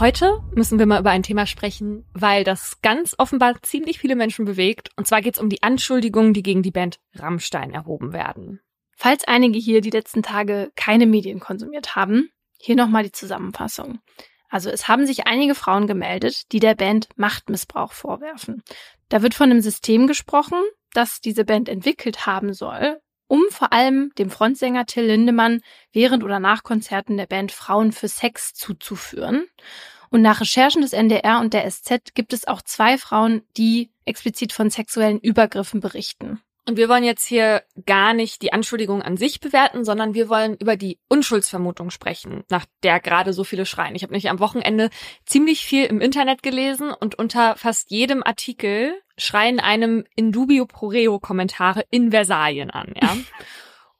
Heute müssen wir mal über ein Thema sprechen, weil das ganz offenbar ziemlich viele Menschen bewegt. Und zwar geht es um die Anschuldigungen, die gegen die Band Rammstein erhoben werden. Falls einige hier die letzten Tage keine Medien konsumiert haben, hier nochmal die Zusammenfassung. Also es haben sich einige Frauen gemeldet, die der Band Machtmissbrauch vorwerfen. Da wird von einem System gesprochen, das diese Band entwickelt haben soll, um vor allem dem Frontsänger Till Lindemann während oder nach Konzerten der Band Frauen für Sex zuzuführen. Und nach Recherchen des NDR und der SZ gibt es auch zwei Frauen, die explizit von sexuellen Übergriffen berichten. Und wir wollen jetzt hier gar nicht die Anschuldigung an sich bewerten, sondern wir wollen über die Unschuldsvermutung sprechen, nach der gerade so viele schreien. Ich habe nämlich am Wochenende ziemlich viel im Internet gelesen und unter fast jedem Artikel schreien einem in dubio pro reo Kommentare in Versalien an, ja.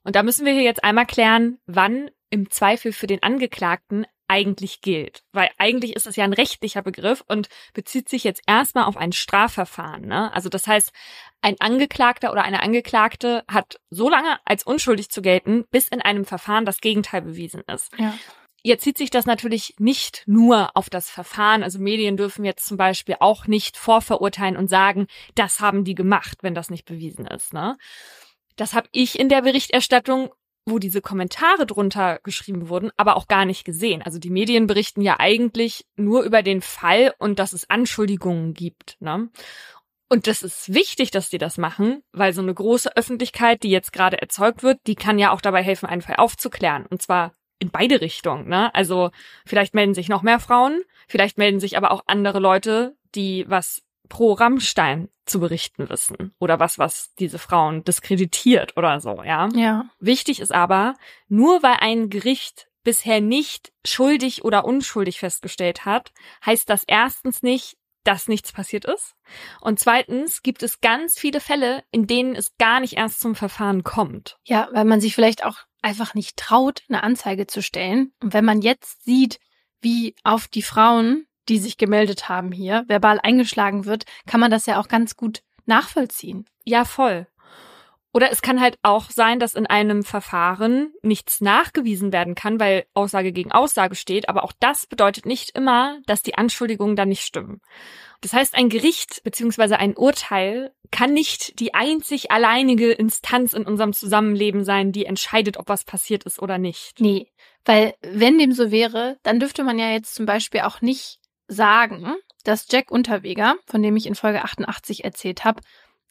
Und da müssen wir hier jetzt einmal klären, wann im Zweifel für den Angeklagten eigentlich gilt. Weil eigentlich ist das ja ein rechtlicher Begriff und bezieht sich jetzt erstmal auf ein Strafverfahren. Ne? Also das heißt, ein Angeklagter oder eine Angeklagte hat so lange als unschuldig zu gelten, bis in einem Verfahren das Gegenteil bewiesen ist. Ja. Jetzt zieht sich das natürlich nicht nur auf das Verfahren. Also Medien dürfen jetzt zum Beispiel auch nicht vorverurteilen und sagen, das haben die gemacht, wenn das nicht bewiesen ist. Ne? Das habe ich in der Berichterstattung wo diese Kommentare drunter geschrieben wurden, aber auch gar nicht gesehen. Also die Medien berichten ja eigentlich nur über den Fall und dass es Anschuldigungen gibt. Ne? Und das ist wichtig, dass die das machen, weil so eine große Öffentlichkeit, die jetzt gerade erzeugt wird, die kann ja auch dabei helfen, einen Fall aufzuklären. Und zwar in beide Richtungen. Ne? Also vielleicht melden sich noch mehr Frauen, vielleicht melden sich aber auch andere Leute, die was pro Rammstein zu berichten wissen oder was, was diese Frauen diskreditiert oder so, ja. Ja. Wichtig ist aber, nur weil ein Gericht bisher nicht schuldig oder unschuldig festgestellt hat, heißt das erstens nicht, dass nichts passiert ist. Und zweitens gibt es ganz viele Fälle, in denen es gar nicht erst zum Verfahren kommt. Ja, weil man sich vielleicht auch einfach nicht traut, eine Anzeige zu stellen. Und wenn man jetzt sieht, wie auf die Frauen die sich gemeldet haben hier, verbal eingeschlagen wird, kann man das ja auch ganz gut nachvollziehen. Ja, voll. Oder es kann halt auch sein, dass in einem Verfahren nichts nachgewiesen werden kann, weil Aussage gegen Aussage steht, aber auch das bedeutet nicht immer, dass die Anschuldigungen dann nicht stimmen. Das heißt, ein Gericht bzw. ein Urteil kann nicht die einzig alleinige Instanz in unserem Zusammenleben sein, die entscheidet, ob was passiert ist oder nicht. Nee, weil wenn dem so wäre, dann dürfte man ja jetzt zum Beispiel auch nicht sagen, dass Jack Unterweger, von dem ich in Folge 88 erzählt habe,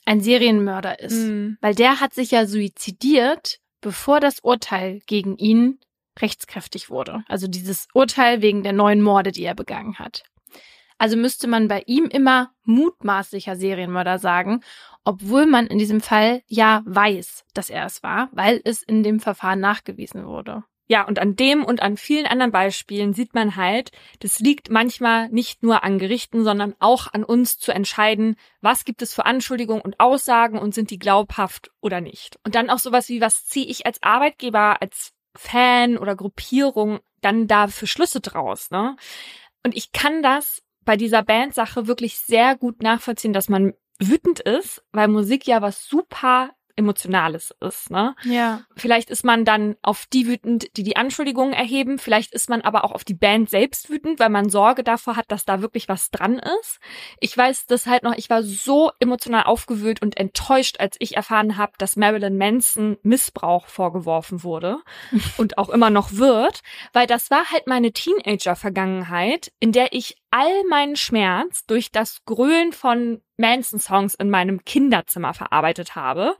ein Serienmörder ist. Mhm. Weil der hat sich ja suizidiert, bevor das Urteil gegen ihn rechtskräftig wurde. Also dieses Urteil wegen der neuen Morde, die er begangen hat. Also müsste man bei ihm immer mutmaßlicher Serienmörder sagen, obwohl man in diesem Fall ja weiß, dass er es war, weil es in dem Verfahren nachgewiesen wurde. Ja, und an dem und an vielen anderen Beispielen sieht man halt, das liegt manchmal nicht nur an Gerichten, sondern auch an uns zu entscheiden, was gibt es für Anschuldigungen und Aussagen und sind die glaubhaft oder nicht. Und dann auch sowas wie, was ziehe ich als Arbeitgeber, als Fan oder Gruppierung dann da für Schlüsse draus, ne? Und ich kann das bei dieser Bandsache wirklich sehr gut nachvollziehen, dass man wütend ist, weil Musik ja was super Emotionales ist. Ne? Ja. Vielleicht ist man dann auf die wütend, die die Anschuldigungen erheben. Vielleicht ist man aber auch auf die Band selbst wütend, weil man Sorge davor hat, dass da wirklich was dran ist. Ich weiß das halt noch, ich war so emotional aufgewühlt und enttäuscht, als ich erfahren habe, dass Marilyn Manson Missbrauch vorgeworfen wurde und auch immer noch wird, weil das war halt meine Teenager-Vergangenheit, in der ich all meinen Schmerz durch das Grölen von Manson-Songs in meinem Kinderzimmer verarbeitet habe.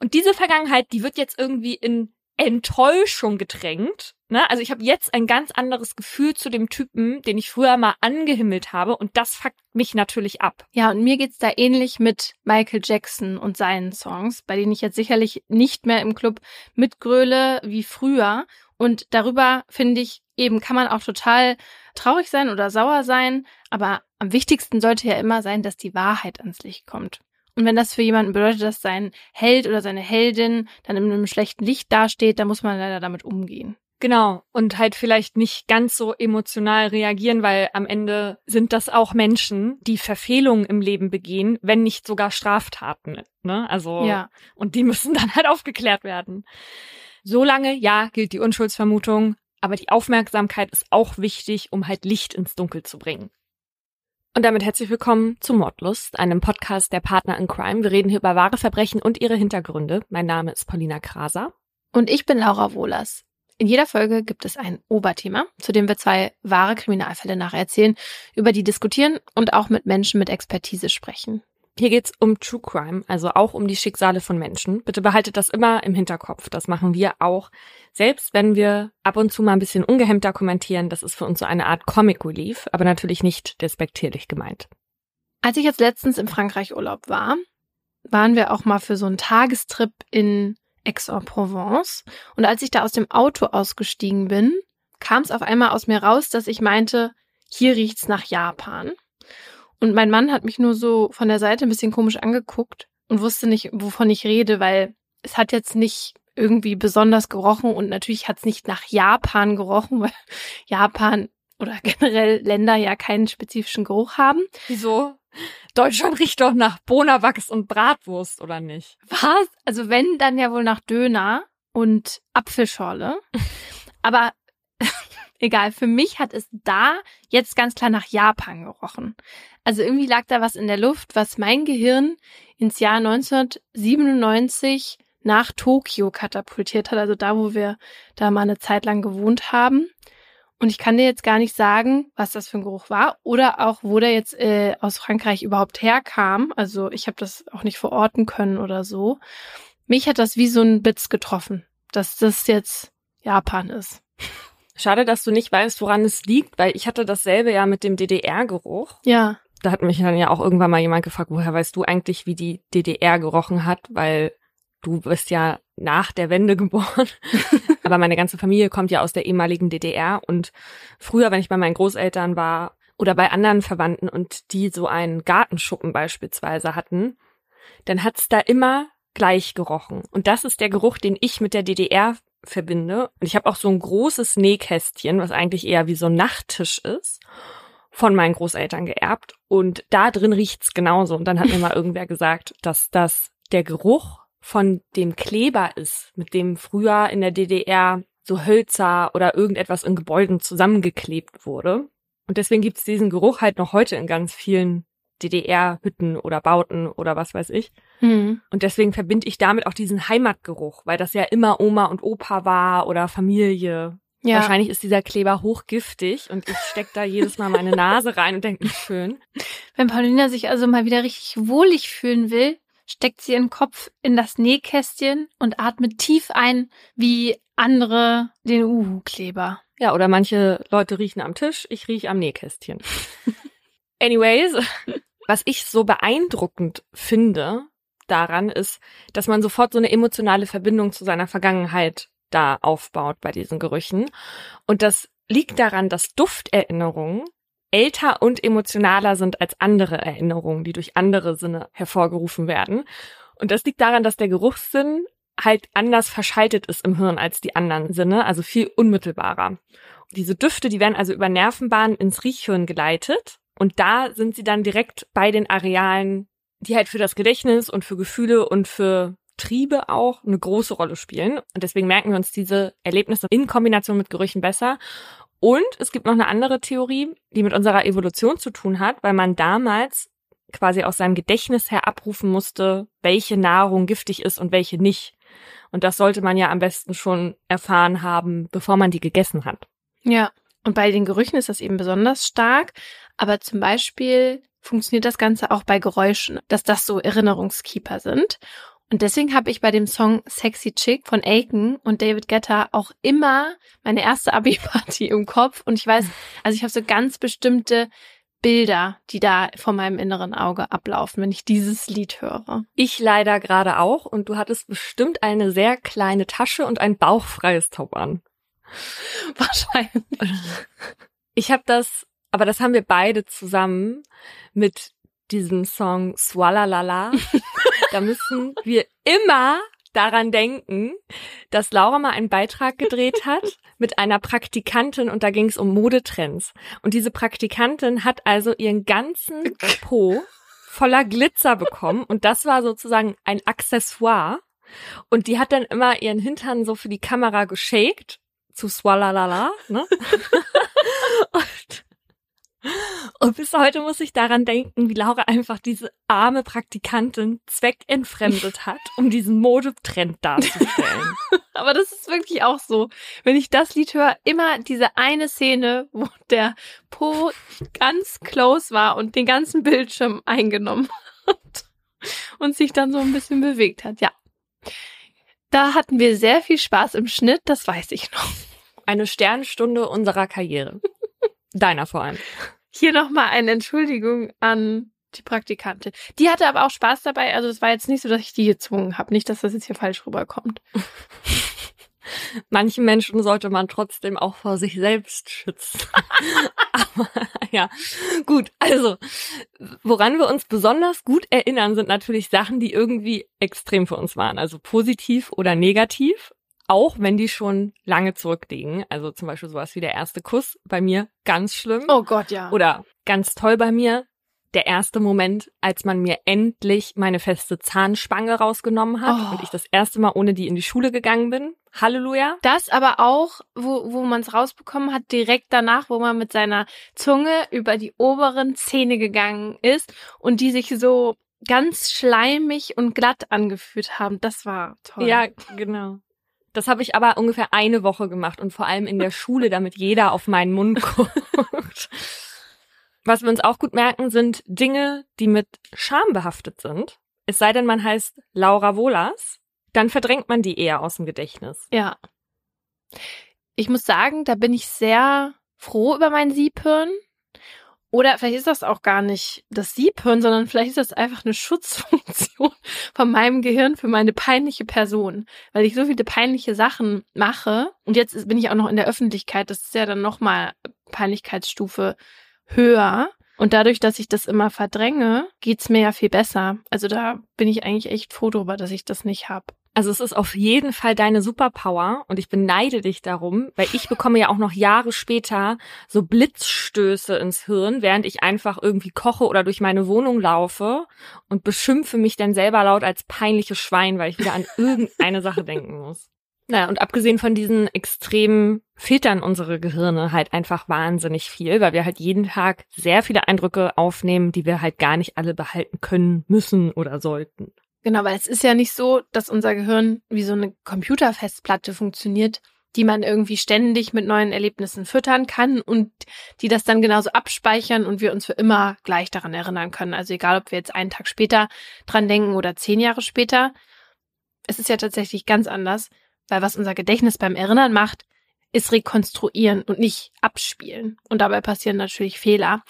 Und diese Vergangenheit, die wird jetzt irgendwie in Enttäuschung gedrängt. Ne? Also ich habe jetzt ein ganz anderes Gefühl zu dem Typen, den ich früher mal angehimmelt habe und das fuckt mich natürlich ab. Ja, und mir geht's da ähnlich mit Michael Jackson und seinen Songs, bei denen ich jetzt sicherlich nicht mehr im Club mitgröle wie früher. Und darüber finde ich eben kann man auch total traurig sein oder sauer sein, aber am wichtigsten sollte ja immer sein, dass die Wahrheit ans Licht kommt. Und wenn das für jemanden bedeutet, dass sein Held oder seine Heldin dann in einem schlechten Licht dasteht, dann muss man leider damit umgehen. Genau. Und halt vielleicht nicht ganz so emotional reagieren, weil am Ende sind das auch Menschen, die Verfehlungen im Leben begehen, wenn nicht sogar Straftaten. Ne? Also, ja. und die müssen dann halt aufgeklärt werden. Solange, ja, gilt die Unschuldsvermutung, aber die Aufmerksamkeit ist auch wichtig, um halt Licht ins Dunkel zu bringen. Und damit herzlich willkommen zu Mordlust, einem Podcast der Partner in Crime. Wir reden hier über wahre Verbrechen und ihre Hintergründe. Mein Name ist Paulina Kraser. Und ich bin Laura Wohlers. In jeder Folge gibt es ein Oberthema, zu dem wir zwei wahre Kriminalfälle nacherzählen, über die diskutieren und auch mit Menschen mit Expertise sprechen. Hier geht's um True Crime, also auch um die Schicksale von Menschen. Bitte behaltet das immer im Hinterkopf. Das machen wir auch. Selbst wenn wir ab und zu mal ein bisschen ungehemmt dokumentieren, das ist für uns so eine Art Comic Relief, aber natürlich nicht despektierlich gemeint. Als ich jetzt letztens in Frankreich Urlaub war, waren wir auch mal für so einen Tagestrip in Aix-en-Provence. Und als ich da aus dem Auto ausgestiegen bin, kam es auf einmal aus mir raus, dass ich meinte, hier riecht's nach Japan. Und mein Mann hat mich nur so von der Seite ein bisschen komisch angeguckt und wusste nicht, wovon ich rede, weil es hat jetzt nicht irgendwie besonders gerochen und natürlich hat es nicht nach Japan gerochen, weil Japan oder generell Länder ja keinen spezifischen Geruch haben. Wieso? Deutschland riecht doch nach Bonawachs und Bratwurst, oder nicht? Was? Also wenn, dann ja wohl nach Döner und Apfelschorle. Aber egal, für mich hat es da jetzt ganz klar nach Japan gerochen. Also irgendwie lag da was in der Luft, was mein Gehirn ins Jahr 1997 nach Tokio katapultiert hat, also da, wo wir da mal eine Zeit lang gewohnt haben. Und ich kann dir jetzt gar nicht sagen, was das für ein Geruch war oder auch, wo der jetzt äh, aus Frankreich überhaupt herkam. Also ich habe das auch nicht verorten können oder so. Mich hat das wie so ein Blitz getroffen, dass das jetzt Japan ist. Schade, dass du nicht weißt, woran es liegt, weil ich hatte dasselbe ja mit dem DDR-Geruch. Ja da hat mich dann ja auch irgendwann mal jemand gefragt, woher weißt du eigentlich, wie die DDR gerochen hat, weil du bist ja nach der Wende geboren. Aber meine ganze Familie kommt ja aus der ehemaligen DDR und früher, wenn ich bei meinen Großeltern war oder bei anderen Verwandten und die so einen Gartenschuppen beispielsweise hatten, dann hat's da immer gleich gerochen. Und das ist der Geruch, den ich mit der DDR verbinde. Und ich habe auch so ein großes Nähkästchen, was eigentlich eher wie so ein Nachttisch ist von meinen Großeltern geerbt und da drin riecht's genauso. Und dann hat mir mal irgendwer gesagt, dass das der Geruch von dem Kleber ist, mit dem früher in der DDR so Hölzer oder irgendetwas in Gebäuden zusammengeklebt wurde. Und deswegen gibt's diesen Geruch halt noch heute in ganz vielen DDR-Hütten oder Bauten oder was weiß ich. Mhm. Und deswegen verbinde ich damit auch diesen Heimatgeruch, weil das ja immer Oma und Opa war oder Familie. Ja. Wahrscheinlich ist dieser Kleber hochgiftig und ich steck da jedes Mal meine Nase rein und denke, schön. Wenn Paulina sich also mal wieder richtig wohlig fühlen will, steckt sie ihren Kopf in das Nähkästchen und atmet tief ein, wie andere den Uhu-Kleber. Ja, oder manche Leute riechen am Tisch, ich rieche am Nähkästchen. Anyways, was ich so beeindruckend finde daran ist, dass man sofort so eine emotionale Verbindung zu seiner Vergangenheit da aufbaut bei diesen Gerüchen. Und das liegt daran, dass Dufterinnerungen älter und emotionaler sind als andere Erinnerungen, die durch andere Sinne hervorgerufen werden. Und das liegt daran, dass der Geruchssinn halt anders verschaltet ist im Hirn als die anderen Sinne, also viel unmittelbarer. Diese Düfte, die werden also über Nervenbahnen ins Riechhirn geleitet und da sind sie dann direkt bei den Arealen, die halt für das Gedächtnis und für Gefühle und für Triebe auch eine große Rolle spielen. Und deswegen merken wir uns diese Erlebnisse in Kombination mit Gerüchen besser. Und es gibt noch eine andere Theorie, die mit unserer Evolution zu tun hat, weil man damals quasi aus seinem Gedächtnis her abrufen musste, welche Nahrung giftig ist und welche nicht. Und das sollte man ja am besten schon erfahren haben, bevor man die gegessen hat. Ja, und bei den Gerüchen ist das eben besonders stark. Aber zum Beispiel funktioniert das Ganze auch bei Geräuschen, dass das so Erinnerungskeeper sind. Und deswegen habe ich bei dem Song Sexy Chick von Aiken und David Guetta auch immer meine erste Abi-Party im Kopf. Und ich weiß, also ich habe so ganz bestimmte Bilder, die da vor meinem inneren Auge ablaufen, wenn ich dieses Lied höre. Ich leider gerade auch. Und du hattest bestimmt eine sehr kleine Tasche und ein bauchfreies Top an. Wahrscheinlich. Ich habe das, aber das haben wir beide zusammen mit diesem Song Swallalala da müssen wir immer daran denken, dass Laura mal einen Beitrag gedreht hat mit einer Praktikantin und da ging es um Modetrends. Und diese Praktikantin hat also ihren ganzen Po voller Glitzer bekommen und das war sozusagen ein Accessoire. Und die hat dann immer ihren Hintern so für die Kamera geshakt zu Swallalala, ne? und und bis heute muss ich daran denken, wie Laura einfach diese arme Praktikantin zweckentfremdet hat, um diesen Modetrend darzustellen. Aber das ist wirklich auch so. Wenn ich das Lied höre, immer diese eine Szene, wo der Po ganz close war und den ganzen Bildschirm eingenommen hat und sich dann so ein bisschen bewegt hat. Ja. Da hatten wir sehr viel Spaß im Schnitt, das weiß ich noch. Eine Sternstunde unserer Karriere. Deiner vor allem. Hier nochmal eine Entschuldigung an die Praktikantin. Die hatte aber auch Spaß dabei. Also es war jetzt nicht so, dass ich die gezwungen habe. Nicht, dass das jetzt hier falsch rüberkommt. Manchen Menschen sollte man trotzdem auch vor sich selbst schützen. aber ja, gut. Also, woran wir uns besonders gut erinnern, sind natürlich Sachen, die irgendwie extrem für uns waren. Also positiv oder negativ auch wenn die schon lange zurückliegen. Also zum Beispiel sowas wie der erste Kuss bei mir ganz schlimm. Oh Gott, ja. Oder ganz toll bei mir der erste Moment, als man mir endlich meine feste Zahnspange rausgenommen hat oh. und ich das erste Mal ohne die in die Schule gegangen bin. Halleluja. Das aber auch, wo, wo man es rausbekommen hat, direkt danach, wo man mit seiner Zunge über die oberen Zähne gegangen ist und die sich so ganz schleimig und glatt angefühlt haben. Das war toll. Ja, genau. Das habe ich aber ungefähr eine Woche gemacht und vor allem in der Schule, damit jeder auf meinen Mund guckt. Was wir uns auch gut merken, sind Dinge, die mit Scham behaftet sind. Es sei denn, man heißt Laura Wohlers, dann verdrängt man die eher aus dem Gedächtnis. Ja. Ich muss sagen, da bin ich sehr froh über mein Siebhirn, oder vielleicht ist das auch gar nicht das Siebhirn, sondern vielleicht ist das einfach eine Schutzfunktion von meinem Gehirn für meine peinliche Person, weil ich so viele peinliche Sachen mache und jetzt bin ich auch noch in der Öffentlichkeit, das ist ja dann nochmal Peinlichkeitsstufe höher. Und dadurch, dass ich das immer verdränge, geht's mir ja viel besser. Also da bin ich eigentlich echt froh drüber, dass ich das nicht habe. Also es ist auf jeden Fall deine Superpower und ich beneide dich darum, weil ich bekomme ja auch noch Jahre später so Blitzstöße ins Hirn, während ich einfach irgendwie koche oder durch meine Wohnung laufe und beschimpfe mich dann selber laut als peinliches Schwein, weil ich wieder an irgendeine Sache denken muss. Naja, und abgesehen von diesen Extremen filtern unsere Gehirne halt einfach wahnsinnig viel, weil wir halt jeden Tag sehr viele Eindrücke aufnehmen, die wir halt gar nicht alle behalten können, müssen oder sollten. Genau, weil es ist ja nicht so, dass unser Gehirn wie so eine Computerfestplatte funktioniert, die man irgendwie ständig mit neuen Erlebnissen füttern kann und die das dann genauso abspeichern und wir uns für immer gleich daran erinnern können. Also egal, ob wir jetzt einen Tag später dran denken oder zehn Jahre später. Es ist ja tatsächlich ganz anders, weil was unser Gedächtnis beim Erinnern macht, ist rekonstruieren und nicht abspielen. Und dabei passieren natürlich Fehler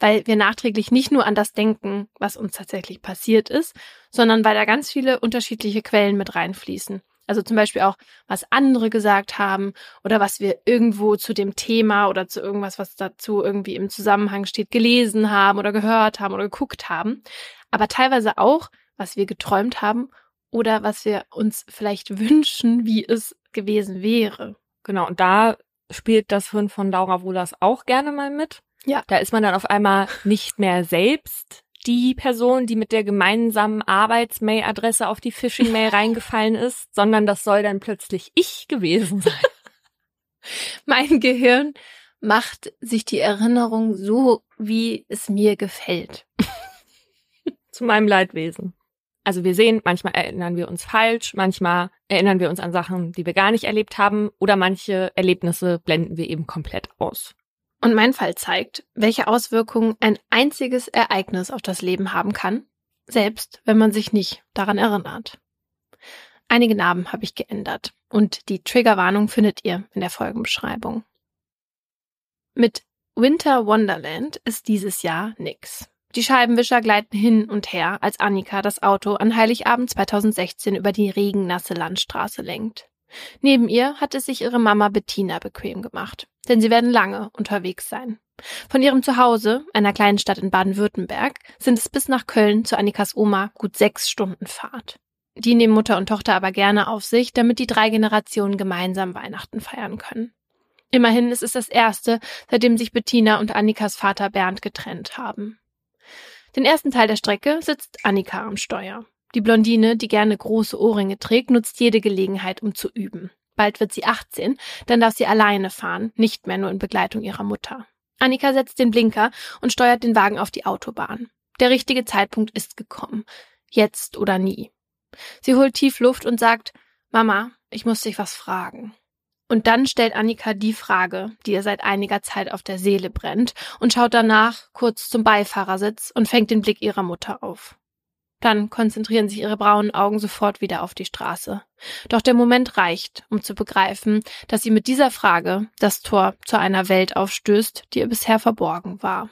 weil wir nachträglich nicht nur an das denken, was uns tatsächlich passiert ist, sondern weil da ganz viele unterschiedliche Quellen mit reinfließen. Also zum Beispiel auch, was andere gesagt haben oder was wir irgendwo zu dem Thema oder zu irgendwas, was dazu irgendwie im Zusammenhang steht, gelesen haben oder gehört haben oder geguckt haben. Aber teilweise auch, was wir geträumt haben oder was wir uns vielleicht wünschen, wie es gewesen wäre. Genau, und da spielt das Hirn von Laura Wohlers auch gerne mal mit. Ja. Da ist man dann auf einmal nicht mehr selbst die Person, die mit der gemeinsamen Arbeitsmail-Adresse auf die Phishing-Mail reingefallen ist, sondern das soll dann plötzlich ich gewesen sein. mein Gehirn macht sich die Erinnerung so, wie es mir gefällt. Zu meinem Leidwesen. Also wir sehen, manchmal erinnern wir uns falsch, manchmal erinnern wir uns an Sachen, die wir gar nicht erlebt haben oder manche Erlebnisse blenden wir eben komplett aus. Und mein Fall zeigt, welche Auswirkungen ein einziges Ereignis auf das Leben haben kann, selbst wenn man sich nicht daran erinnert. Einige Namen habe ich geändert und die Triggerwarnung findet ihr in der Folgenbeschreibung. Mit Winter Wonderland ist dieses Jahr nix. Die Scheibenwischer gleiten hin und her, als Annika das Auto an Heiligabend 2016 über die regennasse Landstraße lenkt. Neben ihr hat es sich ihre Mama Bettina bequem gemacht, denn sie werden lange unterwegs sein. Von ihrem Zuhause, einer kleinen Stadt in Baden-Württemberg, sind es bis nach Köln zu Annikas Oma gut sechs Stunden Fahrt. Die nehmen Mutter und Tochter aber gerne auf sich, damit die drei Generationen gemeinsam Weihnachten feiern können. Immerhin ist es das erste, seitdem sich Bettina und Annikas Vater Bernd getrennt haben. Den ersten Teil der Strecke sitzt Annika am Steuer. Die Blondine, die gerne große Ohrringe trägt, nutzt jede Gelegenheit, um zu üben. Bald wird sie 18, dann darf sie alleine fahren, nicht mehr nur in Begleitung ihrer Mutter. Annika setzt den Blinker und steuert den Wagen auf die Autobahn. Der richtige Zeitpunkt ist gekommen. Jetzt oder nie. Sie holt tief Luft und sagt, Mama, ich muss dich was fragen. Und dann stellt Annika die Frage, die ihr seit einiger Zeit auf der Seele brennt, und schaut danach kurz zum Beifahrersitz und fängt den Blick ihrer Mutter auf. Dann konzentrieren sich ihre braunen Augen sofort wieder auf die Straße. Doch der Moment reicht, um zu begreifen, dass sie mit dieser Frage das Tor zu einer Welt aufstößt, die ihr bisher verborgen war.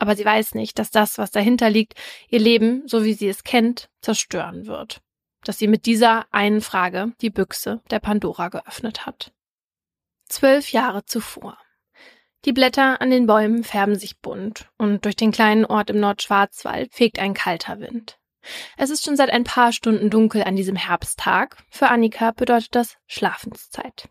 Aber sie weiß nicht, dass das, was dahinter liegt, ihr Leben, so wie sie es kennt, zerstören wird. Dass sie mit dieser einen Frage die Büchse der Pandora geöffnet hat. Zwölf Jahre zuvor. Die Blätter an den Bäumen färben sich bunt und durch den kleinen Ort im Nordschwarzwald fegt ein kalter Wind. Es ist schon seit ein paar Stunden dunkel an diesem Herbsttag. Für Annika bedeutet das Schlafenszeit.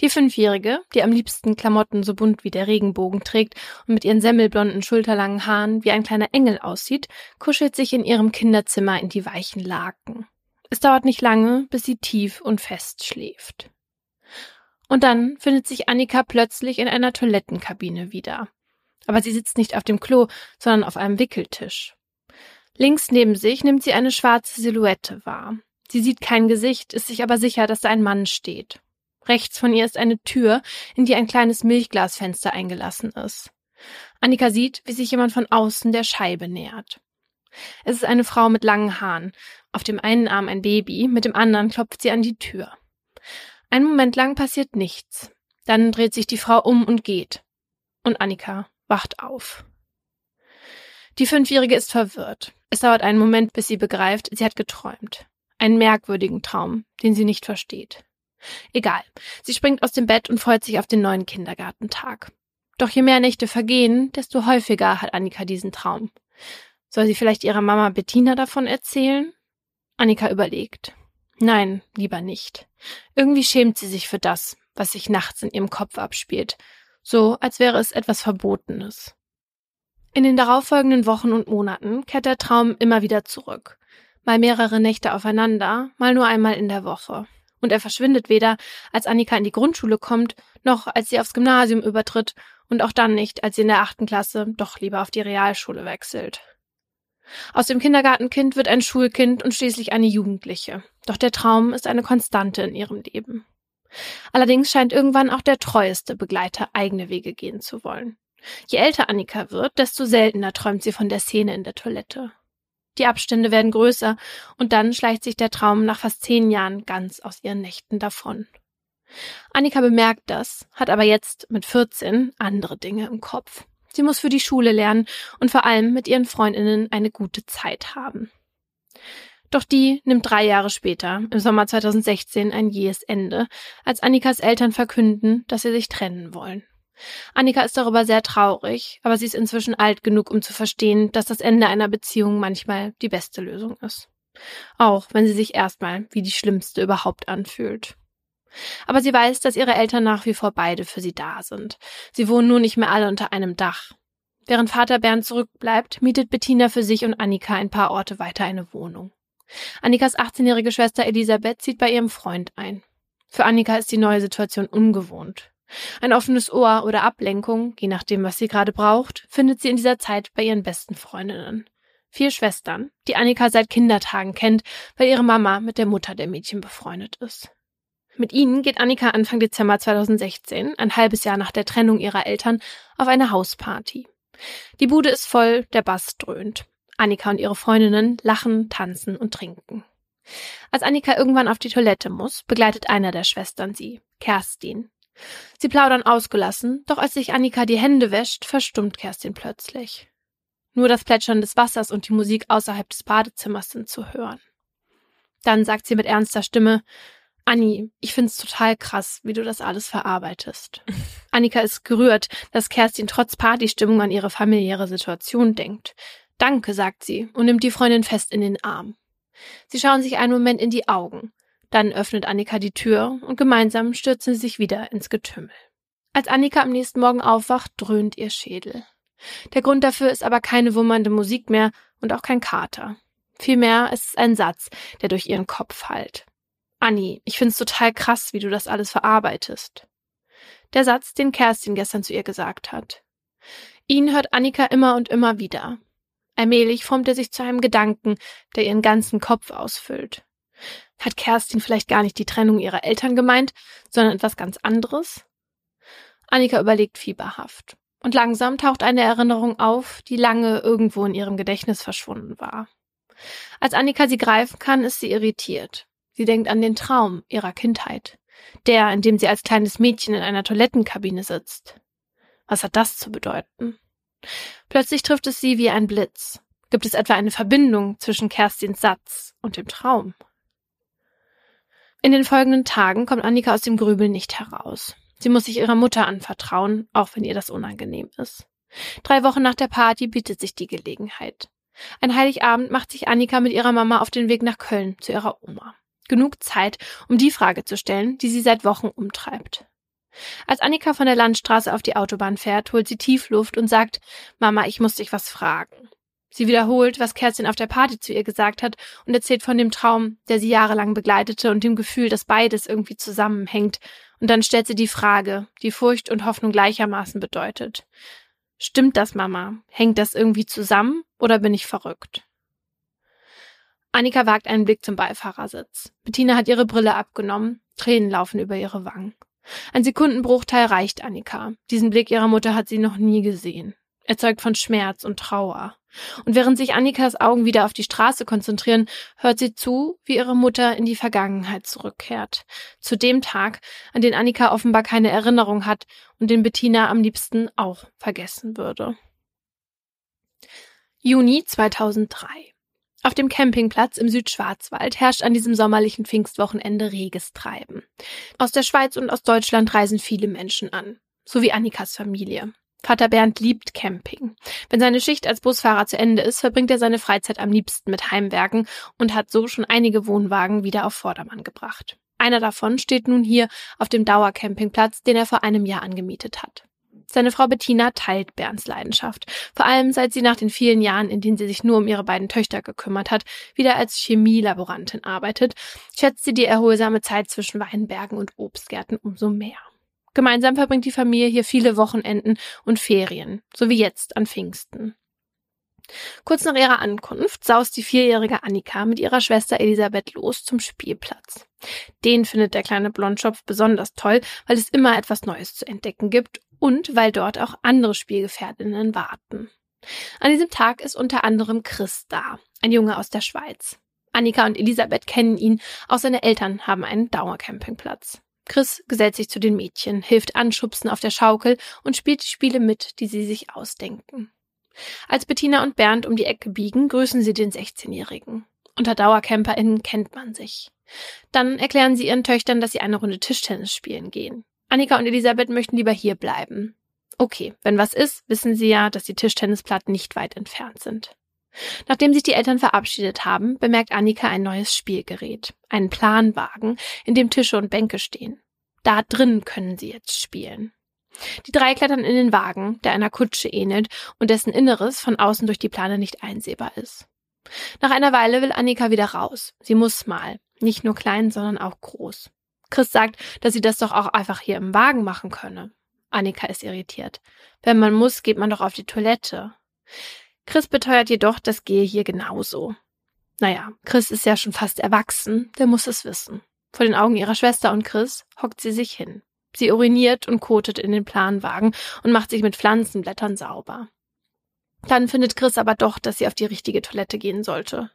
Die Fünfjährige, die am liebsten Klamotten so bunt wie der Regenbogen trägt und mit ihren semmelblonden, schulterlangen Haaren wie ein kleiner Engel aussieht, kuschelt sich in ihrem Kinderzimmer in die weichen Laken. Es dauert nicht lange, bis sie tief und fest schläft. Und dann findet sich Annika plötzlich in einer Toilettenkabine wieder. Aber sie sitzt nicht auf dem Klo, sondern auf einem Wickeltisch. Links neben sich nimmt sie eine schwarze Silhouette wahr. Sie sieht kein Gesicht, ist sich aber sicher, dass da ein Mann steht. Rechts von ihr ist eine Tür, in die ein kleines Milchglasfenster eingelassen ist. Annika sieht, wie sich jemand von außen der Scheibe nähert. Es ist eine Frau mit langen Haaren. Auf dem einen Arm ein Baby, mit dem anderen klopft sie an die Tür. Einen Moment lang passiert nichts. Dann dreht sich die Frau um und geht. Und Annika wacht auf. Die Fünfjährige ist verwirrt. Es dauert einen Moment, bis sie begreift, sie hat geträumt. Einen merkwürdigen Traum, den sie nicht versteht. Egal. Sie springt aus dem Bett und freut sich auf den neuen Kindergartentag. Doch je mehr Nächte vergehen, desto häufiger hat Annika diesen Traum. Soll sie vielleicht ihrer Mama Bettina davon erzählen? Annika überlegt. Nein, lieber nicht. Irgendwie schämt sie sich für das, was sich nachts in ihrem Kopf abspielt, so als wäre es etwas Verbotenes. In den darauffolgenden Wochen und Monaten kehrt der Traum immer wieder zurück. Mal mehrere Nächte aufeinander, mal nur einmal in der Woche. Und er verschwindet weder, als Annika in die Grundschule kommt, noch als sie aufs Gymnasium übertritt und auch dann nicht, als sie in der achten Klasse doch lieber auf die Realschule wechselt. Aus dem Kindergartenkind wird ein Schulkind und schließlich eine Jugendliche. Doch der Traum ist eine Konstante in ihrem Leben. Allerdings scheint irgendwann auch der treueste Begleiter eigene Wege gehen zu wollen. Je älter Annika wird, desto seltener träumt sie von der Szene in der Toilette. Die Abstände werden größer und dann schleicht sich der Traum nach fast zehn Jahren ganz aus ihren Nächten davon. Annika bemerkt das, hat aber jetzt mit 14 andere Dinge im Kopf. Sie muss für die Schule lernen und vor allem mit ihren Freundinnen eine gute Zeit haben. Doch die nimmt drei Jahre später, im Sommer 2016, ein jähes Ende, als Annikas Eltern verkünden, dass sie sich trennen wollen. Annika ist darüber sehr traurig, aber sie ist inzwischen alt genug, um zu verstehen, dass das Ende einer Beziehung manchmal die beste Lösung ist. Auch wenn sie sich erstmal wie die schlimmste überhaupt anfühlt. Aber sie weiß, dass ihre Eltern nach wie vor beide für sie da sind. Sie wohnen nur nicht mehr alle unter einem Dach. Während Vater Bernd zurückbleibt, mietet Bettina für sich und Annika ein paar Orte weiter eine Wohnung. Annikas 18-jährige Schwester Elisabeth zieht bei ihrem Freund ein. Für Annika ist die neue Situation ungewohnt. Ein offenes Ohr oder Ablenkung, je nachdem, was sie gerade braucht, findet sie in dieser Zeit bei ihren besten Freundinnen. Vier Schwestern, die Annika seit Kindertagen kennt, weil ihre Mama mit der Mutter der Mädchen befreundet ist. Mit ihnen geht Annika Anfang Dezember 2016, ein halbes Jahr nach der Trennung ihrer Eltern, auf eine Hausparty. Die Bude ist voll, der Bass dröhnt. Annika und ihre Freundinnen lachen, tanzen und trinken. Als Annika irgendwann auf die Toilette muss, begleitet einer der Schwestern sie, Kerstin. Sie plaudern ausgelassen, doch als sich Annika die Hände wäscht, verstummt Kerstin plötzlich. Nur das Plätschern des Wassers und die Musik außerhalb des Badezimmers sind zu hören. Dann sagt sie mit ernster Stimme, Anni, ich find's total krass, wie du das alles verarbeitest. Annika ist gerührt, dass Kerstin trotz Partystimmung an ihre familiäre Situation denkt. Danke, sagt sie und nimmt die Freundin fest in den Arm. Sie schauen sich einen Moment in die Augen. Dann öffnet Annika die Tür und gemeinsam stürzen sie sich wieder ins Getümmel. Als Annika am nächsten Morgen aufwacht, dröhnt ihr Schädel. Der Grund dafür ist aber keine wummernde Musik mehr und auch kein Kater. Vielmehr ist es ein Satz, der durch ihren Kopf hallt. Anni, ich find's total krass, wie du das alles verarbeitest. Der Satz, den Kerstin gestern zu ihr gesagt hat. Ihn hört Annika immer und immer wieder. Allmählich formt er sich zu einem Gedanken, der ihren ganzen Kopf ausfüllt. Hat Kerstin vielleicht gar nicht die Trennung ihrer Eltern gemeint, sondern etwas ganz anderes? Annika überlegt fieberhaft. Und langsam taucht eine Erinnerung auf, die lange irgendwo in ihrem Gedächtnis verschwunden war. Als Annika sie greifen kann, ist sie irritiert. Sie denkt an den Traum ihrer Kindheit. Der, in dem sie als kleines Mädchen in einer Toilettenkabine sitzt. Was hat das zu bedeuten? Plötzlich trifft es sie wie ein Blitz. Gibt es etwa eine Verbindung zwischen Kerstins Satz und dem Traum? In den folgenden Tagen kommt Annika aus dem Grübeln nicht heraus. Sie muss sich ihrer Mutter anvertrauen, auch wenn ihr das unangenehm ist. Drei Wochen nach der Party bietet sich die Gelegenheit. Ein Heiligabend macht sich Annika mit ihrer Mama auf den Weg nach Köln zu ihrer Oma. Genug Zeit, um die Frage zu stellen, die sie seit Wochen umtreibt. Als Annika von der Landstraße auf die Autobahn fährt, holt sie Tiefluft und sagt, Mama, ich muss dich was fragen. Sie wiederholt, was Kerstin auf der Party zu ihr gesagt hat und erzählt von dem Traum, der sie jahrelang begleitete und dem Gefühl, dass beides irgendwie zusammenhängt. Und dann stellt sie die Frage, die Furcht und Hoffnung gleichermaßen bedeutet. Stimmt das, Mama? Hängt das irgendwie zusammen oder bin ich verrückt? Annika wagt einen Blick zum Beifahrersitz. Bettina hat ihre Brille abgenommen. Tränen laufen über ihre Wangen. Ein Sekundenbruchteil reicht Annika. Diesen Blick ihrer Mutter hat sie noch nie gesehen. Er zeugt von Schmerz und Trauer. Und während sich Annikas Augen wieder auf die Straße konzentrieren, hört sie zu, wie ihre Mutter in die Vergangenheit zurückkehrt. Zu dem Tag, an den Annika offenbar keine Erinnerung hat und den Bettina am liebsten auch vergessen würde. Juni 2003 auf dem Campingplatz im Südschwarzwald herrscht an diesem sommerlichen Pfingstwochenende reges Treiben. Aus der Schweiz und aus Deutschland reisen viele Menschen an, so wie Annikas Familie. Vater Bernd liebt Camping. Wenn seine Schicht als Busfahrer zu Ende ist, verbringt er seine Freizeit am liebsten mit Heimwerken und hat so schon einige Wohnwagen wieder auf Vordermann gebracht. Einer davon steht nun hier auf dem Dauercampingplatz, den er vor einem Jahr angemietet hat. Seine Frau Bettina teilt Bernds Leidenschaft, vor allem seit sie nach den vielen Jahren, in denen sie sich nur um ihre beiden Töchter gekümmert hat, wieder als Chemielaborantin arbeitet, schätzt sie die erholsame Zeit zwischen Weinbergen und Obstgärten umso mehr. Gemeinsam verbringt die Familie hier viele Wochenenden und Ferien, so wie jetzt an Pfingsten. Kurz nach ihrer Ankunft saust die vierjährige Annika mit ihrer Schwester Elisabeth los zum Spielplatz. Den findet der kleine Blondschopf besonders toll, weil es immer etwas Neues zu entdecken gibt und weil dort auch andere Spielgefährtinnen warten. An diesem Tag ist unter anderem Chris da, ein Junge aus der Schweiz. Annika und Elisabeth kennen ihn, auch seine Eltern haben einen Dauercampingplatz. Chris gesellt sich zu den Mädchen, hilft anschubsen auf der Schaukel und spielt die Spiele mit, die sie sich ausdenken. Als Bettina und Bernd um die Ecke biegen, grüßen sie den 16-Jährigen. Unter DauercamperInnen kennt man sich. Dann erklären sie ihren Töchtern, dass sie eine Runde Tischtennis spielen gehen. Annika und Elisabeth möchten lieber hier bleiben. Okay, wenn was ist, wissen sie ja, dass die Tischtennisplatten nicht weit entfernt sind. Nachdem sich die Eltern verabschiedet haben, bemerkt Annika ein neues Spielgerät, einen Planwagen, in dem Tische und Bänke stehen. Da drin können sie jetzt spielen. Die drei klettern in den Wagen, der einer Kutsche ähnelt und dessen Inneres von außen durch die Plane nicht einsehbar ist. Nach einer Weile will Annika wieder raus. Sie muss mal. Nicht nur klein, sondern auch groß. Chris sagt, dass sie das doch auch einfach hier im Wagen machen könne. Annika ist irritiert. Wenn man muss, geht man doch auf die Toilette. Chris beteuert jedoch, das gehe hier genauso. Naja, Chris ist ja schon fast erwachsen, der muss es wissen. Vor den Augen ihrer Schwester und Chris hockt sie sich hin. Sie uriniert und kotet in den Planwagen und macht sich mit Pflanzenblättern sauber. Dann findet Chris aber doch, dass sie auf die richtige Toilette gehen sollte.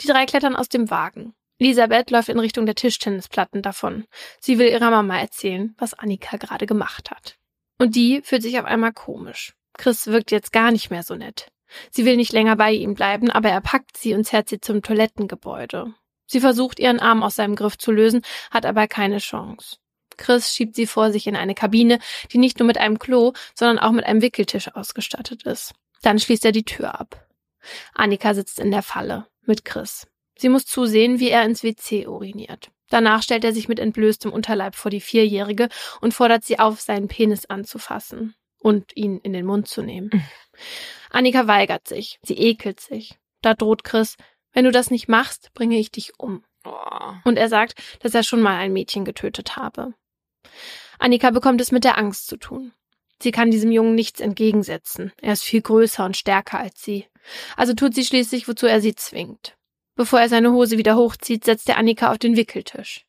Die drei klettern aus dem Wagen. Elisabeth läuft in Richtung der Tischtennisplatten davon. Sie will ihrer Mama erzählen, was Annika gerade gemacht hat. Und die fühlt sich auf einmal komisch. Chris wirkt jetzt gar nicht mehr so nett. Sie will nicht länger bei ihm bleiben, aber er packt sie und zerrt sie zum Toilettengebäude. Sie versucht, ihren Arm aus seinem Griff zu lösen, hat aber keine Chance. Chris schiebt sie vor sich in eine Kabine, die nicht nur mit einem Klo, sondern auch mit einem Wickeltisch ausgestattet ist. Dann schließt er die Tür ab. Annika sitzt in der Falle mit Chris. Sie muss zusehen, wie er ins WC uriniert. Danach stellt er sich mit entblößtem Unterleib vor die Vierjährige und fordert sie auf, seinen Penis anzufassen und ihn in den Mund zu nehmen. Mhm. Annika weigert sich. Sie ekelt sich. Da droht Chris, wenn du das nicht machst, bringe ich dich um. Oh. Und er sagt, dass er schon mal ein Mädchen getötet habe. Annika bekommt es mit der Angst zu tun. Sie kann diesem Jungen nichts entgegensetzen. Er ist viel größer und stärker als sie. Also tut sie schließlich, wozu er sie zwingt. Bevor er seine Hose wieder hochzieht, setzt er Annika auf den Wickeltisch.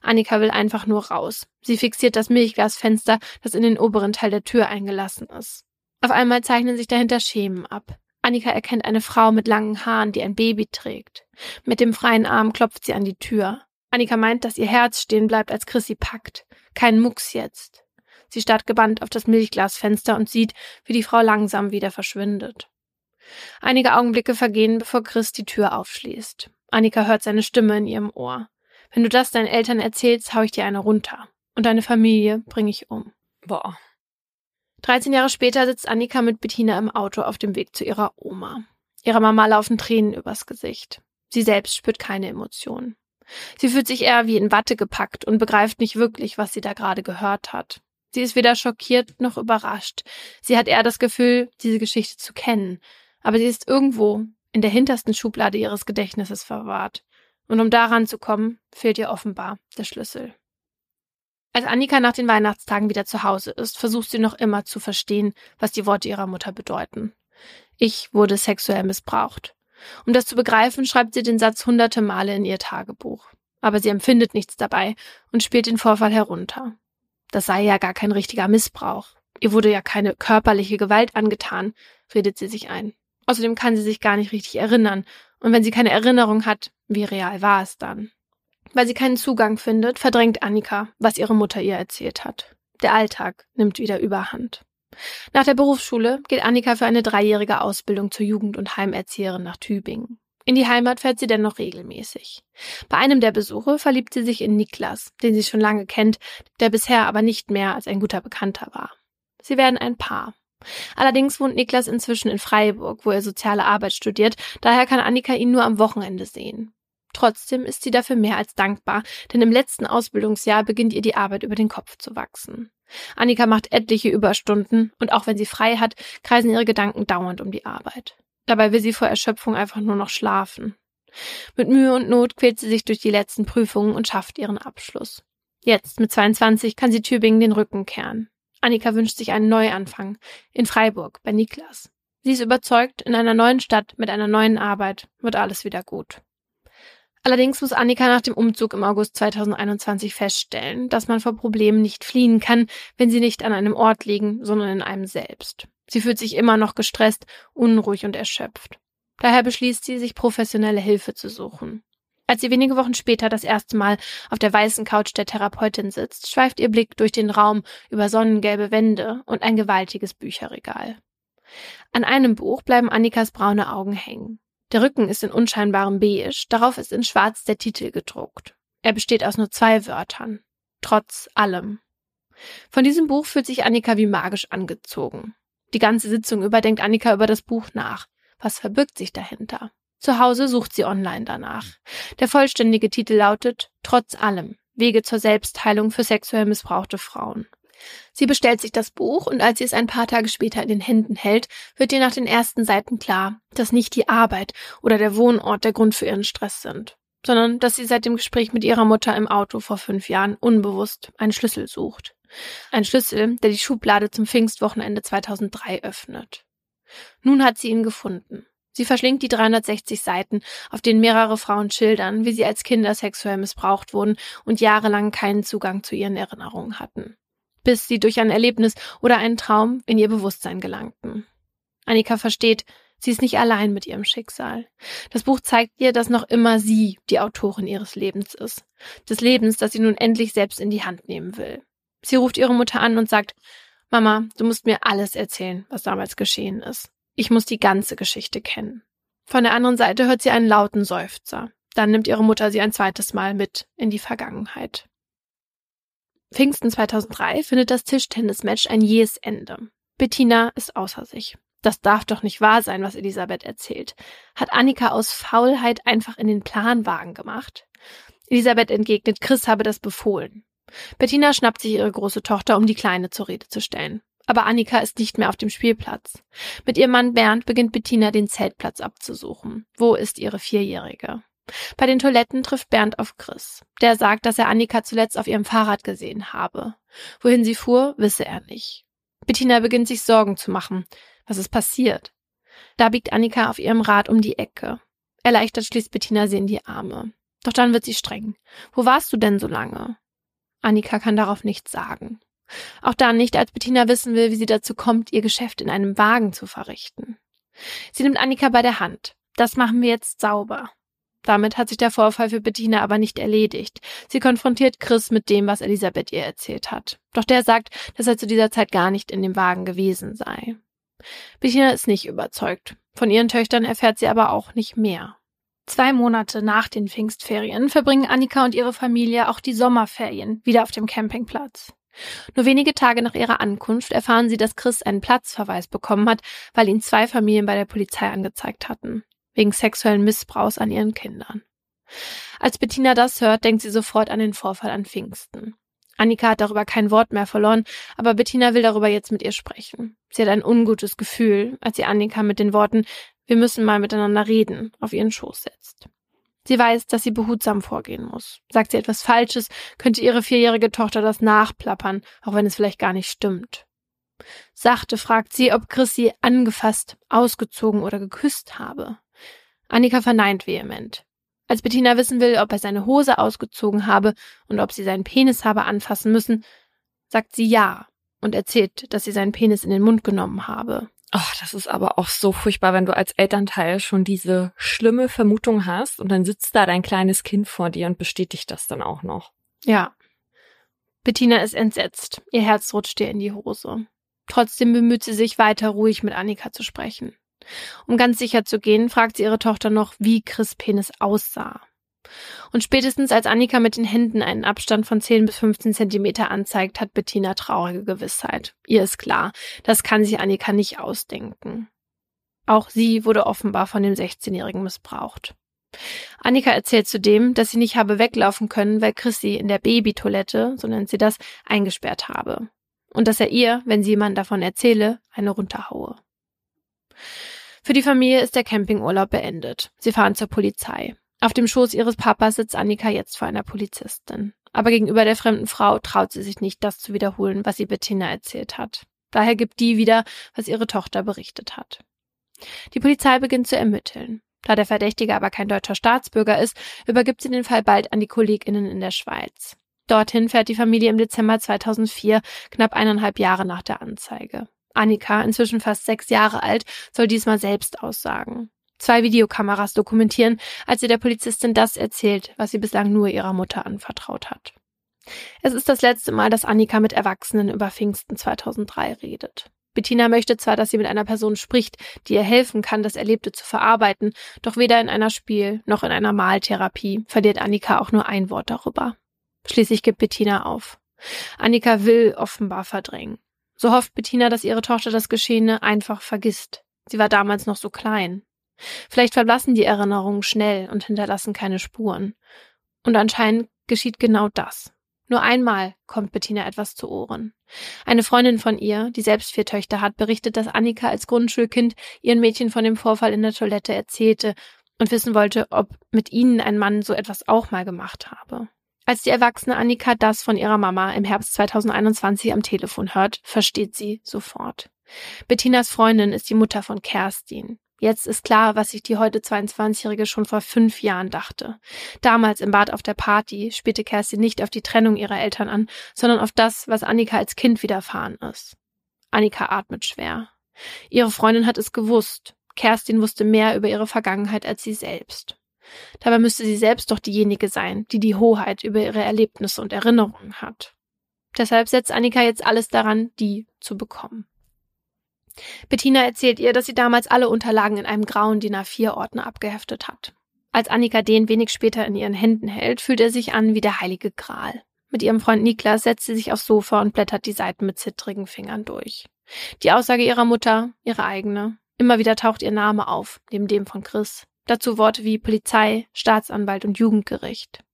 Annika will einfach nur raus. Sie fixiert das Milchglasfenster, das in den oberen Teil der Tür eingelassen ist. Auf einmal zeichnen sich dahinter Schemen ab. Annika erkennt eine Frau mit langen Haaren, die ein Baby trägt. Mit dem freien Arm klopft sie an die Tür. Annika meint, dass ihr Herz stehen bleibt, als Chris sie packt. Kein Mucks jetzt. Sie starrt gebannt auf das Milchglasfenster und sieht, wie die Frau langsam wieder verschwindet. Einige Augenblicke vergehen, bevor Chris die Tür aufschließt. Annika hört seine Stimme in ihrem Ohr. Wenn du das deinen Eltern erzählst, hau ich dir eine runter. Und deine Familie bringe ich um. Boah. 13 Jahre später sitzt Annika mit Bettina im Auto auf dem Weg zu ihrer Oma. Ihrer Mama laufen Tränen übers Gesicht. Sie selbst spürt keine Emotionen. Sie fühlt sich eher wie in Watte gepackt und begreift nicht wirklich, was sie da gerade gehört hat. Sie ist weder schockiert noch überrascht. Sie hat eher das Gefühl, diese Geschichte zu kennen, aber sie ist irgendwo in der hintersten Schublade ihres Gedächtnisses verwahrt. Und um daran zu kommen, fehlt ihr offenbar der Schlüssel. Als Annika nach den Weihnachtstagen wieder zu Hause ist, versucht sie noch immer zu verstehen, was die Worte ihrer Mutter bedeuten. Ich wurde sexuell missbraucht. Um das zu begreifen, schreibt sie den Satz hunderte Male in ihr Tagebuch. Aber sie empfindet nichts dabei und spielt den Vorfall herunter. Das sei ja gar kein richtiger Missbrauch. Ihr wurde ja keine körperliche Gewalt angetan, redet sie sich ein. Außerdem kann sie sich gar nicht richtig erinnern. Und wenn sie keine Erinnerung hat, wie real war es dann? Weil sie keinen Zugang findet, verdrängt Annika, was ihre Mutter ihr erzählt hat. Der Alltag nimmt wieder überhand. Nach der Berufsschule geht Annika für eine dreijährige Ausbildung zur Jugend- und Heimerzieherin nach Tübingen. In die Heimat fährt sie dennoch regelmäßig. Bei einem der Besuche verliebt sie sich in Niklas, den sie schon lange kennt, der bisher aber nicht mehr als ein guter Bekannter war. Sie werden ein Paar. Allerdings wohnt Niklas inzwischen in Freiburg, wo er soziale Arbeit studiert, daher kann Annika ihn nur am Wochenende sehen. Trotzdem ist sie dafür mehr als dankbar, denn im letzten Ausbildungsjahr beginnt ihr die Arbeit über den Kopf zu wachsen. Annika macht etliche Überstunden und auch wenn sie frei hat, kreisen ihre Gedanken dauernd um die Arbeit. Dabei will sie vor Erschöpfung einfach nur noch schlafen. Mit Mühe und Not quält sie sich durch die letzten Prüfungen und schafft ihren Abschluss. Jetzt, mit 22, kann sie Tübingen den Rücken kehren. Annika wünscht sich einen Neuanfang in Freiburg bei Niklas. Sie ist überzeugt, in einer neuen Stadt mit einer neuen Arbeit wird alles wieder gut. Allerdings muss Annika nach dem Umzug im August 2021 feststellen, dass man vor Problemen nicht fliehen kann, wenn sie nicht an einem Ort liegen, sondern in einem selbst. Sie fühlt sich immer noch gestresst, unruhig und erschöpft. Daher beschließt sie, sich professionelle Hilfe zu suchen. Als sie wenige Wochen später das erste Mal auf der weißen Couch der Therapeutin sitzt, schweift ihr Blick durch den Raum über sonnengelbe Wände und ein gewaltiges Bücherregal. An einem Buch bleiben Annikas braune Augen hängen. Der Rücken ist in unscheinbarem Beige, darauf ist in schwarz der Titel gedruckt. Er besteht aus nur zwei Wörtern. Trotz allem. Von diesem Buch fühlt sich Annika wie magisch angezogen. Die ganze Sitzung über denkt Annika über das Buch nach. Was verbirgt sich dahinter? Zu Hause sucht sie online danach. Der vollständige Titel lautet Trotz allem Wege zur Selbstheilung für sexuell missbrauchte Frauen. Sie bestellt sich das Buch und als sie es ein paar Tage später in den Händen hält, wird ihr nach den ersten Seiten klar, dass nicht die Arbeit oder der Wohnort der Grund für ihren Stress sind, sondern dass sie seit dem Gespräch mit ihrer Mutter im Auto vor fünf Jahren unbewusst einen Schlüssel sucht. Ein Schlüssel, der die Schublade zum Pfingstwochenende 2003 öffnet. Nun hat sie ihn gefunden. Sie verschlingt die 360 Seiten, auf denen mehrere Frauen schildern, wie sie als Kinder sexuell missbraucht wurden und jahrelang keinen Zugang zu ihren Erinnerungen hatten. Bis sie durch ein Erlebnis oder einen Traum in ihr Bewusstsein gelangten. Annika versteht, sie ist nicht allein mit ihrem Schicksal. Das Buch zeigt ihr, dass noch immer sie die Autorin ihres Lebens ist. Des Lebens, das sie nun endlich selbst in die Hand nehmen will. Sie ruft ihre Mutter an und sagt, Mama, du musst mir alles erzählen, was damals geschehen ist. Ich muss die ganze Geschichte kennen. Von der anderen Seite hört sie einen lauten Seufzer. Dann nimmt ihre Mutter sie ein zweites Mal mit in die Vergangenheit. Pfingsten 2003 findet das Tischtennismatch ein jähes Ende. Bettina ist außer sich. Das darf doch nicht wahr sein, was Elisabeth erzählt. Hat Annika aus Faulheit einfach in den Planwagen gemacht? Elisabeth entgegnet, Chris habe das befohlen. Bettina schnappt sich ihre große Tochter, um die Kleine zur Rede zu stellen. Aber Annika ist nicht mehr auf dem Spielplatz. Mit ihrem Mann Bernd beginnt Bettina den Zeltplatz abzusuchen. Wo ist ihre Vierjährige? Bei den Toiletten trifft Bernd auf Chris. Der sagt, dass er Annika zuletzt auf ihrem Fahrrad gesehen habe. Wohin sie fuhr, wisse er nicht. Bettina beginnt sich Sorgen zu machen. Was ist passiert? Da biegt Annika auf ihrem Rad um die Ecke. Erleichtert schließt Bettina sie in die Arme. Doch dann wird sie streng. Wo warst du denn so lange? Annika kann darauf nichts sagen. Auch dann nicht, als Bettina wissen will, wie sie dazu kommt, ihr Geschäft in einem Wagen zu verrichten. Sie nimmt Annika bei der Hand. Das machen wir jetzt sauber. Damit hat sich der Vorfall für Bettina aber nicht erledigt. Sie konfrontiert Chris mit dem, was Elisabeth ihr erzählt hat. Doch der sagt, dass er zu dieser Zeit gar nicht in dem Wagen gewesen sei. Bettina ist nicht überzeugt. Von ihren Töchtern erfährt sie aber auch nicht mehr. Zwei Monate nach den Pfingstferien verbringen Annika und ihre Familie auch die Sommerferien wieder auf dem Campingplatz. Nur wenige Tage nach ihrer Ankunft erfahren sie, dass Chris einen Platzverweis bekommen hat, weil ihn zwei Familien bei der Polizei angezeigt hatten wegen sexuellen Missbrauchs an ihren Kindern. Als Bettina das hört, denkt sie sofort an den Vorfall an Pfingsten. Annika hat darüber kein Wort mehr verloren, aber Bettina will darüber jetzt mit ihr sprechen. Sie hat ein ungutes Gefühl, als sie Annika mit den Worten Wir müssen mal miteinander reden auf ihren Schoß setzt. Sie weiß, dass sie behutsam vorgehen muss. Sagt sie etwas Falsches, könnte ihre vierjährige Tochter das nachplappern, auch wenn es vielleicht gar nicht stimmt. Sachte fragt sie, ob Chris sie angefasst, ausgezogen oder geküsst habe. Annika verneint vehement. Als Bettina wissen will, ob er seine Hose ausgezogen habe und ob sie seinen Penis habe anfassen müssen, sagt sie ja und erzählt, dass sie seinen Penis in den Mund genommen habe. Ach, das ist aber auch so furchtbar, wenn du als Elternteil schon diese schlimme Vermutung hast und dann sitzt da dein kleines Kind vor dir und bestätigt das dann auch noch. Ja. Bettina ist entsetzt. Ihr Herz rutscht ihr in die Hose. Trotzdem bemüht sie sich weiter ruhig mit Annika zu sprechen. Um ganz sicher zu gehen, fragt sie ihre Tochter noch, wie Chris Penis aussah. Und spätestens als Annika mit den Händen einen Abstand von 10 bis 15 Zentimeter anzeigt, hat Bettina traurige Gewissheit. Ihr ist klar, das kann sich Annika nicht ausdenken. Auch sie wurde offenbar von dem 16-Jährigen missbraucht. Annika erzählt zudem, dass sie nicht habe weglaufen können, weil Chris sie in der Babytoilette, so nennt sie das, eingesperrt habe. Und dass er ihr, wenn sie jemand davon erzähle, eine runterhaue. Für die Familie ist der Campingurlaub beendet. Sie fahren zur Polizei. Auf dem Schoß ihres Papas sitzt Annika jetzt vor einer Polizistin. Aber gegenüber der fremden Frau traut sie sich nicht, das zu wiederholen, was sie Bettina erzählt hat. Daher gibt die wieder, was ihre Tochter berichtet hat. Die Polizei beginnt zu ermitteln. Da der Verdächtige aber kein deutscher Staatsbürger ist, übergibt sie den Fall bald an die KollegInnen in der Schweiz. Dorthin fährt die Familie im Dezember 2004, knapp eineinhalb Jahre nach der Anzeige. Annika, inzwischen fast sechs Jahre alt, soll diesmal selbst aussagen. Zwei Videokameras dokumentieren, als sie der Polizistin das erzählt, was sie bislang nur ihrer Mutter anvertraut hat. Es ist das letzte Mal, dass Annika mit Erwachsenen über Pfingsten 2003 redet. Bettina möchte zwar, dass sie mit einer Person spricht, die ihr helfen kann, das Erlebte zu verarbeiten, doch weder in einer Spiel- noch in einer Maltherapie verliert Annika auch nur ein Wort darüber. Schließlich gibt Bettina auf. Annika will offenbar verdrängen. So hofft Bettina, dass ihre Tochter das Geschehene einfach vergisst. Sie war damals noch so klein. Vielleicht verblassen die Erinnerungen schnell und hinterlassen keine Spuren. Und anscheinend geschieht genau das. Nur einmal kommt Bettina etwas zu Ohren. Eine Freundin von ihr, die selbst vier Töchter hat, berichtet, dass Annika als Grundschulkind ihren Mädchen von dem Vorfall in der Toilette erzählte und wissen wollte, ob mit ihnen ein Mann so etwas auch mal gemacht habe. Als die erwachsene Annika das von ihrer Mama im Herbst 2021 am Telefon hört, versteht sie sofort. Bettinas Freundin ist die Mutter von Kerstin. Jetzt ist klar, was sich die heute 22-Jährige schon vor fünf Jahren dachte. Damals im Bad auf der Party spielte Kerstin nicht auf die Trennung ihrer Eltern an, sondern auf das, was Annika als Kind widerfahren ist. Annika atmet schwer. Ihre Freundin hat es gewusst. Kerstin wusste mehr über ihre Vergangenheit als sie selbst. Dabei müsste sie selbst doch diejenige sein, die die Hoheit über ihre Erlebnisse und Erinnerungen hat. Deshalb setzt Annika jetzt alles daran, die zu bekommen. Bettina erzählt ihr, dass sie damals alle Unterlagen in einem grauen DIN A4-Ordner abgeheftet hat. Als Annika den wenig später in ihren Händen hält, fühlt er sich an wie der heilige Gral. Mit ihrem Freund Niklas setzt sie sich aufs Sofa und blättert die Seiten mit zittrigen Fingern durch. Die Aussage ihrer Mutter, ihre eigene. Immer wieder taucht ihr Name auf, neben dem von Chris. Dazu Worte wie Polizei, Staatsanwalt und Jugendgericht.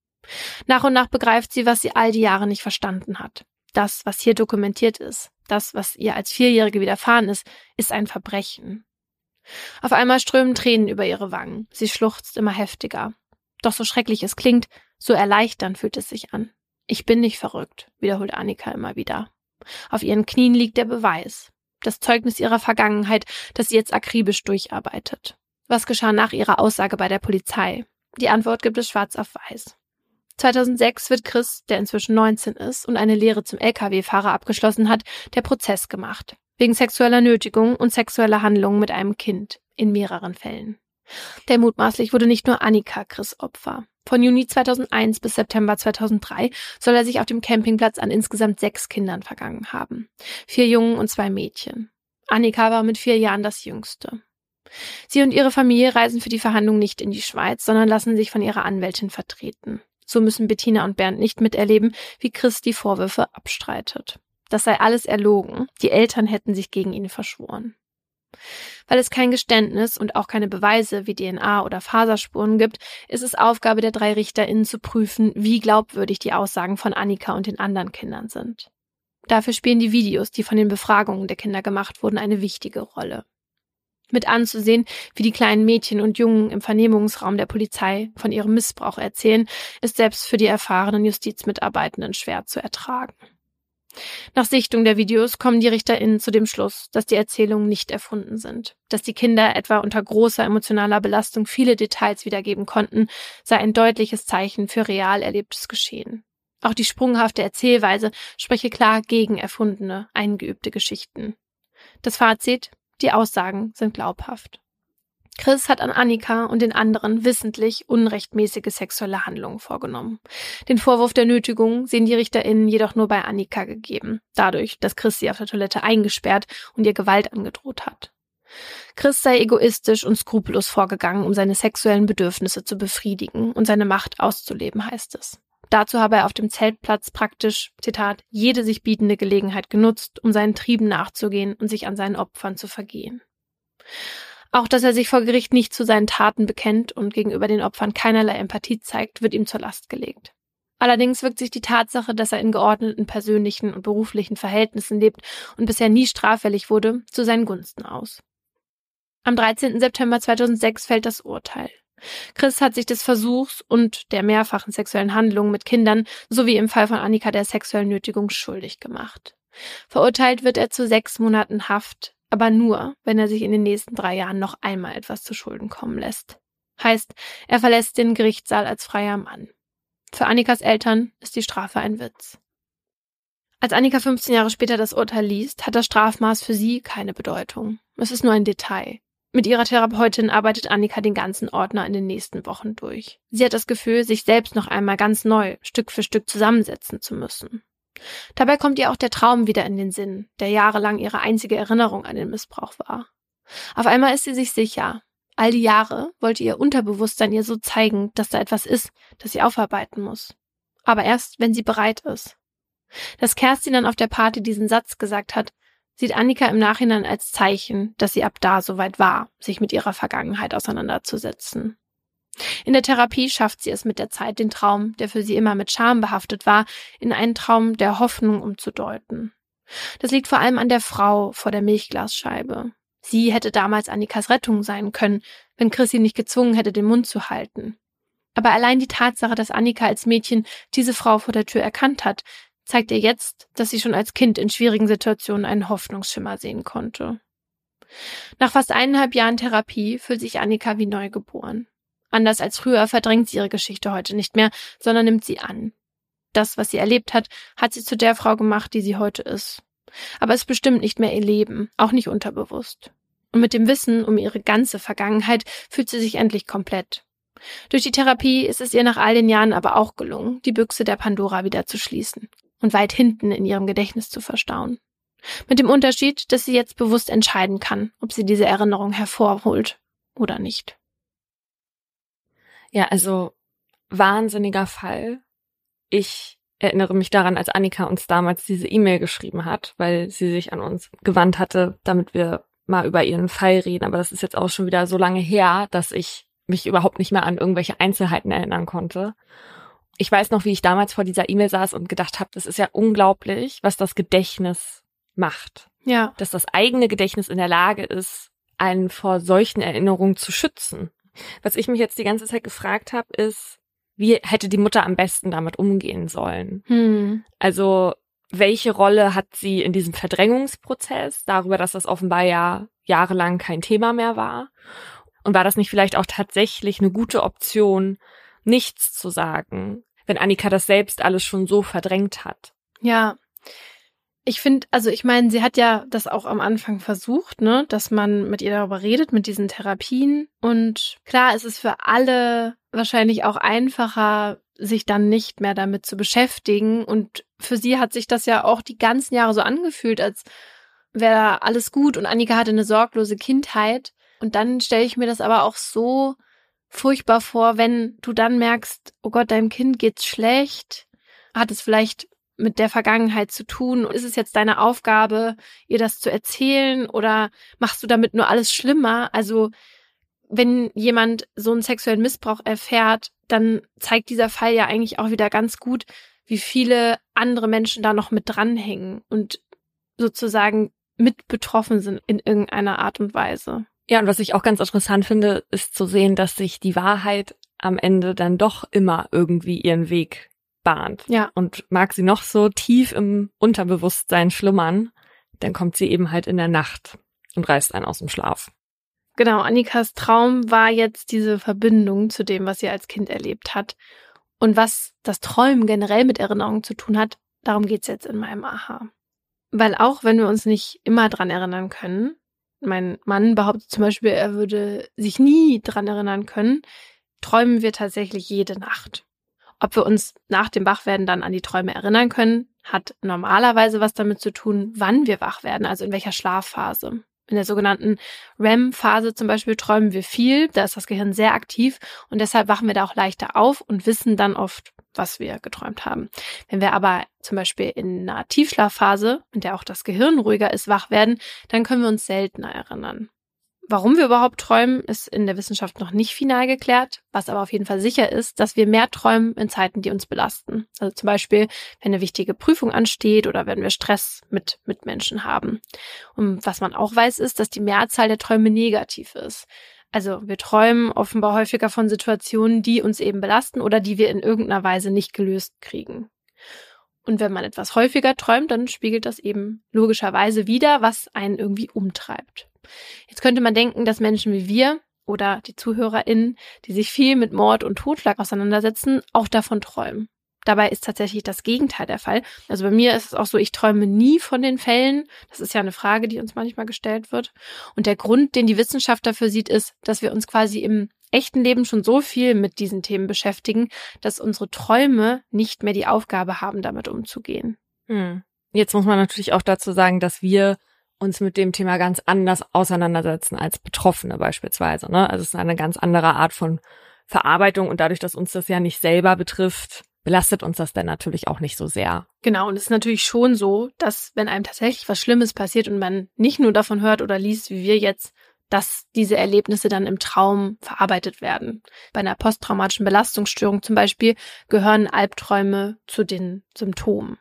Nach und nach begreift sie, was sie all die Jahre nicht verstanden hat. Das, was hier dokumentiert ist, das, was ihr als Vierjährige widerfahren ist, ist ein Verbrechen. Auf einmal strömen Tränen über ihre Wangen. Sie schluchzt immer heftiger. Doch so schrecklich es klingt, so erleichternd fühlt es sich an. Ich bin nicht verrückt, wiederholt Annika immer wieder. Auf ihren Knien liegt der Beweis. Das Zeugnis ihrer Vergangenheit, das sie jetzt akribisch durcharbeitet. Was geschah nach ihrer Aussage bei der Polizei? Die Antwort gibt es schwarz auf weiß. 2006 wird Chris, der inzwischen 19 ist und eine Lehre zum Lkw-Fahrer abgeschlossen hat, der Prozess gemacht. Wegen sexueller Nötigung und sexueller Handlungen mit einem Kind. In mehreren Fällen. Der mutmaßlich wurde nicht nur Annika Chris Opfer. Von Juni 2001 bis September 2003 soll er sich auf dem Campingplatz an insgesamt sechs Kindern vergangen haben. Vier Jungen und zwei Mädchen. Annika war mit vier Jahren das jüngste. Sie und ihre Familie reisen für die Verhandlung nicht in die Schweiz, sondern lassen sich von ihrer Anwältin vertreten. So müssen Bettina und Bernd nicht miterleben, wie Chris die Vorwürfe abstreitet. Das sei alles erlogen. Die Eltern hätten sich gegen ihn verschworen. Weil es kein Geständnis und auch keine Beweise wie DNA oder Faserspuren gibt, ist es Aufgabe der drei RichterInnen zu prüfen, wie glaubwürdig die Aussagen von Annika und den anderen Kindern sind. Dafür spielen die Videos, die von den Befragungen der Kinder gemacht wurden, eine wichtige Rolle. Mit anzusehen, wie die kleinen Mädchen und Jungen im Vernehmungsraum der Polizei von ihrem Missbrauch erzählen, ist selbst für die erfahrenen Justizmitarbeitenden schwer zu ertragen. Nach Sichtung der Videos kommen die RichterInnen zu dem Schluss, dass die Erzählungen nicht erfunden sind. Dass die Kinder etwa unter großer emotionaler Belastung viele Details wiedergeben konnten, sei ein deutliches Zeichen für real erlebtes Geschehen. Auch die sprunghafte Erzählweise spreche klar gegen erfundene, eingeübte Geschichten. Das Fazit, die Aussagen sind glaubhaft. Chris hat an Annika und den anderen wissentlich unrechtmäßige sexuelle Handlungen vorgenommen. Den Vorwurf der Nötigung sehen die RichterInnen jedoch nur bei Annika gegeben, dadurch, dass Chris sie auf der Toilette eingesperrt und ihr Gewalt angedroht hat. Chris sei egoistisch und skrupellos vorgegangen, um seine sexuellen Bedürfnisse zu befriedigen und seine Macht auszuleben, heißt es. Dazu habe er auf dem Zeltplatz praktisch, Zitat, jede sich bietende Gelegenheit genutzt, um seinen Trieben nachzugehen und sich an seinen Opfern zu vergehen. Auch dass er sich vor Gericht nicht zu seinen Taten bekennt und gegenüber den Opfern keinerlei Empathie zeigt, wird ihm zur Last gelegt. Allerdings wirkt sich die Tatsache, dass er in geordneten persönlichen und beruflichen Verhältnissen lebt und bisher nie straffällig wurde, zu seinen Gunsten aus. Am 13. September 2006 fällt das Urteil. Chris hat sich des Versuchs und der mehrfachen sexuellen Handlungen mit Kindern sowie im Fall von Annika der sexuellen Nötigung schuldig gemacht. Verurteilt wird er zu sechs Monaten Haft, aber nur, wenn er sich in den nächsten drei Jahren noch einmal etwas zu Schulden kommen lässt. Heißt, er verlässt den Gerichtssaal als freier Mann. Für Annikas Eltern ist die Strafe ein Witz. Als Annika 15 Jahre später das Urteil liest, hat das Strafmaß für sie keine Bedeutung. Es ist nur ein Detail. Mit ihrer Therapeutin arbeitet Annika den ganzen Ordner in den nächsten Wochen durch. Sie hat das Gefühl, sich selbst noch einmal ganz neu, Stück für Stück zusammensetzen zu müssen. Dabei kommt ihr auch der Traum wieder in den Sinn, der jahrelang ihre einzige Erinnerung an den Missbrauch war. Auf einmal ist sie sich sicher. All die Jahre wollte ihr Unterbewusstsein ihr so zeigen, dass da etwas ist, das sie aufarbeiten muss. Aber erst, wenn sie bereit ist. Dass Kerstin dann auf der Party diesen Satz gesagt hat, sieht Annika im Nachhinein als Zeichen, dass sie ab da soweit war, sich mit ihrer Vergangenheit auseinanderzusetzen. In der Therapie schafft sie es mit der Zeit, den Traum, der für sie immer mit Scham behaftet war, in einen Traum der Hoffnung umzudeuten. Das liegt vor allem an der Frau vor der Milchglasscheibe. Sie hätte damals Annikas Rettung sein können, wenn Chris sie nicht gezwungen hätte, den Mund zu halten. Aber allein die Tatsache, dass Annika als Mädchen diese Frau vor der Tür erkannt hat, zeigt ihr jetzt, dass sie schon als Kind in schwierigen Situationen einen Hoffnungsschimmer sehen konnte. Nach fast eineinhalb Jahren Therapie fühlt sich Annika wie neugeboren. Anders als früher verdrängt sie ihre Geschichte heute nicht mehr, sondern nimmt sie an. Das, was sie erlebt hat, hat sie zu der Frau gemacht, die sie heute ist. Aber es bestimmt nicht mehr ihr Leben, auch nicht unterbewusst. Und mit dem Wissen um ihre ganze Vergangenheit fühlt sie sich endlich komplett. Durch die Therapie ist es ihr nach all den Jahren aber auch gelungen, die Büchse der Pandora wieder zu schließen und weit hinten in ihrem Gedächtnis zu verstauen. Mit dem Unterschied, dass sie jetzt bewusst entscheiden kann, ob sie diese Erinnerung hervorholt oder nicht. Ja, also wahnsinniger Fall. Ich erinnere mich daran, als Annika uns damals diese E-Mail geschrieben hat, weil sie sich an uns gewandt hatte, damit wir mal über ihren Fall reden. Aber das ist jetzt auch schon wieder so lange her, dass ich mich überhaupt nicht mehr an irgendwelche Einzelheiten erinnern konnte. Ich weiß noch, wie ich damals vor dieser E-Mail saß und gedacht habe, das ist ja unglaublich, was das Gedächtnis macht. Ja. Dass das eigene Gedächtnis in der Lage ist, einen vor solchen Erinnerungen zu schützen. Was ich mich jetzt die ganze Zeit gefragt habe, ist, wie hätte die Mutter am besten damit umgehen sollen? Hm. Also welche Rolle hat sie in diesem Verdrängungsprozess darüber, dass das offenbar ja jahrelang kein Thema mehr war? Und war das nicht vielleicht auch tatsächlich eine gute Option, nichts zu sagen, wenn Annika das selbst alles schon so verdrängt hat? Ja. Ich finde, also ich meine, sie hat ja das auch am Anfang versucht, ne, dass man mit ihr darüber redet, mit diesen Therapien. Und klar, es ist für alle wahrscheinlich auch einfacher, sich dann nicht mehr damit zu beschäftigen. Und für sie hat sich das ja auch die ganzen Jahre so angefühlt, als wäre alles gut und Annika hatte eine sorglose Kindheit. Und dann stelle ich mir das aber auch so furchtbar vor, wenn du dann merkst, oh Gott, deinem Kind geht's schlecht, hat es vielleicht mit der Vergangenheit zu tun? Ist es jetzt deine Aufgabe, ihr das zu erzählen oder machst du damit nur alles schlimmer? Also, wenn jemand so einen sexuellen Missbrauch erfährt, dann zeigt dieser Fall ja eigentlich auch wieder ganz gut, wie viele andere Menschen da noch mit dranhängen und sozusagen mit betroffen sind in irgendeiner Art und Weise. Ja, und was ich auch ganz interessant finde, ist zu sehen, dass sich die Wahrheit am Ende dann doch immer irgendwie ihren Weg bahnt. Ja. Und mag sie noch so tief im Unterbewusstsein schlummern, dann kommt sie eben halt in der Nacht und reißt einen aus dem Schlaf. Genau, Annikas Traum war jetzt diese Verbindung zu dem, was sie als Kind erlebt hat. Und was das Träumen generell mit Erinnerungen zu tun hat, darum geht's jetzt in meinem Aha. Weil auch wenn wir uns nicht immer dran erinnern können, mein Mann behauptet zum Beispiel, er würde sich nie dran erinnern können, träumen wir tatsächlich jede Nacht. Ob wir uns nach dem Wachwerden dann an die Träume erinnern können, hat normalerweise was damit zu tun, wann wir wach werden, also in welcher Schlafphase. In der sogenannten REM-Phase zum Beispiel träumen wir viel, da ist das Gehirn sehr aktiv und deshalb wachen wir da auch leichter auf und wissen dann oft, was wir geträumt haben. Wenn wir aber zum Beispiel in einer Tiefschlafphase, in der auch das Gehirn ruhiger ist, wach werden, dann können wir uns seltener erinnern. Warum wir überhaupt träumen, ist in der Wissenschaft noch nicht final geklärt. Was aber auf jeden Fall sicher ist, dass wir mehr träumen in Zeiten, die uns belasten. Also zum Beispiel, wenn eine wichtige Prüfung ansteht oder wenn wir Stress mit Mitmenschen haben. Und was man auch weiß, ist, dass die Mehrzahl der Träume negativ ist. Also wir träumen offenbar häufiger von Situationen, die uns eben belasten oder die wir in irgendeiner Weise nicht gelöst kriegen. Und wenn man etwas häufiger träumt, dann spiegelt das eben logischerweise wieder, was einen irgendwie umtreibt. Jetzt könnte man denken, dass Menschen wie wir oder die ZuhörerInnen, die sich viel mit Mord und Totschlag auseinandersetzen, auch davon träumen. Dabei ist tatsächlich das Gegenteil der Fall. Also bei mir ist es auch so, ich träume nie von den Fällen. Das ist ja eine Frage, die uns manchmal gestellt wird. Und der Grund, den die Wissenschaft dafür sieht, ist, dass wir uns quasi im echten Leben schon so viel mit diesen Themen beschäftigen, dass unsere Träume nicht mehr die Aufgabe haben, damit umzugehen. Hm. Jetzt muss man natürlich auch dazu sagen, dass wir uns mit dem Thema ganz anders auseinandersetzen als Betroffene beispielsweise. Ne? Also es ist eine ganz andere Art von Verarbeitung und dadurch, dass uns das ja nicht selber betrifft, belastet uns das dann natürlich auch nicht so sehr. Genau, und es ist natürlich schon so, dass wenn einem tatsächlich was Schlimmes passiert und man nicht nur davon hört oder liest, wie wir jetzt, dass diese Erlebnisse dann im Traum verarbeitet werden. Bei einer posttraumatischen Belastungsstörung zum Beispiel gehören Albträume zu den Symptomen.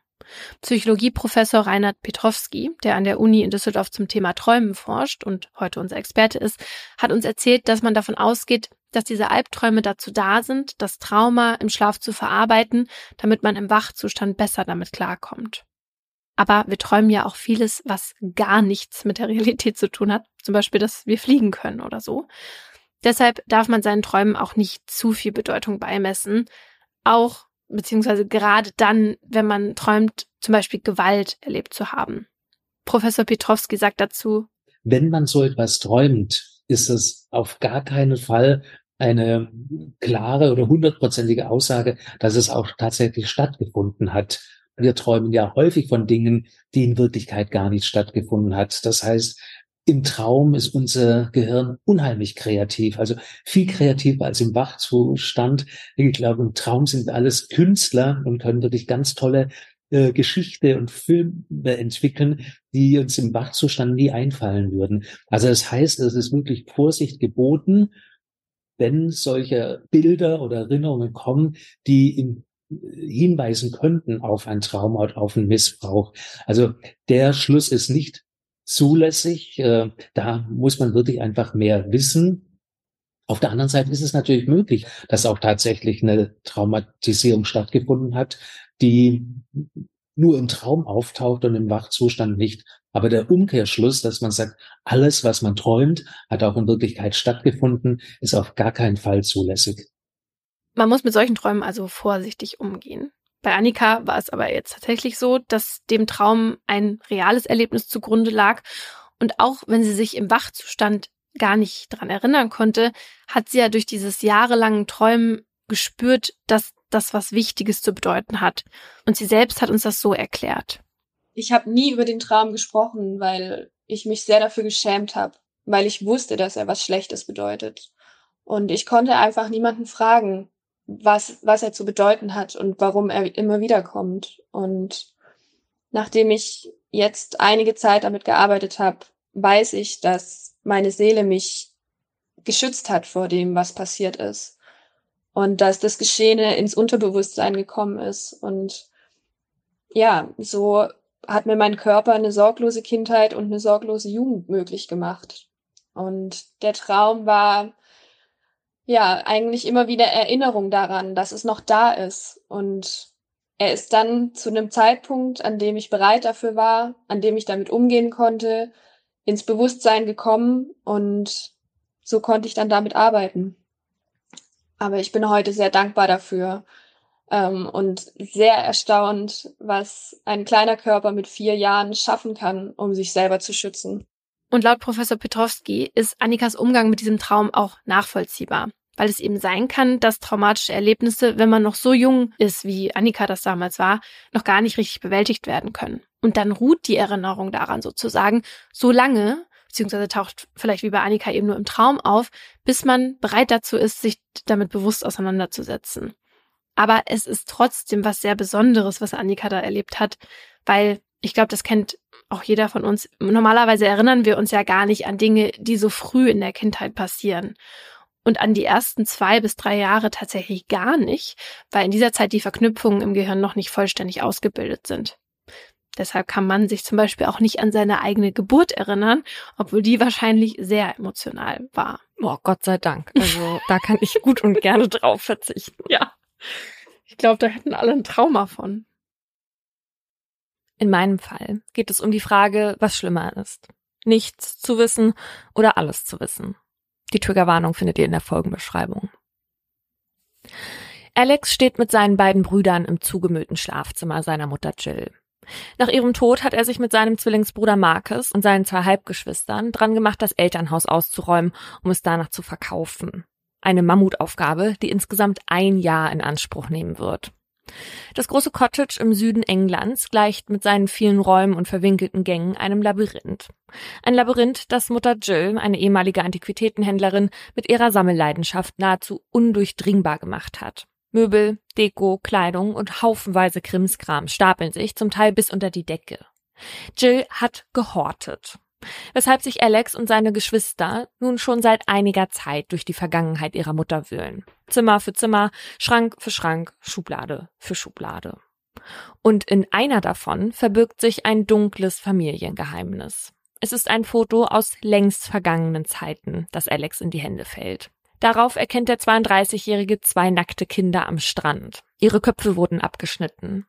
Psychologieprofessor Reinhard Petrowski, der an der Uni in Düsseldorf zum Thema Träumen forscht und heute unser Experte ist, hat uns erzählt, dass man davon ausgeht, dass diese Albträume dazu da sind, das Trauma im Schlaf zu verarbeiten, damit man im Wachzustand besser damit klarkommt. Aber wir träumen ja auch vieles, was gar nichts mit der Realität zu tun hat. Zum Beispiel, dass wir fliegen können oder so. Deshalb darf man seinen Träumen auch nicht zu viel Bedeutung beimessen. Auch beziehungsweise gerade dann, wenn man träumt, zum Beispiel Gewalt erlebt zu haben. Professor Petrowski sagt dazu, wenn man so etwas träumt, ist es auf gar keinen Fall eine klare oder hundertprozentige Aussage, dass es auch tatsächlich stattgefunden hat. Wir träumen ja häufig von Dingen, die in Wirklichkeit gar nicht stattgefunden hat. Das heißt, im Traum ist unser Gehirn unheimlich kreativ, also viel kreativer als im Wachzustand. Ich glaube, im Traum sind alles Künstler und können wirklich ganz tolle äh, Geschichte und Filme entwickeln, die uns im Wachzustand nie einfallen würden. Also das heißt, es ist wirklich Vorsicht geboten, wenn solche Bilder oder Erinnerungen kommen, die im hinweisen könnten auf ein Trauma oder auf einen Missbrauch. Also der Schluss ist nicht zulässig. Äh, da muss man wirklich einfach mehr wissen. Auf der anderen Seite ist es natürlich möglich, dass auch tatsächlich eine Traumatisierung stattgefunden hat, die nur im Traum auftaucht und im Wachzustand nicht. Aber der Umkehrschluss, dass man sagt, alles, was man träumt, hat auch in Wirklichkeit stattgefunden, ist auf gar keinen Fall zulässig. Man muss mit solchen Träumen also vorsichtig umgehen. Bei Annika war es aber jetzt tatsächlich so, dass dem Traum ein reales Erlebnis zugrunde lag. Und auch wenn sie sich im Wachzustand gar nicht dran erinnern konnte, hat sie ja durch dieses jahrelangen Träumen gespürt, dass das was Wichtiges zu bedeuten hat. Und sie selbst hat uns das so erklärt. Ich habe nie über den Traum gesprochen, weil ich mich sehr dafür geschämt habe, weil ich wusste, dass er was Schlechtes bedeutet. Und ich konnte einfach niemanden fragen, was, was er zu bedeuten hat und warum er immer wieder kommt. Und nachdem ich jetzt einige Zeit damit gearbeitet habe, weiß ich, dass meine Seele mich geschützt hat vor dem, was passiert ist und dass das Geschehene ins Unterbewusstsein gekommen ist. Und ja, so hat mir mein Körper eine sorglose Kindheit und eine sorglose Jugend möglich gemacht. Und der Traum war ja eigentlich immer wieder Erinnerung daran, dass es noch da ist. Und er ist dann zu einem Zeitpunkt, an dem ich bereit dafür war, an dem ich damit umgehen konnte, ins Bewusstsein gekommen und so konnte ich dann damit arbeiten. Aber ich bin heute sehr dankbar dafür ähm, und sehr erstaunt, was ein kleiner Körper mit vier Jahren schaffen kann, um sich selber zu schützen. Und laut Professor Petrowski ist Annikas Umgang mit diesem Traum auch nachvollziehbar, weil es eben sein kann, dass traumatische Erlebnisse, wenn man noch so jung ist, wie Annika das damals war, noch gar nicht richtig bewältigt werden können. Und dann ruht die Erinnerung daran sozusagen so lange, beziehungsweise taucht vielleicht wie bei Annika eben nur im Traum auf, bis man bereit dazu ist, sich damit bewusst auseinanderzusetzen. Aber es ist trotzdem was sehr Besonderes, was Annika da erlebt hat, weil ich glaube, das kennt auch jeder von uns. Normalerweise erinnern wir uns ja gar nicht an Dinge, die so früh in der Kindheit passieren. Und an die ersten zwei bis drei Jahre tatsächlich gar nicht, weil in dieser Zeit die Verknüpfungen im Gehirn noch nicht vollständig ausgebildet sind. Deshalb kann man sich zum Beispiel auch nicht an seine eigene Geburt erinnern, obwohl die wahrscheinlich sehr emotional war. Oh, Gott sei Dank. Also da kann ich gut und gerne drauf verzichten. Ja. Ich glaube, da hätten alle ein Trauma von. In meinem Fall geht es um die Frage, was schlimmer ist. Nichts zu wissen oder alles zu wissen. Die Triggerwarnung findet ihr in der Folgenbeschreibung. Alex steht mit seinen beiden Brüdern im zugemüllten Schlafzimmer seiner Mutter Jill. Nach ihrem Tod hat er sich mit seinem Zwillingsbruder Marcus und seinen zwei Halbgeschwistern dran gemacht, das Elternhaus auszuräumen, um es danach zu verkaufen. Eine Mammutaufgabe, die insgesamt ein Jahr in Anspruch nehmen wird. Das große Cottage im Süden Englands gleicht mit seinen vielen Räumen und verwinkelten Gängen einem Labyrinth. Ein Labyrinth, das Mutter Jill, eine ehemalige Antiquitätenhändlerin, mit ihrer Sammelleidenschaft nahezu undurchdringbar gemacht hat. Möbel, Deko, Kleidung und haufenweise Krimskram stapeln sich zum Teil bis unter die Decke. Jill hat gehortet. Weshalb sich Alex und seine Geschwister nun schon seit einiger Zeit durch die Vergangenheit ihrer Mutter wühlen. Zimmer für Zimmer, Schrank für Schrank, Schublade für Schublade. Und in einer davon verbirgt sich ein dunkles Familiengeheimnis. Es ist ein Foto aus längst vergangenen Zeiten, das Alex in die Hände fällt. Darauf erkennt der 32-Jährige zwei nackte Kinder am Strand. Ihre Köpfe wurden abgeschnitten.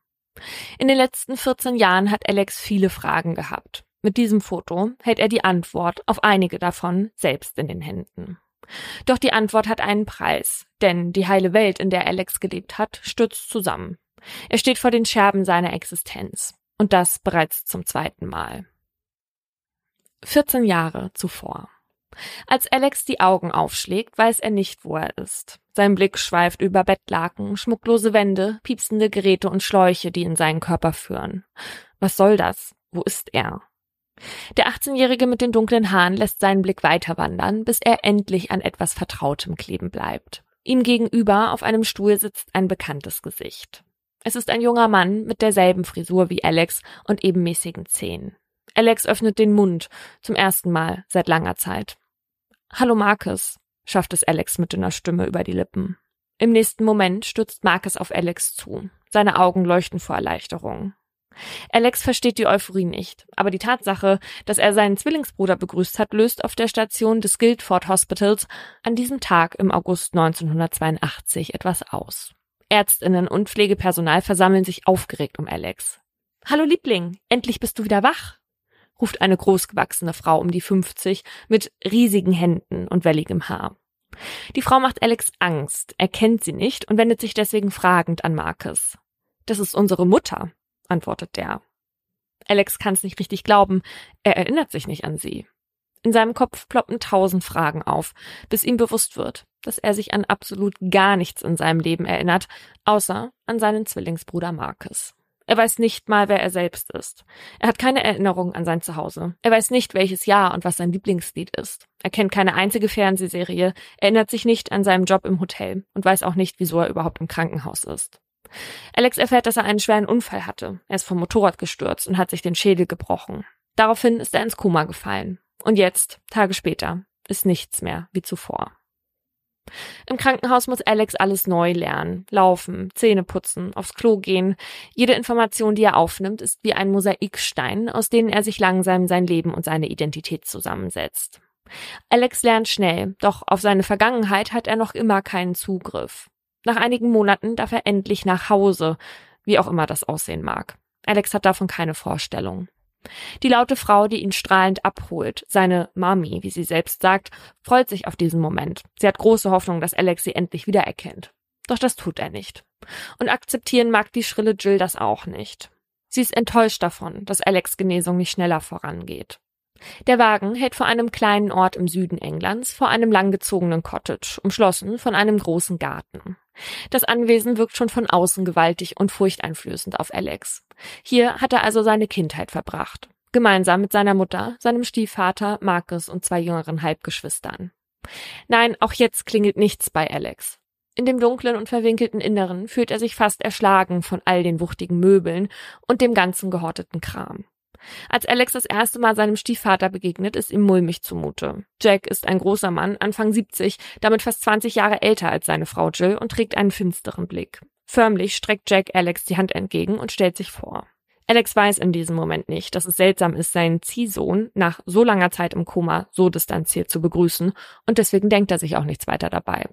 In den letzten 14 Jahren hat Alex viele Fragen gehabt. Mit diesem Foto hält er die Antwort auf einige davon selbst in den Händen. Doch die Antwort hat einen Preis, denn die heile Welt, in der Alex gelebt hat, stürzt zusammen. Er steht vor den Scherben seiner Existenz. Und das bereits zum zweiten Mal. 14 Jahre zuvor. Als Alex die Augen aufschlägt, weiß er nicht, wo er ist. Sein Blick schweift über Bettlaken, schmucklose Wände, piepsende Geräte und Schläuche, die in seinen Körper führen. Was soll das? Wo ist er? Der 18-Jährige mit den dunklen Haaren lässt seinen Blick weiter wandern, bis er endlich an etwas Vertrautem kleben bleibt. Ihm gegenüber auf einem Stuhl sitzt ein bekanntes Gesicht. Es ist ein junger Mann mit derselben Frisur wie Alex und ebenmäßigen Zähnen. Alex öffnet den Mund, zum ersten Mal seit langer Zeit. Hallo Marcus, schafft es Alex mit dünner Stimme über die Lippen. Im nächsten Moment stürzt Marcus auf Alex zu. Seine Augen leuchten vor Erleichterung. Alex versteht die Euphorie nicht, aber die Tatsache, dass er seinen Zwillingsbruder begrüßt hat, löst auf der Station des Guildford Hospitals an diesem Tag im August 1982 etwas aus. Ärztinnen und Pflegepersonal versammeln sich aufgeregt um Alex. Hallo Liebling, endlich bist du wieder wach, ruft eine großgewachsene Frau um die 50 mit riesigen Händen und welligem Haar. Die Frau macht Alex Angst, erkennt sie nicht und wendet sich deswegen fragend an Marcus. Das ist unsere Mutter, antwortet der. Alex kann es nicht richtig glauben, er erinnert sich nicht an sie. In seinem Kopf ploppen tausend Fragen auf, bis ihm bewusst wird, dass er sich an absolut gar nichts in seinem Leben erinnert, außer an seinen Zwillingsbruder Marcus. Er weiß nicht mal, wer er selbst ist. Er hat keine Erinnerung an sein Zuhause. Er weiß nicht, welches Jahr und was sein Lieblingslied ist. Er kennt keine einzige Fernsehserie, erinnert sich nicht an seinen Job im Hotel und weiß auch nicht, wieso er überhaupt im Krankenhaus ist. Alex erfährt, dass er einen schweren Unfall hatte. Er ist vom Motorrad gestürzt und hat sich den Schädel gebrochen. Daraufhin ist er ins Koma gefallen. Und jetzt, Tage später, ist nichts mehr wie zuvor. Im Krankenhaus muss Alex alles neu lernen. Laufen, Zähne putzen, aufs Klo gehen. Jede Information, die er aufnimmt, ist wie ein Mosaikstein, aus denen er sich langsam sein Leben und seine Identität zusammensetzt. Alex lernt schnell, doch auf seine Vergangenheit hat er noch immer keinen Zugriff. Nach einigen Monaten darf er endlich nach Hause, wie auch immer das aussehen mag. Alex hat davon keine Vorstellung. Die laute Frau, die ihn strahlend abholt, seine Mami, wie sie selbst sagt, freut sich auf diesen Moment. Sie hat große Hoffnung, dass Alex sie endlich wiedererkennt. Doch das tut er nicht. Und akzeptieren mag die schrille Jill das auch nicht. Sie ist enttäuscht davon, dass Alex Genesung nicht schneller vorangeht. Der Wagen hält vor einem kleinen Ort im Süden Englands vor einem langgezogenen Cottage, umschlossen von einem großen Garten. Das Anwesen wirkt schon von außen gewaltig und furchteinflößend auf Alex. Hier hat er also seine Kindheit verbracht. Gemeinsam mit seiner Mutter, seinem Stiefvater, Marcus und zwei jüngeren Halbgeschwistern. Nein, auch jetzt klingelt nichts bei Alex. In dem dunklen und verwinkelten Inneren fühlt er sich fast erschlagen von all den wuchtigen Möbeln und dem ganzen gehorteten Kram. Als Alex das erste Mal seinem Stiefvater begegnet, ist ihm mulmig zumute. Jack ist ein großer Mann, Anfang 70, damit fast 20 Jahre älter als seine Frau Jill und trägt einen finsteren Blick. Förmlich streckt Jack Alex die Hand entgegen und stellt sich vor. Alex weiß in diesem Moment nicht, dass es seltsam ist, seinen Ziehsohn nach so langer Zeit im Koma so distanziert zu begrüßen und deswegen denkt er sich auch nichts weiter dabei.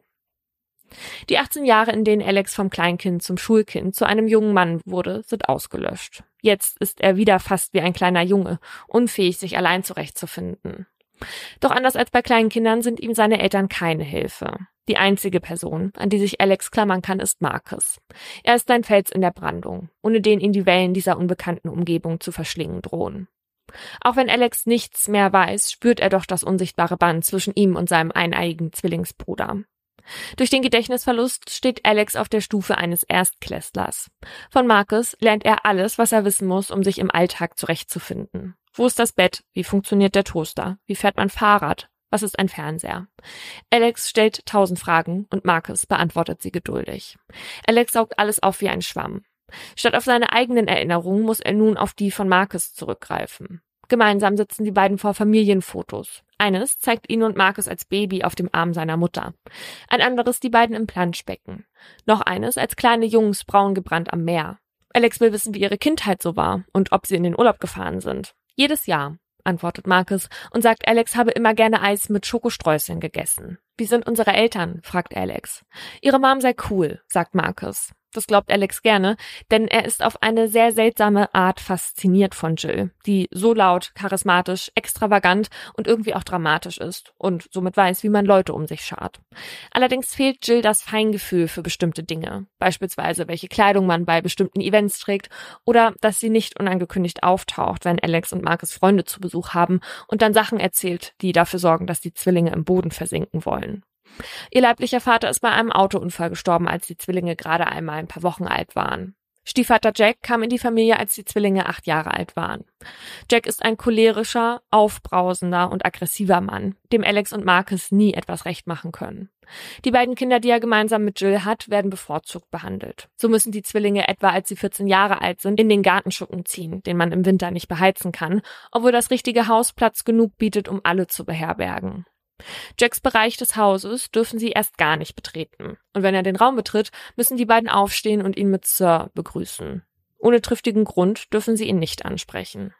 Die 18 Jahre, in denen Alex vom Kleinkind zum Schulkind zu einem jungen Mann wurde, sind ausgelöscht. Jetzt ist er wieder fast wie ein kleiner Junge, unfähig, sich allein zurechtzufinden. Doch anders als bei kleinen Kindern sind ihm seine Eltern keine Hilfe. Die einzige Person, an die sich Alex klammern kann, ist Marcus. Er ist ein Fels in der Brandung, ohne den ihn die Wellen dieser unbekannten Umgebung zu verschlingen drohen. Auch wenn Alex nichts mehr weiß, spürt er doch das unsichtbare Band zwischen ihm und seinem eineiigen Zwillingsbruder. Durch den Gedächtnisverlust steht Alex auf der Stufe eines Erstklässlers. Von Marcus lernt er alles, was er wissen muss, um sich im Alltag zurechtzufinden. Wo ist das Bett? Wie funktioniert der Toaster? Wie fährt man Fahrrad? Was ist ein Fernseher? Alex stellt tausend Fragen und Marcus beantwortet sie geduldig. Alex saugt alles auf wie ein Schwamm. Statt auf seine eigenen Erinnerungen muss er nun auf die von Marcus zurückgreifen. Gemeinsam sitzen die beiden vor Familienfotos. Eines zeigt ihn und Marcus als Baby auf dem Arm seiner Mutter. Ein anderes die beiden im Planschbecken. Noch eines als kleine Jungs braun gebrannt am Meer. Alex will wissen, wie ihre Kindheit so war und ob sie in den Urlaub gefahren sind. Jedes Jahr, antwortet Marcus und sagt, Alex habe immer gerne Eis mit Schokostreuseln gegessen. Wie sind unsere Eltern? fragt Alex. Ihre Mom sei cool, sagt Marcus. Das glaubt Alex gerne, denn er ist auf eine sehr seltsame Art fasziniert von Jill, die so laut, charismatisch, extravagant und irgendwie auch dramatisch ist und somit weiß, wie man Leute um sich schart. Allerdings fehlt Jill das Feingefühl für bestimmte Dinge, beispielsweise welche Kleidung man bei bestimmten Events trägt oder dass sie nicht unangekündigt auftaucht, wenn Alex und Marcus Freunde zu Besuch haben und dann Sachen erzählt, die dafür sorgen, dass die Zwillinge im Boden versinken wollen. Ihr leiblicher Vater ist bei einem Autounfall gestorben, als die Zwillinge gerade einmal ein paar Wochen alt waren. Stiefvater Jack kam in die Familie, als die Zwillinge acht Jahre alt waren. Jack ist ein cholerischer, aufbrausender und aggressiver Mann, dem Alex und Marcus nie etwas recht machen können. Die beiden Kinder, die er gemeinsam mit Jill hat, werden bevorzugt behandelt. So müssen die Zwillinge etwa, als sie 14 Jahre alt sind, in den Gartenschuppen ziehen, den man im Winter nicht beheizen kann, obwohl das richtige Haus Platz genug bietet, um alle zu beherbergen. Jacks Bereich des Hauses dürfen sie erst gar nicht betreten. Und wenn er den Raum betritt, müssen die beiden aufstehen und ihn mit Sir begrüßen. Ohne triftigen Grund dürfen sie ihn nicht ansprechen.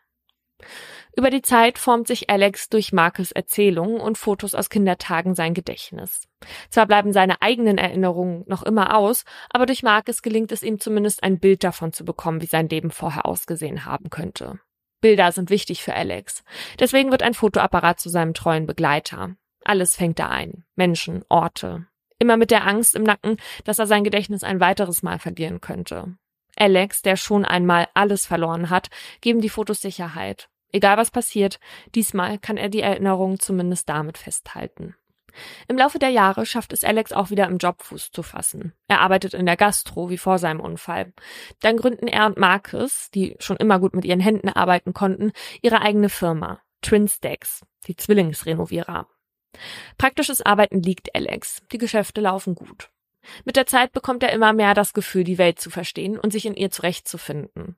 Über die Zeit formt sich Alex durch Marcus Erzählungen und Fotos aus Kindertagen sein Gedächtnis. Zwar bleiben seine eigenen Erinnerungen noch immer aus, aber durch Marcus gelingt es ihm zumindest ein Bild davon zu bekommen, wie sein Leben vorher ausgesehen haben könnte. Bilder sind wichtig für Alex. Deswegen wird ein Fotoapparat zu seinem treuen Begleiter. Alles fängt er ein. Menschen, Orte. Immer mit der Angst im Nacken, dass er sein Gedächtnis ein weiteres Mal verlieren könnte. Alex, der schon einmal alles verloren hat, geben die Fotos Sicherheit. Egal was passiert, diesmal kann er die Erinnerung zumindest damit festhalten. Im Laufe der Jahre schafft es Alex auch wieder im Job Fuß zu fassen. Er arbeitet in der Gastro wie vor seinem Unfall. Dann gründen er und Marcus, die schon immer gut mit ihren Händen arbeiten konnten, ihre eigene Firma, Twin Stacks, die Zwillingsrenovierer. Praktisches Arbeiten liegt Alex. Die Geschäfte laufen gut. Mit der Zeit bekommt er immer mehr das Gefühl, die Welt zu verstehen und sich in ihr zurechtzufinden.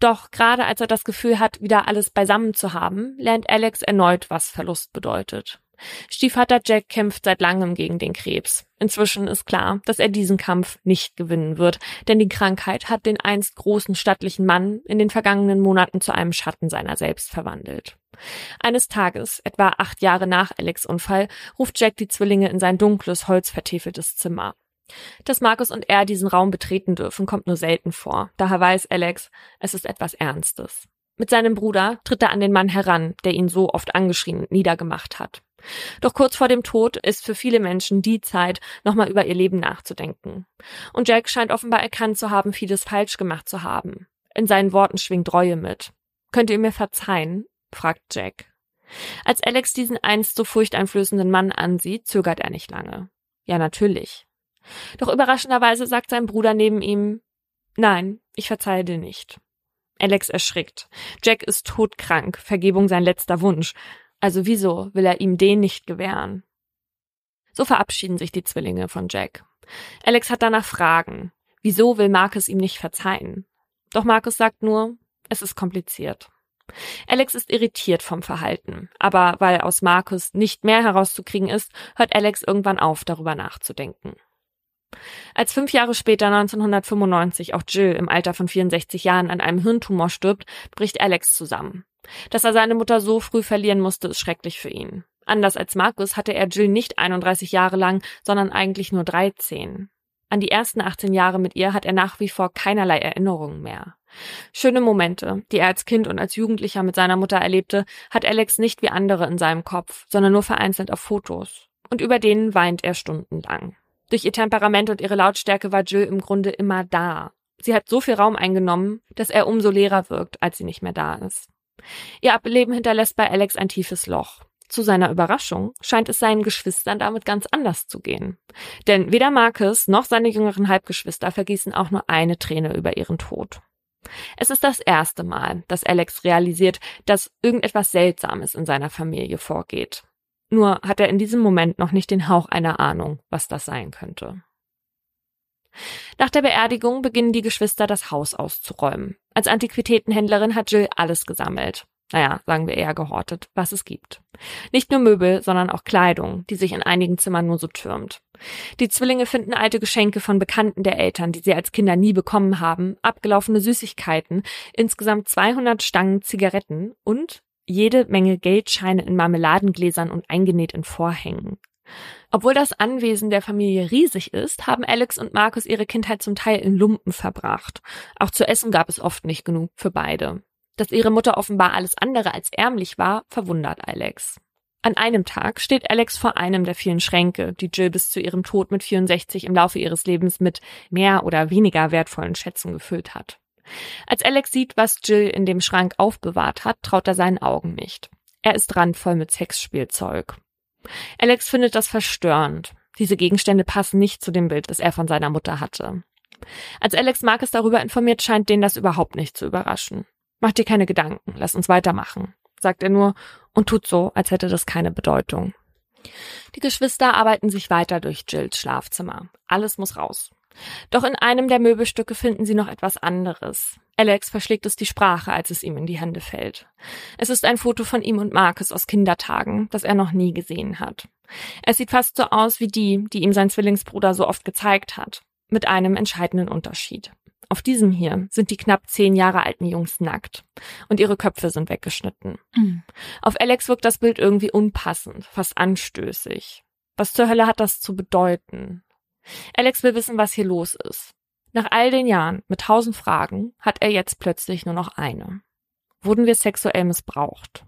Doch gerade als er das Gefühl hat, wieder alles beisammen zu haben, lernt Alex erneut, was Verlust bedeutet. Stiefvater Jack kämpft seit langem gegen den Krebs. Inzwischen ist klar, dass er diesen Kampf nicht gewinnen wird, denn die Krankheit hat den einst großen stattlichen Mann in den vergangenen Monaten zu einem Schatten seiner selbst verwandelt. Eines Tages, etwa acht Jahre nach Alex Unfall, ruft Jack die Zwillinge in sein dunkles, holzvertäfeltes Zimmer. Dass Markus und er diesen Raum betreten dürfen, kommt nur selten vor. Daher weiß Alex, es ist etwas Ernstes. Mit seinem Bruder tritt er an den Mann heran, der ihn so oft angeschrien und niedergemacht hat. Doch kurz vor dem Tod ist für viele Menschen die Zeit, nochmal über ihr Leben nachzudenken. Und Jack scheint offenbar erkannt zu haben, vieles falsch gemacht zu haben. In seinen Worten schwingt Reue mit. Könnt ihr mir verzeihen? Fragt Jack. Als Alex diesen einst so furchteinflößenden Mann ansieht, zögert er nicht lange. Ja, natürlich. Doch überraschenderweise sagt sein Bruder neben ihm, Nein, ich verzeihe dir nicht. Alex erschrickt. Jack ist todkrank, Vergebung sein letzter Wunsch. Also wieso will er ihm den nicht gewähren? So verabschieden sich die Zwillinge von Jack. Alex hat danach Fragen. Wieso will Marcus ihm nicht verzeihen? Doch Marcus sagt nur, es ist kompliziert. Alex ist irritiert vom Verhalten, aber weil aus Marcus nicht mehr herauszukriegen ist, hört Alex irgendwann auf, darüber nachzudenken. Als fünf Jahre später 1995 auch Jill im Alter von 64 Jahren an einem Hirntumor stirbt, bricht Alex zusammen. Dass er seine Mutter so früh verlieren musste, ist schrecklich für ihn. Anders als Markus hatte er Jill nicht 31 Jahre lang, sondern eigentlich nur 13. An die ersten 18 Jahre mit ihr hat er nach wie vor keinerlei Erinnerungen mehr. Schöne Momente, die er als Kind und als Jugendlicher mit seiner Mutter erlebte, hat Alex nicht wie andere in seinem Kopf, sondern nur vereinzelt auf Fotos. Und über denen weint er stundenlang. Durch ihr Temperament und ihre Lautstärke war Jill im Grunde immer da. Sie hat so viel Raum eingenommen, dass er umso leerer wirkt, als sie nicht mehr da ist. Ihr Ableben hinterlässt bei Alex ein tiefes Loch. Zu seiner Überraschung scheint es seinen Geschwistern damit ganz anders zu gehen. Denn weder Marcus noch seine jüngeren Halbgeschwister vergießen auch nur eine Träne über ihren Tod. Es ist das erste Mal, dass Alex realisiert, dass irgendetwas Seltsames in seiner Familie vorgeht. Nur hat er in diesem Moment noch nicht den Hauch einer Ahnung, was das sein könnte. Nach der Beerdigung beginnen die Geschwister das Haus auszuräumen. Als Antiquitätenhändlerin hat Jill alles gesammelt. Naja, sagen wir eher gehortet, was es gibt. Nicht nur Möbel, sondern auch Kleidung, die sich in einigen Zimmern nur so türmt. Die Zwillinge finden alte Geschenke von Bekannten der Eltern, die sie als Kinder nie bekommen haben, abgelaufene Süßigkeiten, insgesamt 200 Stangen Zigaretten und jede Menge Geldscheine in Marmeladengläsern und eingenäht in Vorhängen. Obwohl das Anwesen der Familie riesig ist, haben Alex und Markus ihre Kindheit zum Teil in Lumpen verbracht. Auch zu essen gab es oft nicht genug für beide. Dass ihre Mutter offenbar alles andere als ärmlich war, verwundert Alex. An einem Tag steht Alex vor einem der vielen Schränke, die Jill bis zu ihrem Tod mit 64 im Laufe ihres Lebens mit mehr oder weniger wertvollen Schätzen gefüllt hat. Als Alex sieht, was Jill in dem Schrank aufbewahrt hat, traut er seinen Augen nicht. Er ist randvoll mit Sexspielzeug. Alex findet das verstörend. Diese Gegenstände passen nicht zu dem Bild, das er von seiner Mutter hatte. Als Alex Marcus darüber informiert, scheint den das überhaupt nicht zu überraschen. Mach dir keine Gedanken, lass uns weitermachen, sagt er nur und tut so, als hätte das keine Bedeutung. Die Geschwister arbeiten sich weiter durch Jills Schlafzimmer. Alles muss raus. Doch in einem der Möbelstücke finden sie noch etwas anderes. Alex verschlägt es die Sprache, als es ihm in die Hände fällt. Es ist ein Foto von ihm und Marcus aus Kindertagen, das er noch nie gesehen hat. Es sieht fast so aus wie die, die ihm sein Zwillingsbruder so oft gezeigt hat, mit einem entscheidenden Unterschied. Auf diesem hier sind die knapp zehn Jahre alten Jungs nackt und ihre Köpfe sind weggeschnitten. Mhm. Auf Alex wirkt das Bild irgendwie unpassend, fast anstößig. Was zur Hölle hat das zu bedeuten? Alex will wissen, was hier los ist. Nach all den Jahren mit tausend Fragen hat er jetzt plötzlich nur noch eine. Wurden wir sexuell missbraucht?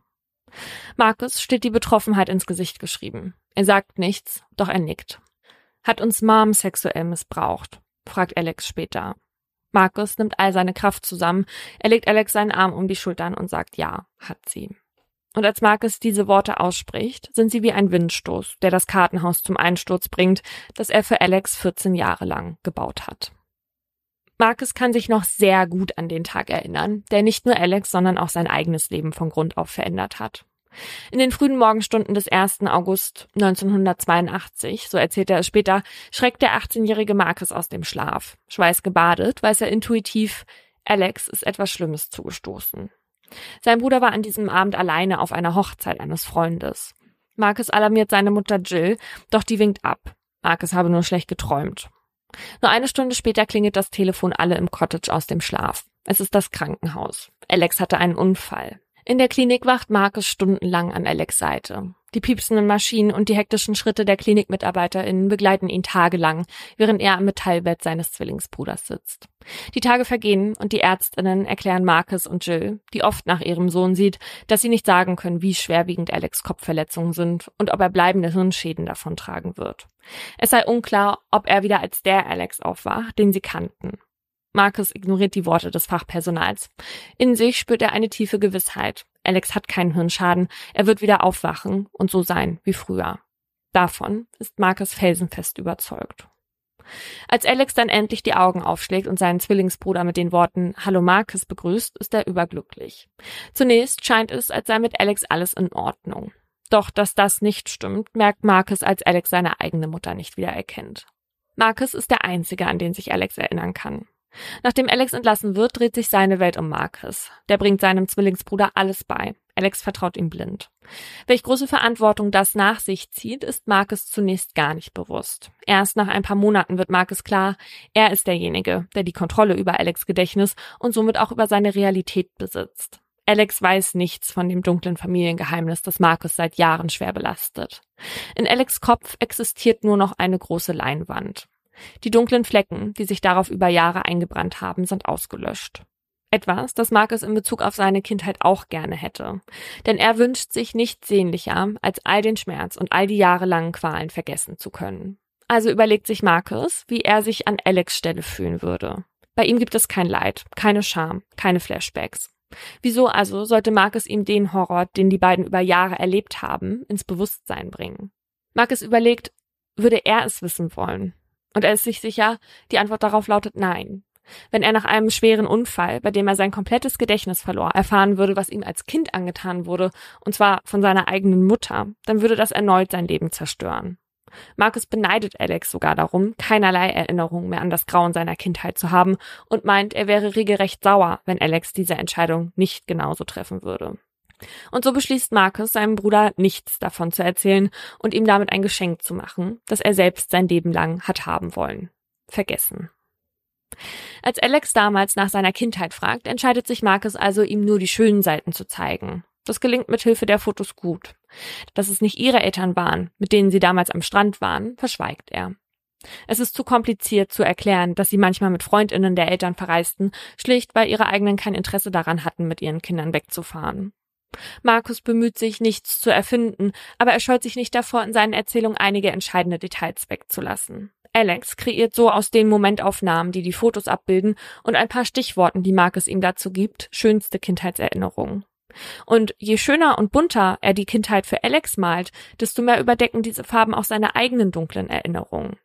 Markus steht die Betroffenheit ins Gesicht geschrieben. Er sagt nichts, doch er nickt. Hat uns Mom sexuell missbraucht? fragt Alex später. Markus nimmt all seine Kraft zusammen, er legt Alex seinen Arm um die Schultern und sagt ja, hat sie. Und als Marcus diese Worte ausspricht, sind sie wie ein Windstoß, der das Kartenhaus zum Einsturz bringt, das er für Alex 14 Jahre lang gebaut hat. Marcus kann sich noch sehr gut an den Tag erinnern, der nicht nur Alex, sondern auch sein eigenes Leben von Grund auf verändert hat. In den frühen Morgenstunden des 1. August 1982, so erzählt er es später, schreckt der 18-jährige Marcus aus dem Schlaf. Schweißgebadet weiß er intuitiv, Alex ist etwas Schlimmes zugestoßen. Sein Bruder war an diesem Abend alleine auf einer Hochzeit eines Freundes. Marcus alarmiert seine Mutter Jill, doch die winkt ab. Marcus habe nur schlecht geträumt. Nur eine Stunde später klingelt das Telefon alle im Cottage aus dem Schlaf. Es ist das Krankenhaus. Alex hatte einen Unfall. In der Klinik wacht Marcus stundenlang an Alex Seite. Die piepsenden Maschinen und die hektischen Schritte der KlinikmitarbeiterInnen begleiten ihn tagelang, während er am Metallbett seines Zwillingsbruders sitzt. Die Tage vergehen und die ÄrztInnen erklären Marcus und Jill, die oft nach ihrem Sohn sieht, dass sie nicht sagen können, wie schwerwiegend Alex Kopfverletzungen sind und ob er bleibende Hirnschäden davontragen wird. Es sei unklar, ob er wieder als der Alex aufwacht, den sie kannten. Marcus ignoriert die Worte des Fachpersonals. In sich spürt er eine tiefe Gewissheit. Alex hat keinen Hirnschaden, er wird wieder aufwachen und so sein wie früher. Davon ist Marcus felsenfest überzeugt. Als Alex dann endlich die Augen aufschlägt und seinen Zwillingsbruder mit den Worten Hallo Marcus begrüßt, ist er überglücklich. Zunächst scheint es, als sei mit Alex alles in Ordnung. Doch dass das nicht stimmt, merkt Marcus, als Alex seine eigene Mutter nicht wieder erkennt. Marcus ist der Einzige, an den sich Alex erinnern kann. Nachdem Alex entlassen wird, dreht sich seine Welt um Marcus. Der bringt seinem Zwillingsbruder alles bei. Alex vertraut ihm blind. Welch große Verantwortung das nach sich zieht, ist Marcus zunächst gar nicht bewusst. Erst nach ein paar Monaten wird Marcus klar, er ist derjenige, der die Kontrolle über Alex Gedächtnis und somit auch über seine Realität besitzt. Alex weiß nichts von dem dunklen Familiengeheimnis, das Marcus seit Jahren schwer belastet. In Alex Kopf existiert nur noch eine große Leinwand. Die dunklen Flecken, die sich darauf über Jahre eingebrannt haben, sind ausgelöscht. Etwas, das Marcus in Bezug auf seine Kindheit auch gerne hätte. Denn er wünscht sich nichts sehnlicher, als all den Schmerz und all die jahrelangen Qualen vergessen zu können. Also überlegt sich Marcus, wie er sich an Alex Stelle fühlen würde. Bei ihm gibt es kein Leid, keine Scham, keine Flashbacks. Wieso also sollte Marcus ihm den Horror, den die beiden über Jahre erlebt haben, ins Bewusstsein bringen? Marcus überlegt, würde er es wissen wollen? Und er ist sich sicher, die Antwort darauf lautet nein. Wenn er nach einem schweren Unfall, bei dem er sein komplettes Gedächtnis verlor, erfahren würde, was ihm als Kind angetan wurde, und zwar von seiner eigenen Mutter, dann würde das erneut sein Leben zerstören. Marcus beneidet Alex sogar darum, keinerlei Erinnerung mehr an das Grauen seiner Kindheit zu haben und meint, er wäre regelrecht sauer, wenn Alex diese Entscheidung nicht genauso treffen würde. Und so beschließt Marcus, seinem Bruder nichts davon zu erzählen und ihm damit ein Geschenk zu machen, das er selbst sein Leben lang hat haben wollen. Vergessen. Als Alex damals nach seiner Kindheit fragt, entscheidet sich Marcus also, ihm nur die schönen Seiten zu zeigen. Das gelingt mit Hilfe der Fotos gut. Dass es nicht ihre Eltern waren, mit denen sie damals am Strand waren, verschweigt er. Es ist zu kompliziert zu erklären, dass sie manchmal mit Freundinnen der Eltern verreisten, schlicht weil ihre eigenen kein Interesse daran hatten, mit ihren Kindern wegzufahren. Markus bemüht sich, nichts zu erfinden, aber er scheut sich nicht davor, in seinen Erzählungen einige entscheidende Details wegzulassen. Alex kreiert so aus den Momentaufnahmen, die die Fotos abbilden, und ein paar Stichworten, die Marcus ihm dazu gibt, schönste Kindheitserinnerungen. Und je schöner und bunter er die Kindheit für Alex malt, desto mehr überdecken diese Farben auch seine eigenen dunklen Erinnerungen.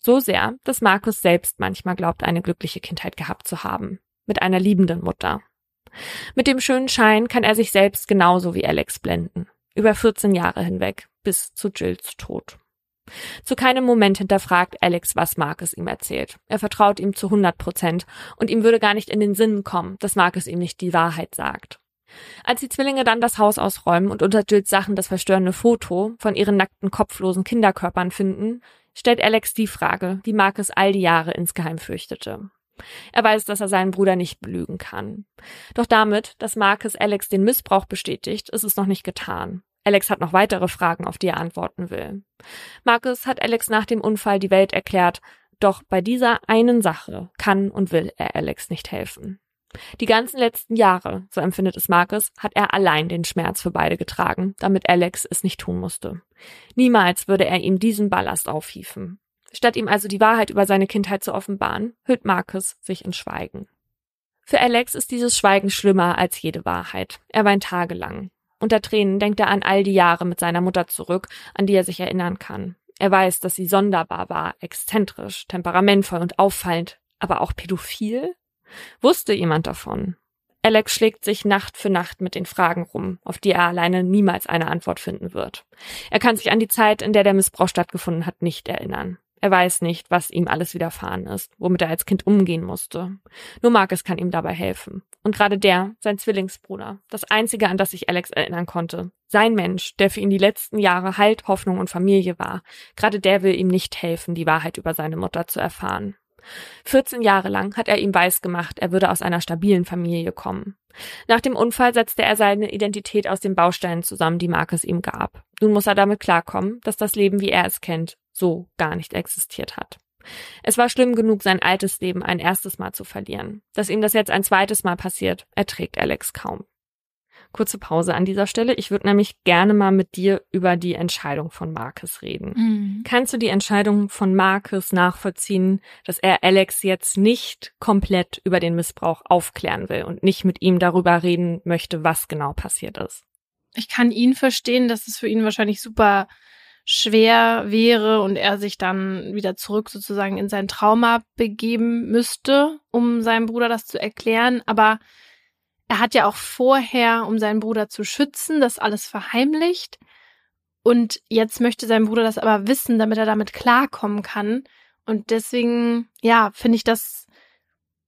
So sehr, dass Markus selbst manchmal glaubt, eine glückliche Kindheit gehabt zu haben. Mit einer liebenden Mutter. Mit dem schönen Schein kann er sich selbst genauso wie Alex blenden. Über 14 Jahre hinweg, bis zu Jills Tod. Zu keinem Moment hinterfragt Alex, was Marcus ihm erzählt. Er vertraut ihm zu 100 Prozent und ihm würde gar nicht in den Sinn kommen, dass Marcus ihm nicht die Wahrheit sagt. Als die Zwillinge dann das Haus ausräumen und unter Jills Sachen das verstörende Foto von ihren nackten, kopflosen Kinderkörpern finden, stellt Alex die Frage, die Marcus all die Jahre insgeheim fürchtete. Er weiß, dass er seinen Bruder nicht belügen kann. Doch damit, dass Marcus Alex den Missbrauch bestätigt, ist es noch nicht getan. Alex hat noch weitere Fragen, auf die er antworten will. Marcus hat Alex nach dem Unfall die Welt erklärt, doch bei dieser einen Sache kann und will er Alex nicht helfen. Die ganzen letzten Jahre, so empfindet es Marcus, hat er allein den Schmerz für beide getragen, damit Alex es nicht tun musste. Niemals würde er ihm diesen Ballast aufhieven. Statt ihm also die Wahrheit über seine Kindheit zu offenbaren, hüllt Marcus sich in Schweigen. Für Alex ist dieses Schweigen schlimmer als jede Wahrheit. Er weint tagelang. Unter Tränen denkt er an all die Jahre mit seiner Mutter zurück, an die er sich erinnern kann. Er weiß, dass sie sonderbar war, exzentrisch, temperamentvoll und auffallend, aber auch pädophil? Wusste jemand davon? Alex schlägt sich Nacht für Nacht mit den Fragen rum, auf die er alleine niemals eine Antwort finden wird. Er kann sich an die Zeit, in der der Missbrauch stattgefunden hat, nicht erinnern. Er weiß nicht, was ihm alles widerfahren ist, womit er als Kind umgehen musste. Nur Marcus kann ihm dabei helfen. Und gerade der, sein Zwillingsbruder, das einzige, an das sich Alex erinnern konnte. Sein Mensch, der für ihn die letzten Jahre Halt, Hoffnung und Familie war. Gerade der will ihm nicht helfen, die Wahrheit über seine Mutter zu erfahren. 14 Jahre lang hat er ihm weisgemacht, er würde aus einer stabilen Familie kommen. Nach dem Unfall setzte er seine Identität aus den Bausteinen zusammen, die Marcus ihm gab. Nun muss er damit klarkommen, dass das Leben, wie er es kennt, so gar nicht existiert hat. Es war schlimm genug, sein altes Leben ein erstes Mal zu verlieren. Dass ihm das jetzt ein zweites Mal passiert, erträgt Alex kaum. Kurze Pause an dieser Stelle. Ich würde nämlich gerne mal mit dir über die Entscheidung von Marcus reden. Mhm. Kannst du die Entscheidung von Marcus nachvollziehen, dass er Alex jetzt nicht komplett über den Missbrauch aufklären will und nicht mit ihm darüber reden möchte, was genau passiert ist? Ich kann ihn verstehen, dass es für ihn wahrscheinlich super schwer wäre und er sich dann wieder zurück sozusagen in sein Trauma begeben müsste, um seinem Bruder das zu erklären. Aber er hat ja auch vorher, um seinen Bruder zu schützen, das alles verheimlicht. Und jetzt möchte sein Bruder das aber wissen, damit er damit klarkommen kann. Und deswegen, ja, finde ich das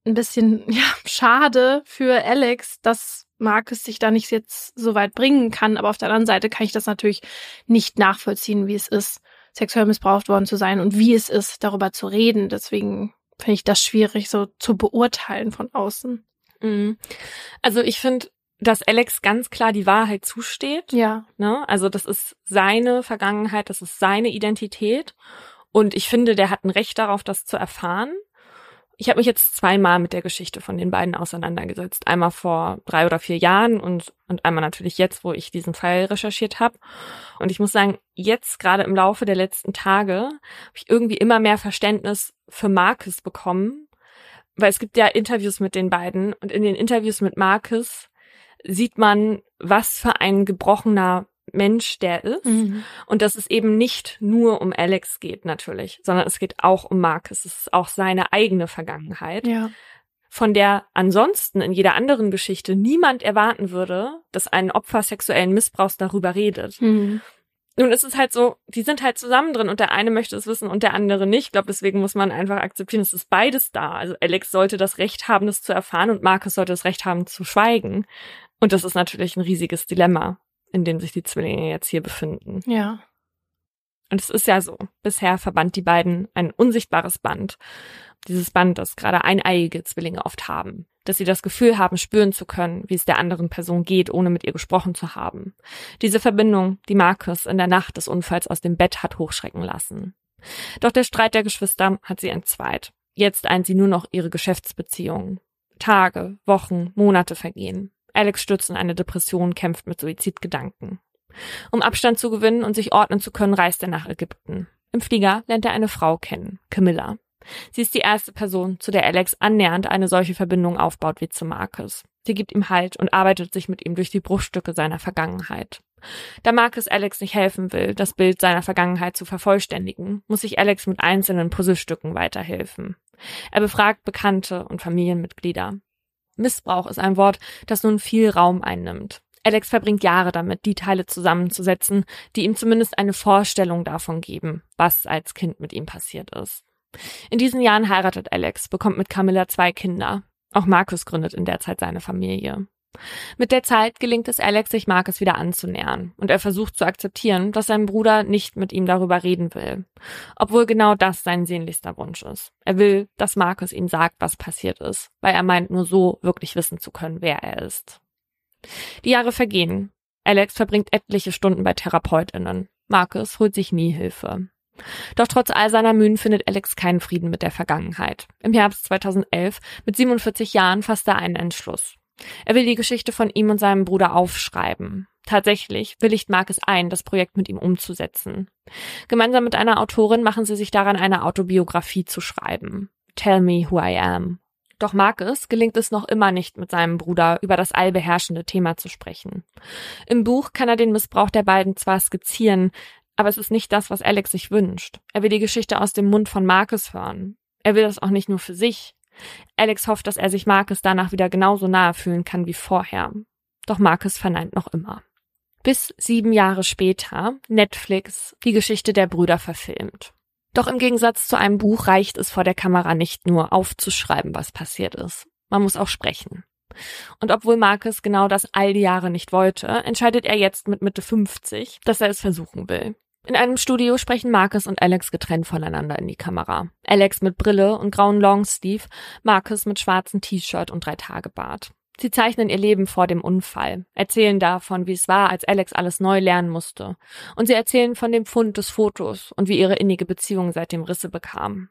ein bisschen ja, schade für Alex, dass Marcus sich da nicht jetzt so weit bringen kann. Aber auf der anderen Seite kann ich das natürlich nicht nachvollziehen, wie es ist, sexuell missbraucht worden zu sein und wie es ist, darüber zu reden. Deswegen finde ich das schwierig so zu beurteilen von außen. Mhm. Also ich finde, dass Alex ganz klar die Wahrheit zusteht. Ja. Ne? Also das ist seine Vergangenheit, das ist seine Identität. Und ich finde, der hat ein Recht darauf, das zu erfahren. Ich habe mich jetzt zweimal mit der Geschichte von den beiden auseinandergesetzt. Einmal vor drei oder vier Jahren und, und einmal natürlich jetzt, wo ich diesen Fall recherchiert habe. Und ich muss sagen, jetzt gerade im Laufe der letzten Tage habe ich irgendwie immer mehr Verständnis für Marcus bekommen, weil es gibt ja Interviews mit den beiden und in den Interviews mit Marcus sieht man, was für ein gebrochener Mensch der ist mhm. und dass es eben nicht nur um Alex geht natürlich, sondern es geht auch um Marcus. Es ist auch seine eigene Vergangenheit. Ja. Von der ansonsten in jeder anderen Geschichte niemand erwarten würde, dass ein Opfer sexuellen Missbrauchs darüber redet. Mhm. Nun ist es halt so, die sind halt zusammen drin und der eine möchte es wissen und der andere nicht. Ich glaube, deswegen muss man einfach akzeptieren, es ist beides da. Also Alex sollte das Recht haben, das zu erfahren und Marcus sollte das Recht haben, zu schweigen. Und das ist natürlich ein riesiges Dilemma, in dem sich die Zwillinge jetzt hier befinden. Ja. Und es ist ja so, bisher verband die beiden ein unsichtbares Band. Dieses Band, das gerade eineiige Zwillinge oft haben dass sie das Gefühl haben, spüren zu können, wie es der anderen Person geht, ohne mit ihr gesprochen zu haben. Diese Verbindung, die Marcus in der Nacht des Unfalls aus dem Bett hat hochschrecken lassen. Doch der Streit der Geschwister hat sie entzweit. Jetzt eint sie nur noch ihre Geschäftsbeziehungen. Tage, Wochen, Monate vergehen. Alex stürzt in eine Depression, kämpft mit Suizidgedanken. Um Abstand zu gewinnen und sich ordnen zu können, reist er nach Ägypten. Im Flieger lernt er eine Frau kennen, Camilla. Sie ist die erste Person, zu der Alex annähernd eine solche Verbindung aufbaut wie zu Marcus. Sie gibt ihm Halt und arbeitet sich mit ihm durch die Bruchstücke seiner Vergangenheit. Da Marcus Alex nicht helfen will, das Bild seiner Vergangenheit zu vervollständigen, muss sich Alex mit einzelnen Puzzlestücken weiterhelfen. Er befragt Bekannte und Familienmitglieder. Missbrauch ist ein Wort, das nun viel Raum einnimmt. Alex verbringt Jahre damit, die Teile zusammenzusetzen, die ihm zumindest eine Vorstellung davon geben, was als Kind mit ihm passiert ist. In diesen Jahren heiratet Alex, bekommt mit Camilla zwei Kinder. Auch Markus gründet in der Zeit seine Familie. Mit der Zeit gelingt es Alex, sich Marcus wieder anzunähern und er versucht zu akzeptieren, dass sein Bruder nicht mit ihm darüber reden will. Obwohl genau das sein sehnlichster Wunsch ist. Er will, dass Marcus ihm sagt, was passiert ist, weil er meint, nur so wirklich wissen zu können, wer er ist. Die Jahre vergehen. Alex verbringt etliche Stunden bei TherapeutInnen. Marcus holt sich nie Hilfe. Doch trotz all seiner Mühen findet Alex keinen Frieden mit der Vergangenheit. Im Herbst 2011, mit 47 Jahren, fasst er einen Entschluss. Er will die Geschichte von ihm und seinem Bruder aufschreiben. Tatsächlich willigt Marcus ein, das Projekt mit ihm umzusetzen. Gemeinsam mit einer Autorin machen sie sich daran, eine Autobiografie zu schreiben. Tell me who I am. Doch Marcus gelingt es noch immer nicht, mit seinem Bruder über das allbeherrschende Thema zu sprechen. Im Buch kann er den Missbrauch der beiden zwar skizzieren, aber es ist nicht das, was Alex sich wünscht. Er will die Geschichte aus dem Mund von Marcus hören. Er will das auch nicht nur für sich. Alex hofft, dass er sich Marcus danach wieder genauso nahe fühlen kann wie vorher. Doch Marcus verneint noch immer. Bis sieben Jahre später Netflix die Geschichte der Brüder verfilmt. Doch im Gegensatz zu einem Buch reicht es vor der Kamera nicht nur aufzuschreiben, was passiert ist. Man muss auch sprechen. Und obwohl Marcus genau das all die Jahre nicht wollte, entscheidet er jetzt mit Mitte 50, dass er es versuchen will. In einem Studio sprechen Marcus und Alex getrennt voneinander in die Kamera. Alex mit Brille und grauen Longsleeve, Marcus mit schwarzem T-Shirt und drei Tage Bart. Sie zeichnen ihr Leben vor dem Unfall, erzählen davon, wie es war, als Alex alles neu lernen musste. Und sie erzählen von dem Fund des Fotos und wie ihre innige Beziehung seit dem Risse bekam.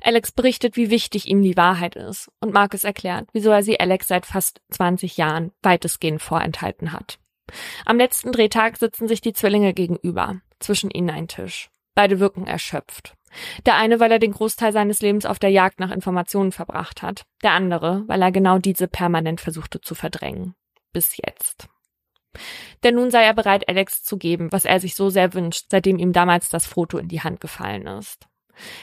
Alex berichtet, wie wichtig ihm die Wahrheit ist, und Marcus erklärt, wieso er sie Alex seit fast 20 Jahren weitestgehend vorenthalten hat. Am letzten Drehtag sitzen sich die Zwillinge gegenüber, zwischen ihnen ein Tisch. Beide wirken erschöpft. Der eine, weil er den Großteil seines Lebens auf der Jagd nach Informationen verbracht hat. Der andere, weil er genau diese permanent versuchte zu verdrängen. Bis jetzt. Denn nun sei er bereit, Alex zu geben, was er sich so sehr wünscht, seitdem ihm damals das Foto in die Hand gefallen ist.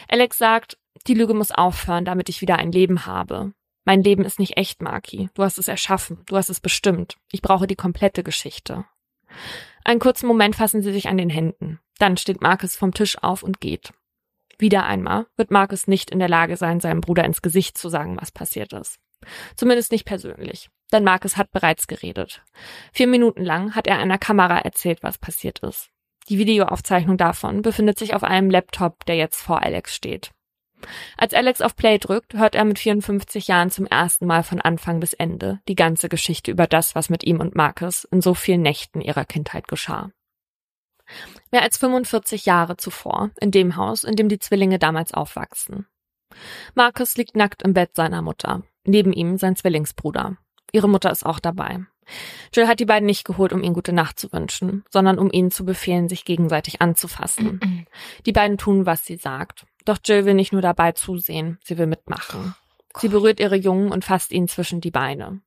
Alex sagt, die Lüge muss aufhören, damit ich wieder ein Leben habe. Mein Leben ist nicht echt, Marky. Du hast es erschaffen. Du hast es bestimmt. Ich brauche die komplette Geschichte. Einen kurzen Moment fassen sie sich an den Händen. Dann steht Marcus vom Tisch auf und geht. Wieder einmal wird Marcus nicht in der Lage sein, seinem Bruder ins Gesicht zu sagen, was passiert ist. Zumindest nicht persönlich. Denn Marcus hat bereits geredet. Vier Minuten lang hat er einer Kamera erzählt, was passiert ist. Die Videoaufzeichnung davon befindet sich auf einem Laptop, der jetzt vor Alex steht. Als Alex auf Play drückt, hört er mit 54 Jahren zum ersten Mal von Anfang bis Ende die ganze Geschichte über das, was mit ihm und Marcus in so vielen Nächten ihrer Kindheit geschah. Mehr als 45 Jahre zuvor, in dem Haus, in dem die Zwillinge damals aufwachsen. Marcus liegt nackt im Bett seiner Mutter, neben ihm sein Zwillingsbruder. Ihre Mutter ist auch dabei. Jill hat die beiden nicht geholt, um ihnen gute Nacht zu wünschen, sondern um ihnen zu befehlen, sich gegenseitig anzufassen. Die beiden tun, was sie sagt. Doch Jill will nicht nur dabei zusehen, sie will mitmachen. Sie berührt ihre Jungen und fasst ihnen zwischen die Beine.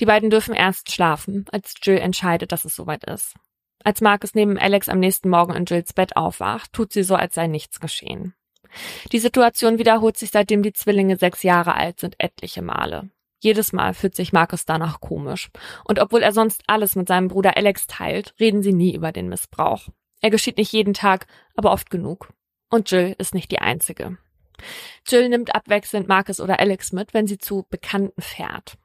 Die beiden dürfen erst schlafen, als Jill entscheidet, dass es soweit ist. Als Marcus neben Alex am nächsten Morgen in Jills Bett aufwacht, tut sie so, als sei nichts geschehen. Die Situation wiederholt sich seitdem die Zwillinge sechs Jahre alt sind etliche Male. Jedes Mal fühlt sich Marcus danach komisch. Und obwohl er sonst alles mit seinem Bruder Alex teilt, reden sie nie über den Missbrauch. Er geschieht nicht jeden Tag, aber oft genug. Und Jill ist nicht die einzige. Jill nimmt abwechselnd Marcus oder Alex mit, wenn sie zu Bekannten fährt.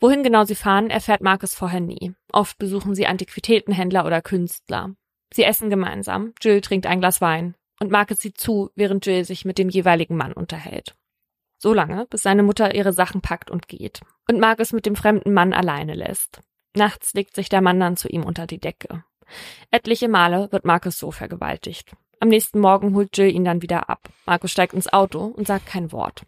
Wohin genau sie fahren, erfährt Marcus vorher nie. Oft besuchen sie Antiquitätenhändler oder Künstler. Sie essen gemeinsam, Jill trinkt ein Glas Wein und Marcus sieht zu, während Jill sich mit dem jeweiligen Mann unterhält. So lange, bis seine Mutter ihre Sachen packt und geht und Marcus mit dem fremden Mann alleine lässt. Nachts legt sich der Mann dann zu ihm unter die Decke. Etliche Male wird Marcus so vergewaltigt. Am nächsten Morgen holt Jill ihn dann wieder ab. Marcus steigt ins Auto und sagt kein Wort.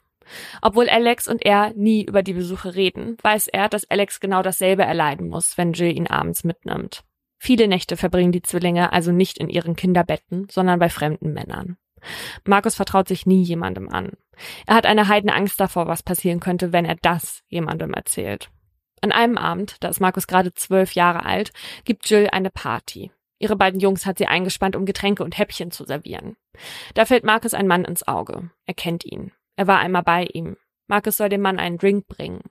Obwohl Alex und er nie über die Besuche reden, weiß er, dass Alex genau dasselbe erleiden muss, wenn Jill ihn abends mitnimmt. Viele Nächte verbringen die Zwillinge also nicht in ihren Kinderbetten, sondern bei fremden Männern. Markus vertraut sich nie jemandem an. Er hat eine heidene Angst davor, was passieren könnte, wenn er das jemandem erzählt. An einem Abend, da ist Markus gerade zwölf Jahre alt, gibt Jill eine Party. Ihre beiden Jungs hat sie eingespannt, um Getränke und Häppchen zu servieren. Da fällt Markus ein Mann ins Auge. Er kennt ihn. Er war einmal bei ihm. Markus soll dem Mann einen Drink bringen.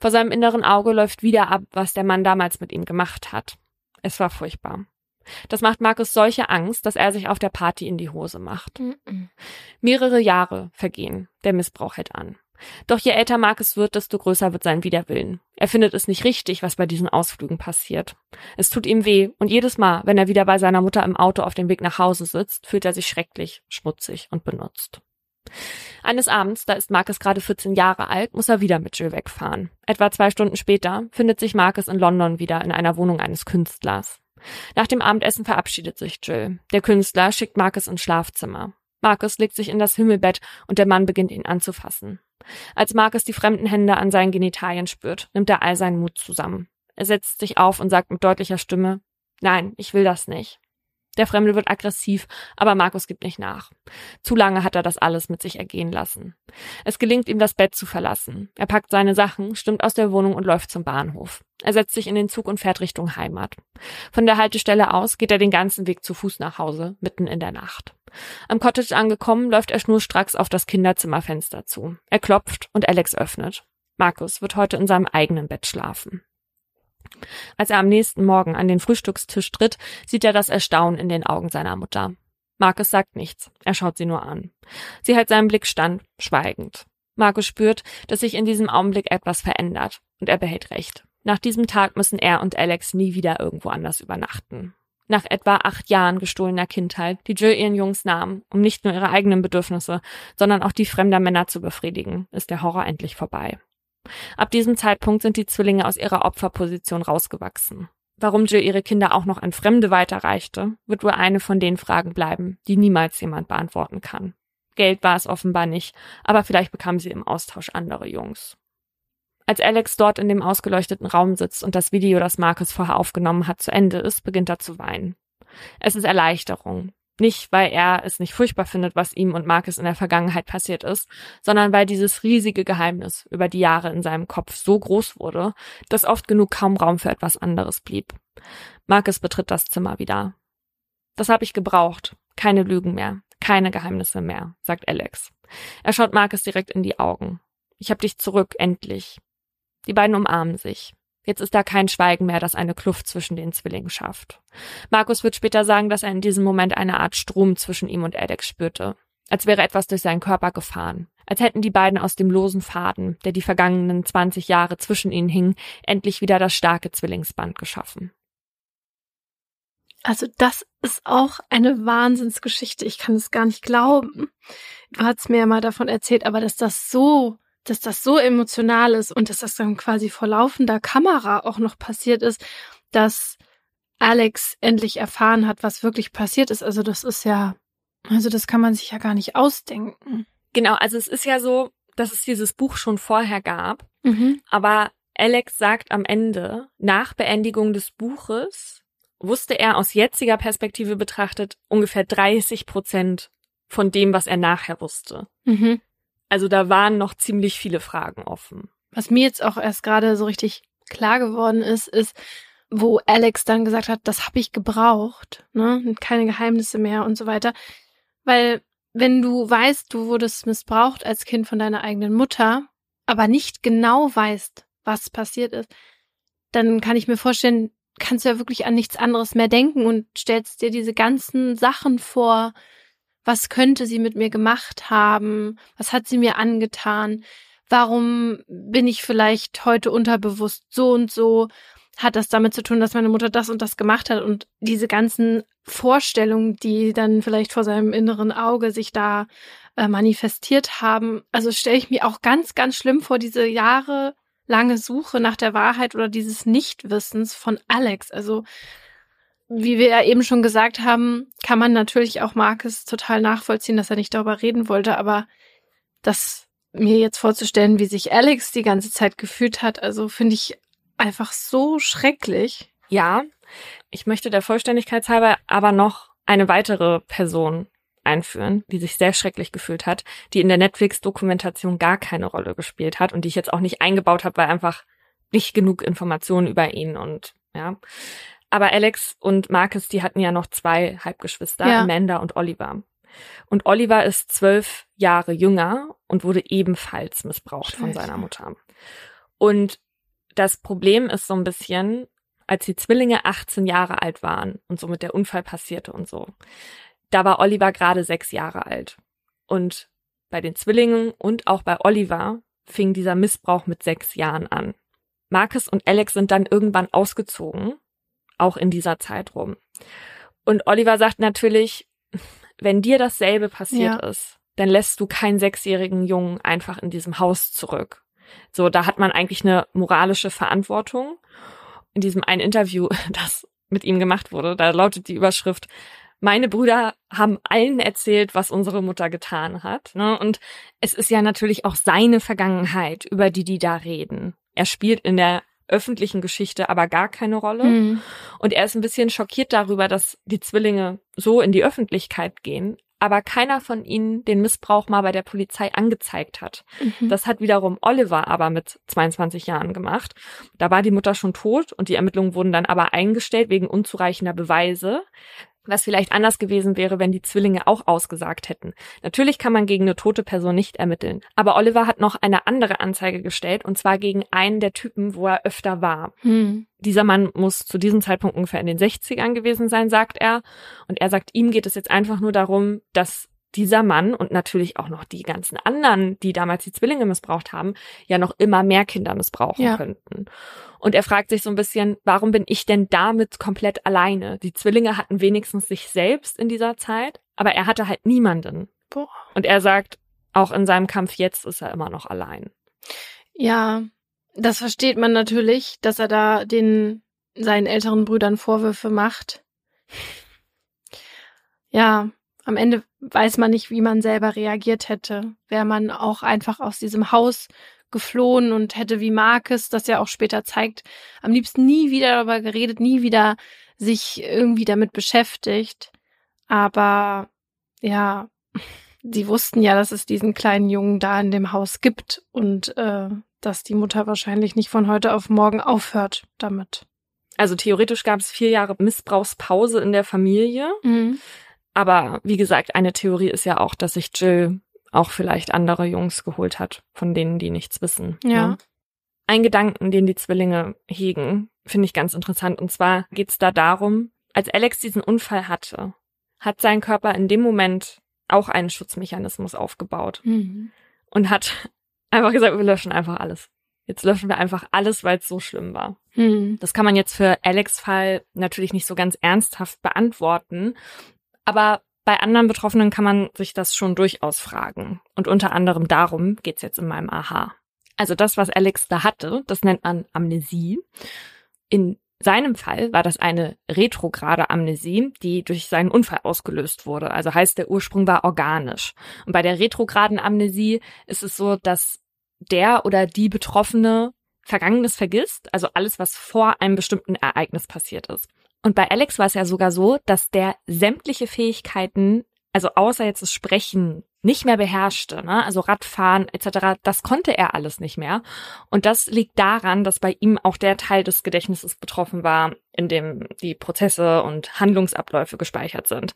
Vor seinem inneren Auge läuft wieder ab, was der Mann damals mit ihm gemacht hat. Es war furchtbar. Das macht Markus solche Angst, dass er sich auf der Party in die Hose macht. Mhm. Mehrere Jahre vergehen. Der Missbrauch hält an. Doch je älter Marcus wird, desto größer wird sein Widerwillen. Er findet es nicht richtig, was bei diesen Ausflügen passiert. Es tut ihm weh und jedes Mal, wenn er wieder bei seiner Mutter im Auto auf dem Weg nach Hause sitzt, fühlt er sich schrecklich, schmutzig und benutzt. Eines Abends, da ist Marcus gerade 14 Jahre alt, muss er wieder mit Jill wegfahren. Etwa zwei Stunden später findet sich Marcus in London wieder in einer Wohnung eines Künstlers. Nach dem Abendessen verabschiedet sich Jill. Der Künstler schickt Marcus ins Schlafzimmer. Marcus legt sich in das Himmelbett und der Mann beginnt ihn anzufassen. Als Marcus die fremden Hände an seinen Genitalien spürt, nimmt er all seinen Mut zusammen. Er setzt sich auf und sagt mit deutlicher Stimme, Nein, ich will das nicht. Der Fremde wird aggressiv, aber Markus gibt nicht nach. Zu lange hat er das alles mit sich ergehen lassen. Es gelingt ihm, das Bett zu verlassen. Er packt seine Sachen, stimmt aus der Wohnung und läuft zum Bahnhof. Er setzt sich in den Zug und fährt Richtung Heimat. Von der Haltestelle aus geht er den ganzen Weg zu Fuß nach Hause, mitten in der Nacht. Am Cottage angekommen, läuft er schnurstracks auf das Kinderzimmerfenster zu. Er klopft und Alex öffnet. Markus wird heute in seinem eigenen Bett schlafen. Als er am nächsten Morgen an den Frühstückstisch tritt, sieht er das Erstaunen in den Augen seiner Mutter. Markus sagt nichts, er schaut sie nur an. Sie hält seinen Blick stand, schweigend. Markus spürt, dass sich in diesem Augenblick etwas verändert, und er behält recht. Nach diesem Tag müssen er und Alex nie wieder irgendwo anders übernachten. Nach etwa acht Jahren gestohlener Kindheit, die Jill ihren Jungs nahm, um nicht nur ihre eigenen Bedürfnisse, sondern auch die fremder Männer zu befriedigen, ist der Horror endlich vorbei. Ab diesem Zeitpunkt sind die Zwillinge aus ihrer Opferposition rausgewachsen. Warum Jill ihre Kinder auch noch an Fremde weiterreichte, wird wohl eine von den Fragen bleiben, die niemals jemand beantworten kann. Geld war es offenbar nicht, aber vielleicht bekam sie im Austausch andere Jungs. Als Alex dort in dem ausgeleuchteten Raum sitzt und das Video, das Marcus vorher aufgenommen hat, zu Ende ist, beginnt er zu weinen. Es ist Erleichterung, nicht, weil er es nicht furchtbar findet, was ihm und Marcus in der Vergangenheit passiert ist, sondern weil dieses riesige Geheimnis über die Jahre in seinem Kopf so groß wurde, dass oft genug kaum Raum für etwas anderes blieb. Marcus betritt das Zimmer wieder. Das habe ich gebraucht. Keine Lügen mehr. Keine Geheimnisse mehr, sagt Alex. Er schaut Marcus direkt in die Augen. Ich hab dich zurück, endlich. Die beiden umarmen sich. Jetzt ist da kein Schweigen mehr, das eine Kluft zwischen den Zwillingen schafft. Markus wird später sagen, dass er in diesem Moment eine Art Strom zwischen ihm und Alex spürte. Als wäre etwas durch seinen Körper gefahren. Als hätten die beiden aus dem losen Faden, der die vergangenen 20 Jahre zwischen ihnen hing, endlich wieder das starke Zwillingsband geschaffen. Also das ist auch eine Wahnsinnsgeschichte. Ich kann es gar nicht glauben. Du hast mir ja mal davon erzählt, aber dass das so dass das so emotional ist und dass das dann quasi vor laufender Kamera auch noch passiert ist, dass Alex endlich erfahren hat, was wirklich passiert ist. Also das ist ja, also das kann man sich ja gar nicht ausdenken. Genau, also es ist ja so, dass es dieses Buch schon vorher gab, mhm. aber Alex sagt am Ende, nach Beendigung des Buches wusste er aus jetziger Perspektive betrachtet ungefähr 30 Prozent von dem, was er nachher wusste. Mhm. Also da waren noch ziemlich viele Fragen offen. Was mir jetzt auch erst gerade so richtig klar geworden ist, ist, wo Alex dann gesagt hat, das habe ich gebraucht, ne, keine Geheimnisse mehr und so weiter, weil wenn du weißt, du wurdest missbraucht als Kind von deiner eigenen Mutter, aber nicht genau weißt, was passiert ist, dann kann ich mir vorstellen, kannst du ja wirklich an nichts anderes mehr denken und stellst dir diese ganzen Sachen vor, was könnte sie mit mir gemacht haben? Was hat sie mir angetan? Warum bin ich vielleicht heute unterbewusst so und so? Hat das damit zu tun, dass meine Mutter das und das gemacht hat und diese ganzen Vorstellungen, die dann vielleicht vor seinem inneren Auge sich da äh, manifestiert haben. Also stelle ich mir auch ganz, ganz schlimm vor, diese jahrelange Suche nach der Wahrheit oder dieses Nichtwissens von Alex. Also wie wir ja eben schon gesagt haben, kann man natürlich auch Marcus total nachvollziehen, dass er nicht darüber reden wollte, aber das mir jetzt vorzustellen, wie sich Alex die ganze Zeit gefühlt hat, also finde ich einfach so schrecklich. Ja, ich möchte der Vollständigkeit halber aber noch eine weitere Person einführen, die sich sehr schrecklich gefühlt hat, die in der Netflix-Dokumentation gar keine Rolle gespielt hat und die ich jetzt auch nicht eingebaut habe, weil einfach nicht genug Informationen über ihn und ja. Aber Alex und Marcus, die hatten ja noch zwei Halbgeschwister, ja. Amanda und Oliver. Und Oliver ist zwölf Jahre jünger und wurde ebenfalls missbraucht Scheiße. von seiner Mutter. Und das Problem ist so ein bisschen, als die Zwillinge 18 Jahre alt waren und somit der Unfall passierte und so, da war Oliver gerade sechs Jahre alt. Und bei den Zwillingen und auch bei Oliver fing dieser Missbrauch mit sechs Jahren an. Marcus und Alex sind dann irgendwann ausgezogen, auch in dieser Zeit rum. Und Oliver sagt natürlich, wenn dir dasselbe passiert ja. ist, dann lässt du keinen sechsjährigen Jungen einfach in diesem Haus zurück. So, da hat man eigentlich eine moralische Verantwortung. In diesem einen Interview, das mit ihm gemacht wurde, da lautet die Überschrift, meine Brüder haben allen erzählt, was unsere Mutter getan hat. Ne? Und es ist ja natürlich auch seine Vergangenheit, über die die da reden. Er spielt in der öffentlichen Geschichte aber gar keine Rolle. Mhm. Und er ist ein bisschen schockiert darüber, dass die Zwillinge so in die Öffentlichkeit gehen, aber keiner von ihnen den Missbrauch mal bei der Polizei angezeigt hat. Mhm. Das hat wiederum Oliver aber mit 22 Jahren gemacht. Da war die Mutter schon tot und die Ermittlungen wurden dann aber eingestellt wegen unzureichender Beweise was vielleicht anders gewesen wäre, wenn die Zwillinge auch ausgesagt hätten. Natürlich kann man gegen eine tote Person nicht ermitteln. Aber Oliver hat noch eine andere Anzeige gestellt, und zwar gegen einen der Typen, wo er öfter war. Hm. Dieser Mann muss zu diesem Zeitpunkt ungefähr in den 60ern gewesen sein, sagt er. Und er sagt, ihm geht es jetzt einfach nur darum, dass dieser Mann und natürlich auch noch die ganzen anderen, die damals die Zwillinge missbraucht haben, ja noch immer mehr Kinder missbrauchen ja. könnten. Und er fragt sich so ein bisschen, warum bin ich denn damit komplett alleine? Die Zwillinge hatten wenigstens sich selbst in dieser Zeit, aber er hatte halt niemanden. Boah. Und er sagt, auch in seinem Kampf jetzt ist er immer noch allein. Ja, das versteht man natürlich, dass er da den seinen älteren Brüdern Vorwürfe macht. Ja, am Ende weiß man nicht, wie man selber reagiert hätte. Wäre man auch einfach aus diesem Haus geflohen und hätte wie Marcus, das ja auch später zeigt, am liebsten nie wieder darüber geredet, nie wieder sich irgendwie damit beschäftigt. Aber ja, die wussten ja, dass es diesen kleinen Jungen da in dem Haus gibt und äh, dass die Mutter wahrscheinlich nicht von heute auf morgen aufhört damit. Also theoretisch gab es vier Jahre Missbrauchspause in der Familie. Mhm. Aber wie gesagt, eine Theorie ist ja auch, dass sich Jill auch vielleicht andere Jungs geholt hat, von denen die nichts wissen. Ja. Ne? Ein Gedanken, den die Zwillinge hegen, finde ich ganz interessant. Und zwar geht es da darum, als Alex diesen Unfall hatte, hat sein Körper in dem Moment auch einen Schutzmechanismus aufgebaut mhm. und hat einfach gesagt, wir löschen einfach alles. Jetzt löschen wir einfach alles, weil es so schlimm war. Mhm. Das kann man jetzt für Alex Fall natürlich nicht so ganz ernsthaft beantworten, aber bei anderen Betroffenen kann man sich das schon durchaus fragen. Und unter anderem darum geht's jetzt in meinem Aha. Also das, was Alex da hatte, das nennt man Amnesie. In seinem Fall war das eine retrograde Amnesie, die durch seinen Unfall ausgelöst wurde. Also heißt, der Ursprung war organisch. Und bei der retrograden Amnesie ist es so, dass der oder die Betroffene Vergangenes vergisst, also alles, was vor einem bestimmten Ereignis passiert ist. Und bei Alex war es ja sogar so, dass der sämtliche Fähigkeiten, also außer jetzt das Sprechen, nicht mehr beherrschte, ne? also Radfahren etc., das konnte er alles nicht mehr. Und das liegt daran, dass bei ihm auch der Teil des Gedächtnisses betroffen war, in dem die Prozesse und Handlungsabläufe gespeichert sind.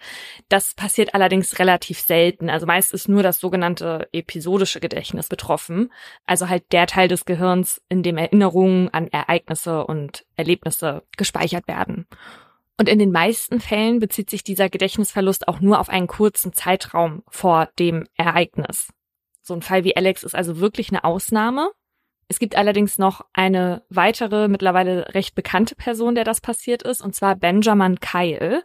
Das passiert allerdings relativ selten. Also meist ist nur das sogenannte episodische Gedächtnis betroffen, also halt der Teil des Gehirns, in dem Erinnerungen an Ereignisse und Erlebnisse gespeichert werden. Und in den meisten Fällen bezieht sich dieser Gedächtnisverlust auch nur auf einen kurzen Zeitraum vor dem Ereignis. So ein Fall wie Alex ist also wirklich eine Ausnahme. Es gibt allerdings noch eine weitere, mittlerweile recht bekannte Person, der das passiert ist, und zwar Benjamin Kyle.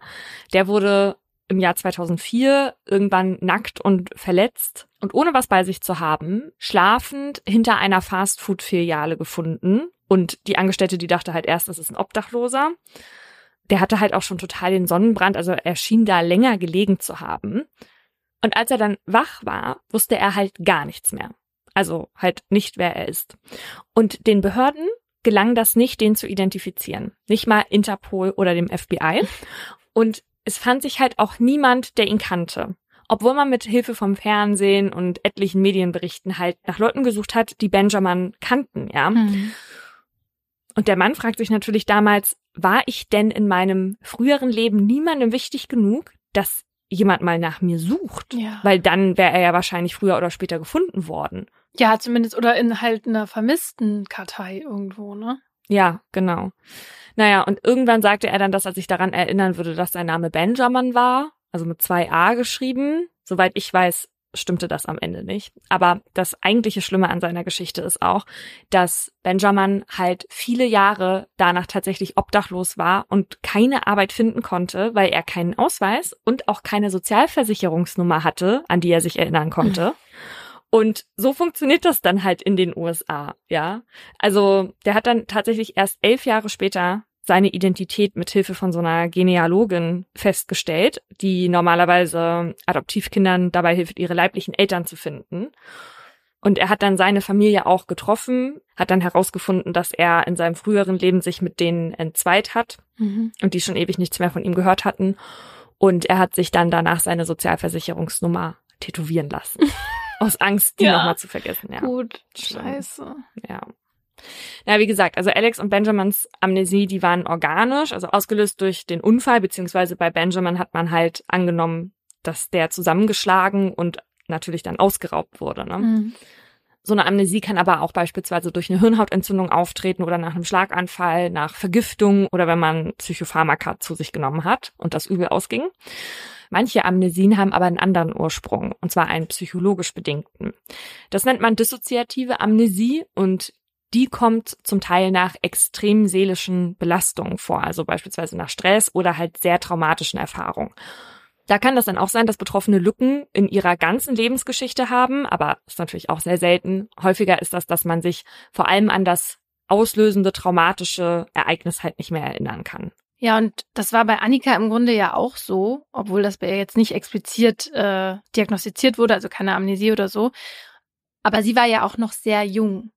Der wurde im Jahr 2004 irgendwann nackt und verletzt und ohne was bei sich zu haben, schlafend hinter einer Fastfood-Filiale gefunden. Und die Angestellte, die dachte halt erst, das ist ein Obdachloser der hatte halt auch schon total den Sonnenbrand, also er schien da länger gelegen zu haben. Und als er dann wach war, wusste er halt gar nichts mehr. Also halt nicht, wer er ist. Und den Behörden gelang das nicht, den zu identifizieren. Nicht mal Interpol oder dem FBI. Und es fand sich halt auch niemand, der ihn kannte. Obwohl man mit Hilfe vom Fernsehen und etlichen Medienberichten halt nach Leuten gesucht hat, die Benjamin kannten, ja. Mhm. Und der Mann fragt sich natürlich damals, war ich denn in meinem früheren Leben niemandem wichtig genug, dass jemand mal nach mir sucht? Ja. Weil dann wäre er ja wahrscheinlich früher oder später gefunden worden. Ja, zumindest oder in halt einer vermissten Kartei irgendwo, ne? Ja, genau. Naja, und irgendwann sagte er dann, dass er sich daran erinnern würde, dass sein Name Benjamin war, also mit zwei A geschrieben. Soweit ich weiß, stimmte das am Ende nicht. Aber das eigentliche Schlimme an seiner Geschichte ist auch, dass Benjamin halt viele Jahre danach tatsächlich obdachlos war und keine Arbeit finden konnte, weil er keinen Ausweis und auch keine Sozialversicherungsnummer hatte, an die er sich erinnern konnte. Und so funktioniert das dann halt in den USA, ja. Also der hat dann tatsächlich erst elf Jahre später seine Identität mit Hilfe von so einer Genealogin festgestellt, die normalerweise Adoptivkindern dabei hilft, ihre leiblichen Eltern zu finden. Und er hat dann seine Familie auch getroffen, hat dann herausgefunden, dass er in seinem früheren Leben sich mit denen entzweit hat mhm. und die schon ewig nichts mehr von ihm gehört hatten. Und er hat sich dann danach seine Sozialversicherungsnummer tätowieren lassen. Aus Angst, die ja. nochmal zu vergessen. Ja. Gut, scheiße. Ja. Ja, wie gesagt, also Alex und Benjamins Amnesie, die waren organisch, also ausgelöst durch den Unfall, beziehungsweise bei Benjamin hat man halt angenommen, dass der zusammengeschlagen und natürlich dann ausgeraubt wurde. Ne? Mhm. So eine Amnesie kann aber auch beispielsweise durch eine Hirnhautentzündung auftreten oder nach einem Schlaganfall, nach Vergiftung oder wenn man Psychopharmaka zu sich genommen hat und das übel ausging. Manche Amnesien haben aber einen anderen Ursprung, und zwar einen psychologisch bedingten. Das nennt man dissoziative Amnesie und die kommt zum Teil nach extrem seelischen Belastungen vor, also beispielsweise nach Stress oder halt sehr traumatischen Erfahrungen. Da kann das dann auch sein, dass Betroffene Lücken in ihrer ganzen Lebensgeschichte haben, aber ist natürlich auch sehr selten. Häufiger ist das, dass man sich vor allem an das auslösende traumatische Ereignis halt nicht mehr erinnern kann. Ja, und das war bei Annika im Grunde ja auch so, obwohl das bei ihr jetzt nicht explizit äh, diagnostiziert wurde, also keine Amnesie oder so. Aber sie war ja auch noch sehr jung.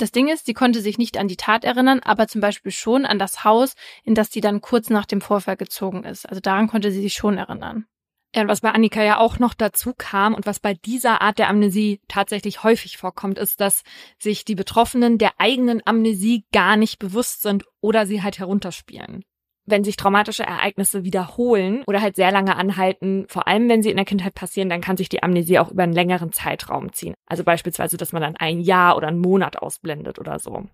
Das Ding ist, sie konnte sich nicht an die Tat erinnern, aber zum Beispiel schon an das Haus, in das sie dann kurz nach dem Vorfall gezogen ist. Also daran konnte sie sich schon erinnern. Ja, und was bei Annika ja auch noch dazu kam und was bei dieser Art der Amnesie tatsächlich häufig vorkommt, ist, dass sich die Betroffenen der eigenen Amnesie gar nicht bewusst sind oder sie halt herunterspielen wenn sich traumatische Ereignisse wiederholen oder halt sehr lange anhalten, vor allem wenn sie in der Kindheit passieren, dann kann sich die Amnesie auch über einen längeren Zeitraum ziehen. Also beispielsweise, dass man dann ein Jahr oder einen Monat ausblendet oder so.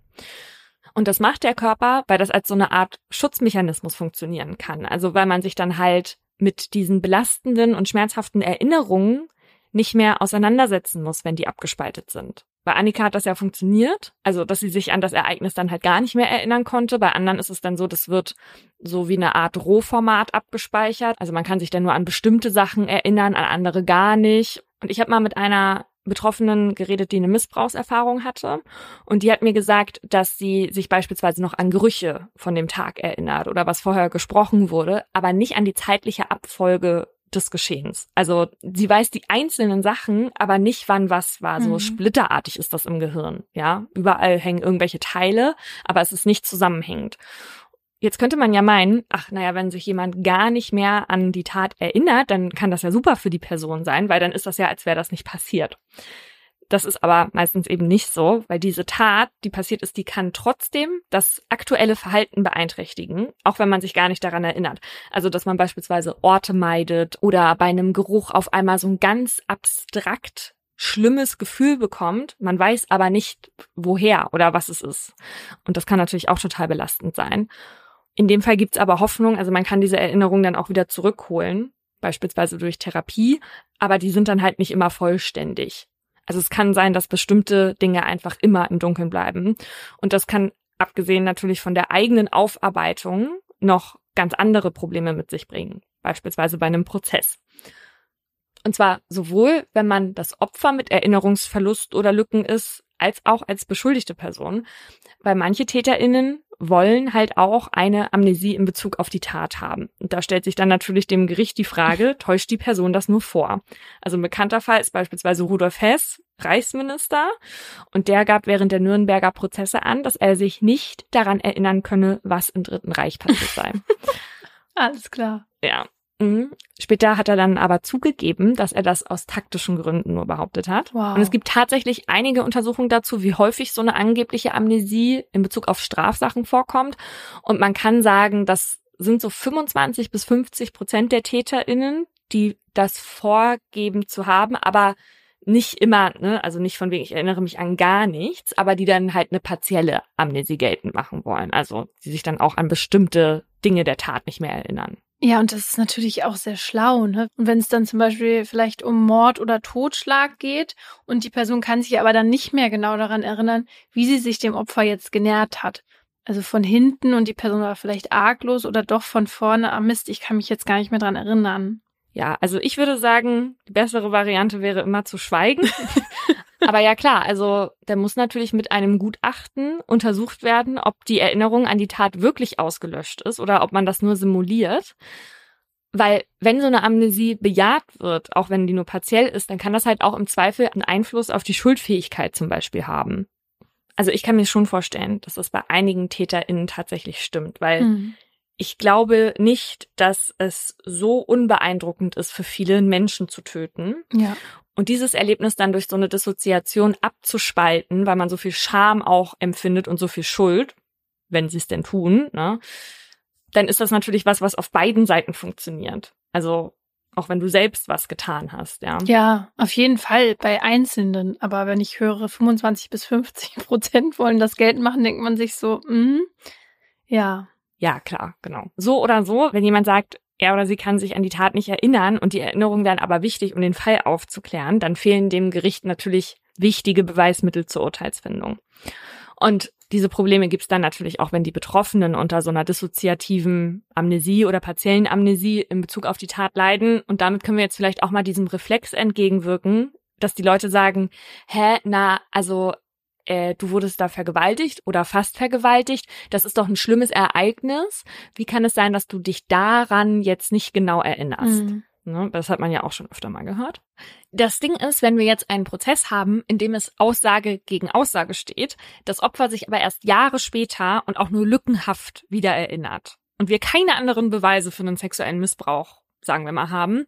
Und das macht der Körper, weil das als so eine Art Schutzmechanismus funktionieren kann. Also weil man sich dann halt mit diesen belastenden und schmerzhaften Erinnerungen nicht mehr auseinandersetzen muss, wenn die abgespaltet sind. Bei Annika hat das ja funktioniert, also dass sie sich an das Ereignis dann halt gar nicht mehr erinnern konnte. Bei anderen ist es dann so, das wird so wie eine Art Rohformat abgespeichert. Also man kann sich dann nur an bestimmte Sachen erinnern, an andere gar nicht. Und ich habe mal mit einer Betroffenen geredet, die eine Missbrauchserfahrung hatte. Und die hat mir gesagt, dass sie sich beispielsweise noch an Gerüche von dem Tag erinnert oder was vorher gesprochen wurde, aber nicht an die zeitliche Abfolge des Geschehens. Also sie weiß die einzelnen Sachen, aber nicht wann was war. So mhm. splitterartig ist das im Gehirn. Ja, überall hängen irgendwelche Teile, aber es ist nicht zusammenhängend. Jetzt könnte man ja meinen, ach naja, wenn sich jemand gar nicht mehr an die Tat erinnert, dann kann das ja super für die Person sein, weil dann ist das ja, als wäre das nicht passiert. Das ist aber meistens eben nicht so, weil diese Tat, die passiert ist, die kann trotzdem das aktuelle Verhalten beeinträchtigen, auch wenn man sich gar nicht daran erinnert. Also, dass man beispielsweise Orte meidet oder bei einem Geruch auf einmal so ein ganz abstrakt schlimmes Gefühl bekommt, man weiß aber nicht, woher oder was es ist. Und das kann natürlich auch total belastend sein. In dem Fall gibt's aber Hoffnung, also man kann diese Erinnerung dann auch wieder zurückholen, beispielsweise durch Therapie, aber die sind dann halt nicht immer vollständig. Also es kann sein, dass bestimmte Dinge einfach immer im Dunkeln bleiben. Und das kann, abgesehen natürlich von der eigenen Aufarbeitung, noch ganz andere Probleme mit sich bringen. Beispielsweise bei einem Prozess. Und zwar sowohl, wenn man das Opfer mit Erinnerungsverlust oder Lücken ist, als auch als beschuldigte Person. Weil manche TäterInnen wollen halt auch eine Amnesie in Bezug auf die Tat haben. Und da stellt sich dann natürlich dem Gericht die Frage, täuscht die Person das nur vor? Also ein bekannter Fall ist beispielsweise Rudolf Hess, Reichsminister, und der gab während der Nürnberger Prozesse an, dass er sich nicht daran erinnern könne, was im Dritten Reich passiert sei. Alles klar. Ja. Mhm. Später hat er dann aber zugegeben, dass er das aus taktischen Gründen nur behauptet hat. Wow. Und es gibt tatsächlich einige Untersuchungen dazu, wie häufig so eine angebliche Amnesie in Bezug auf Strafsachen vorkommt. Und man kann sagen, das sind so 25 bis 50 Prozent der TäterInnen, die das vorgeben zu haben, aber nicht immer, ne, also nicht von wegen, ich erinnere mich an gar nichts, aber die dann halt eine partielle Amnesie geltend machen wollen. Also die sich dann auch an bestimmte Dinge der Tat nicht mehr erinnern. Ja, und das ist natürlich auch sehr schlau, ne? Und wenn es dann zum Beispiel vielleicht um Mord oder Totschlag geht und die Person kann sich aber dann nicht mehr genau daran erinnern, wie sie sich dem Opfer jetzt genährt hat. Also von hinten und die Person war vielleicht arglos oder doch von vorne, ah Mist, ich kann mich jetzt gar nicht mehr dran erinnern. Ja, also ich würde sagen, die bessere Variante wäre immer zu schweigen. Aber ja klar, also da muss natürlich mit einem Gutachten untersucht werden, ob die Erinnerung an die Tat wirklich ausgelöscht ist oder ob man das nur simuliert. Weil wenn so eine Amnesie bejaht wird, auch wenn die nur partiell ist, dann kann das halt auch im Zweifel einen Einfluss auf die Schuldfähigkeit zum Beispiel haben. Also ich kann mir schon vorstellen, dass das bei einigen TäterInnen tatsächlich stimmt, weil mhm ich glaube nicht, dass es so unbeeindruckend ist, für viele Menschen zu töten. Ja. Und dieses Erlebnis dann durch so eine Dissoziation abzuspalten, weil man so viel Scham auch empfindet und so viel Schuld, wenn sie es denn tun, ne, dann ist das natürlich was, was auf beiden Seiten funktioniert. Also auch wenn du selbst was getan hast, ja. Ja, auf jeden Fall bei Einzelnen. Aber wenn ich höre, 25 bis 50 Prozent wollen das Geld machen, denkt man sich so, mm, ja. Ja, klar, genau. So oder so, wenn jemand sagt, er oder sie kann sich an die Tat nicht erinnern und die Erinnerung wären aber wichtig, um den Fall aufzuklären, dann fehlen dem Gericht natürlich wichtige Beweismittel zur Urteilsfindung. Und diese Probleme gibt es dann natürlich auch, wenn die Betroffenen unter so einer dissoziativen Amnesie oder partiellen Amnesie in Bezug auf die Tat leiden. Und damit können wir jetzt vielleicht auch mal diesem Reflex entgegenwirken, dass die Leute sagen, hä, na, also äh, du wurdest da vergewaltigt oder fast vergewaltigt, das ist doch ein schlimmes Ereignis. Wie kann es sein, dass du dich daran jetzt nicht genau erinnerst? Mhm. Ne, das hat man ja auch schon öfter mal gehört. Das Ding ist, wenn wir jetzt einen Prozess haben, in dem es Aussage gegen Aussage steht, das Opfer sich aber erst Jahre später und auch nur lückenhaft wieder erinnert und wir keine anderen Beweise für einen sexuellen Missbrauch, sagen wir mal, haben,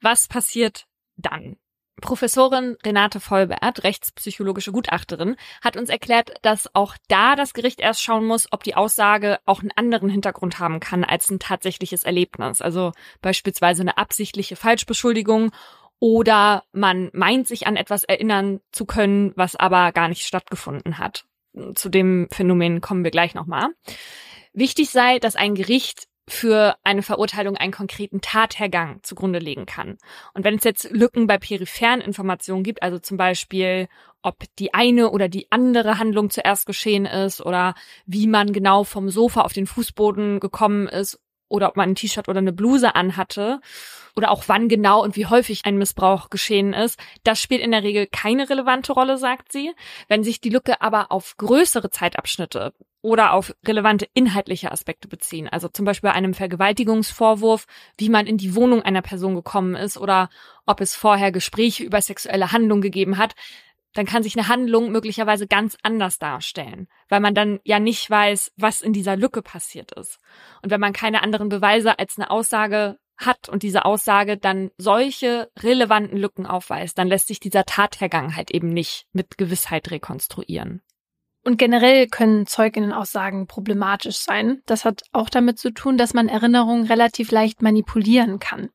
was passiert dann? Professorin Renate Vollbert, rechtspsychologische Gutachterin, hat uns erklärt, dass auch da das Gericht erst schauen muss, ob die Aussage auch einen anderen Hintergrund haben kann als ein tatsächliches Erlebnis. Also beispielsweise eine absichtliche Falschbeschuldigung oder man meint sich an etwas erinnern zu können, was aber gar nicht stattgefunden hat. Zu dem Phänomen kommen wir gleich nochmal. Wichtig sei, dass ein Gericht für eine Verurteilung einen konkreten Tathergang zugrunde legen kann. Und wenn es jetzt Lücken bei peripheren Informationen gibt, also zum Beispiel, ob die eine oder die andere Handlung zuerst geschehen ist oder wie man genau vom Sofa auf den Fußboden gekommen ist oder ob man ein T-Shirt oder eine Bluse anhatte oder auch wann genau und wie häufig ein Missbrauch geschehen ist, das spielt in der Regel keine relevante Rolle, sagt sie. Wenn sich die Lücke aber auf größere Zeitabschnitte oder auf relevante inhaltliche Aspekte beziehen, also zum Beispiel bei einem Vergewaltigungsvorwurf, wie man in die Wohnung einer Person gekommen ist oder ob es vorher Gespräche über sexuelle Handlung gegeben hat, dann kann sich eine Handlung möglicherweise ganz anders darstellen, weil man dann ja nicht weiß, was in dieser Lücke passiert ist. Und wenn man keine anderen Beweise als eine Aussage hat und diese Aussage dann solche relevanten Lücken aufweist, dann lässt sich dieser Tathergang halt eben nicht mit Gewissheit rekonstruieren. Und generell können Zeuginnenaussagen problematisch sein. Das hat auch damit zu tun, dass man Erinnerungen relativ leicht manipulieren kann.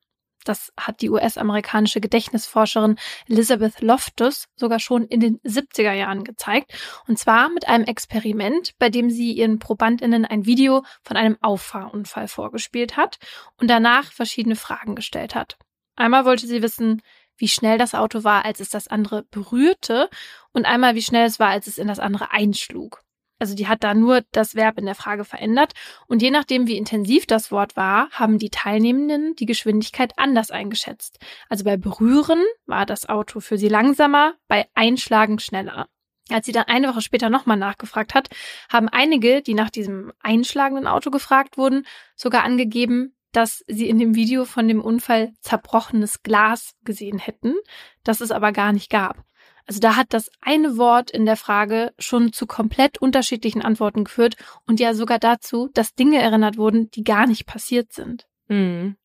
Das hat die US-amerikanische Gedächtnisforscherin Elizabeth Loftus sogar schon in den 70er Jahren gezeigt. Und zwar mit einem Experiment, bei dem sie ihren Probandinnen ein Video von einem Auffahrunfall vorgespielt hat und danach verschiedene Fragen gestellt hat. Einmal wollte sie wissen, wie schnell das Auto war, als es das andere berührte und einmal wie schnell es war, als es in das andere einschlug. Also die hat da nur das Verb in der Frage verändert und je nachdem, wie intensiv das Wort war, haben die Teilnehmenden die Geschwindigkeit anders eingeschätzt. Also bei Berühren war das Auto für sie langsamer, bei Einschlagen schneller. Als sie dann eine Woche später nochmal nachgefragt hat, haben einige, die nach diesem einschlagenden Auto gefragt wurden, sogar angegeben, dass sie in dem Video von dem Unfall zerbrochenes Glas gesehen hätten, das es aber gar nicht gab. Also da hat das eine Wort in der Frage schon zu komplett unterschiedlichen Antworten geführt und ja sogar dazu, dass Dinge erinnert wurden, die gar nicht passiert sind. Mhm.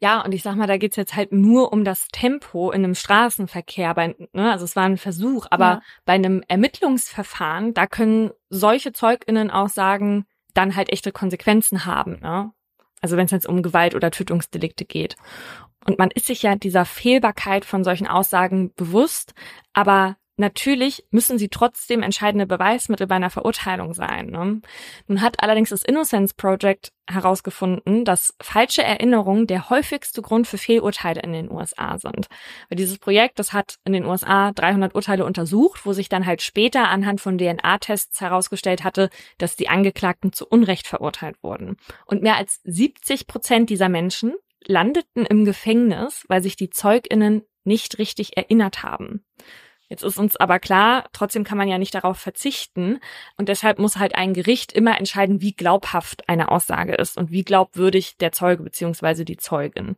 Ja, und ich sag mal, da geht's jetzt halt nur um das Tempo in einem Straßenverkehr. Bei, ne, also es war ein Versuch, aber ja. bei einem Ermittlungsverfahren, da können solche ZeugInnen-Aussagen dann halt echte Konsequenzen haben. Ne? Also wenn es jetzt um Gewalt oder Tötungsdelikte geht. Und man ist sich ja dieser Fehlbarkeit von solchen Aussagen bewusst, aber natürlich müssen sie trotzdem entscheidende Beweismittel bei einer Verurteilung sein. Ne? Nun hat allerdings das Innocence Project herausgefunden, dass falsche Erinnerungen der häufigste Grund für Fehlurteile in den USA sind. Weil dieses Projekt, das hat in den USA 300 Urteile untersucht, wo sich dann halt später anhand von DNA-Tests herausgestellt hatte, dass die Angeklagten zu Unrecht verurteilt wurden. Und mehr als 70 Prozent dieser Menschen landeten im Gefängnis, weil sich die ZeugInnen nicht richtig erinnert haben. Jetzt ist uns aber klar, trotzdem kann man ja nicht darauf verzichten. Und deshalb muss halt ein Gericht immer entscheiden, wie glaubhaft eine Aussage ist und wie glaubwürdig der Zeuge beziehungsweise die Zeugin.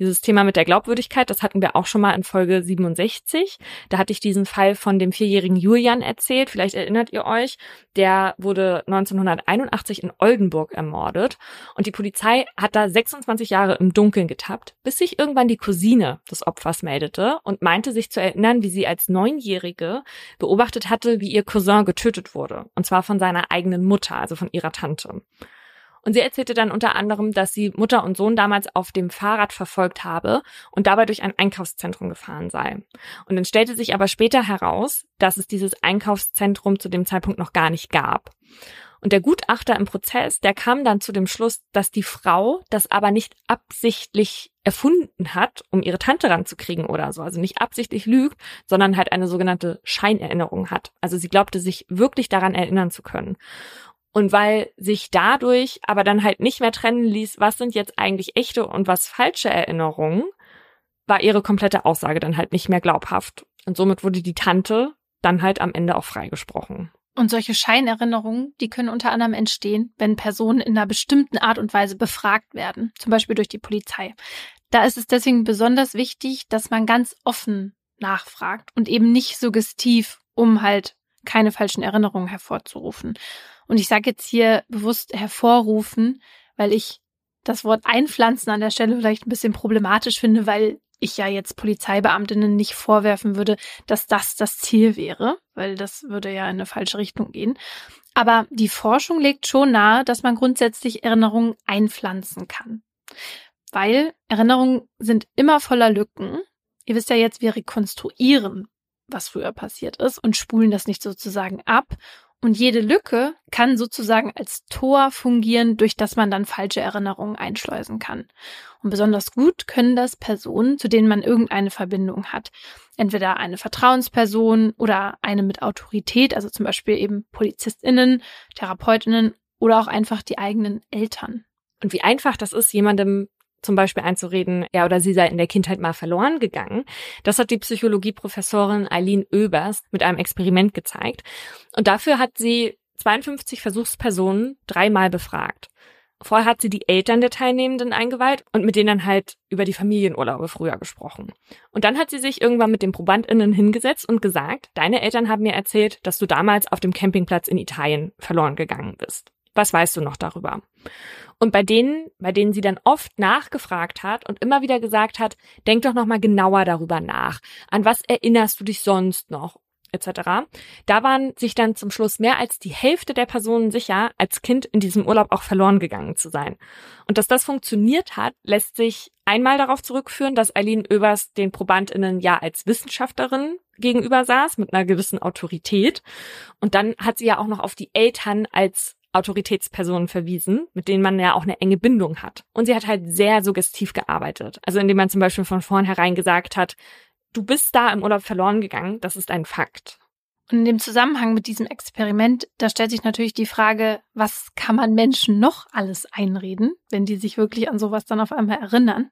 Dieses Thema mit der Glaubwürdigkeit, das hatten wir auch schon mal in Folge 67. Da hatte ich diesen Fall von dem vierjährigen Julian erzählt. Vielleicht erinnert ihr euch. Der wurde 1981 in Oldenburg ermordet. Und die Polizei hat da 26 Jahre im Dunkeln getappt, bis sich irgendwann die Cousine des Opfers meldete und meinte sich zu erinnern, wie sie als Neunjährige beobachtet hatte, wie ihr Cousin getötet wurde. Und zwar von seiner eigenen Mutter, also von ihrer Tante. Und sie erzählte dann unter anderem, dass sie Mutter und Sohn damals auf dem Fahrrad verfolgt habe und dabei durch ein Einkaufszentrum gefahren sei. Und dann stellte sich aber später heraus, dass es dieses Einkaufszentrum zu dem Zeitpunkt noch gar nicht gab. Und der Gutachter im Prozess, der kam dann zu dem Schluss, dass die Frau das aber nicht absichtlich erfunden hat, um ihre Tante ranzukriegen oder so. Also nicht absichtlich lügt, sondern halt eine sogenannte Scheinerinnerung hat. Also sie glaubte sich wirklich daran erinnern zu können. Und weil sich dadurch aber dann halt nicht mehr trennen ließ, was sind jetzt eigentlich echte und was falsche Erinnerungen, war ihre komplette Aussage dann halt nicht mehr glaubhaft. Und somit wurde die Tante dann halt am Ende auch freigesprochen. Und solche Scheinerinnerungen, die können unter anderem entstehen, wenn Personen in einer bestimmten Art und Weise befragt werden, zum Beispiel durch die Polizei. Da ist es deswegen besonders wichtig, dass man ganz offen nachfragt und eben nicht suggestiv, um halt keine falschen Erinnerungen hervorzurufen. Und ich sage jetzt hier bewusst hervorrufen, weil ich das Wort einpflanzen an der Stelle vielleicht ein bisschen problematisch finde, weil ich ja jetzt Polizeibeamtinnen nicht vorwerfen würde, dass das das Ziel wäre, weil das würde ja in eine falsche Richtung gehen. Aber die Forschung legt schon nahe, dass man grundsätzlich Erinnerungen einpflanzen kann. Weil Erinnerungen sind immer voller Lücken. Ihr wisst ja jetzt, wir rekonstruieren, was früher passiert ist und spulen das nicht sozusagen ab und jede Lücke kann sozusagen als Tor fungieren, durch das man dann falsche Erinnerungen einschleusen kann. Und besonders gut können das Personen, zu denen man irgendeine Verbindung hat. Entweder eine Vertrauensperson oder eine mit Autorität, also zum Beispiel eben PolizistInnen, TherapeutInnen oder auch einfach die eigenen Eltern. Und wie einfach das ist, jemandem zum Beispiel einzureden, er oder sie sei in der Kindheit mal verloren gegangen. Das hat die Psychologieprofessorin Eileen Oebers mit einem Experiment gezeigt. Und dafür hat sie 52 Versuchspersonen dreimal befragt. Vorher hat sie die Eltern der Teilnehmenden eingeweiht und mit denen halt über die Familienurlaube früher gesprochen. Und dann hat sie sich irgendwann mit den ProbandInnen hingesetzt und gesagt, deine Eltern haben mir erzählt, dass du damals auf dem Campingplatz in Italien verloren gegangen bist. Was weißt du noch darüber? Und bei denen, bei denen sie dann oft nachgefragt hat und immer wieder gesagt hat, denk doch noch mal genauer darüber nach. An was erinnerst du dich sonst noch? etc. Da waren sich dann zum Schluss mehr als die Hälfte der Personen sicher, als Kind in diesem Urlaub auch verloren gegangen zu sein. Und dass das funktioniert hat, lässt sich einmal darauf zurückführen, dass Eileen Oebers den ProbandInnen ja als Wissenschaftlerin gegenüber saß, mit einer gewissen Autorität. Und dann hat sie ja auch noch auf die Eltern als Autoritätspersonen verwiesen, mit denen man ja auch eine enge Bindung hat. Und sie hat halt sehr suggestiv gearbeitet. Also indem man zum Beispiel von vornherein gesagt hat, du bist da im Urlaub verloren gegangen, das ist ein Fakt. Und in dem Zusammenhang mit diesem Experiment, da stellt sich natürlich die Frage, was kann man Menschen noch alles einreden, wenn die sich wirklich an sowas dann auf einmal erinnern?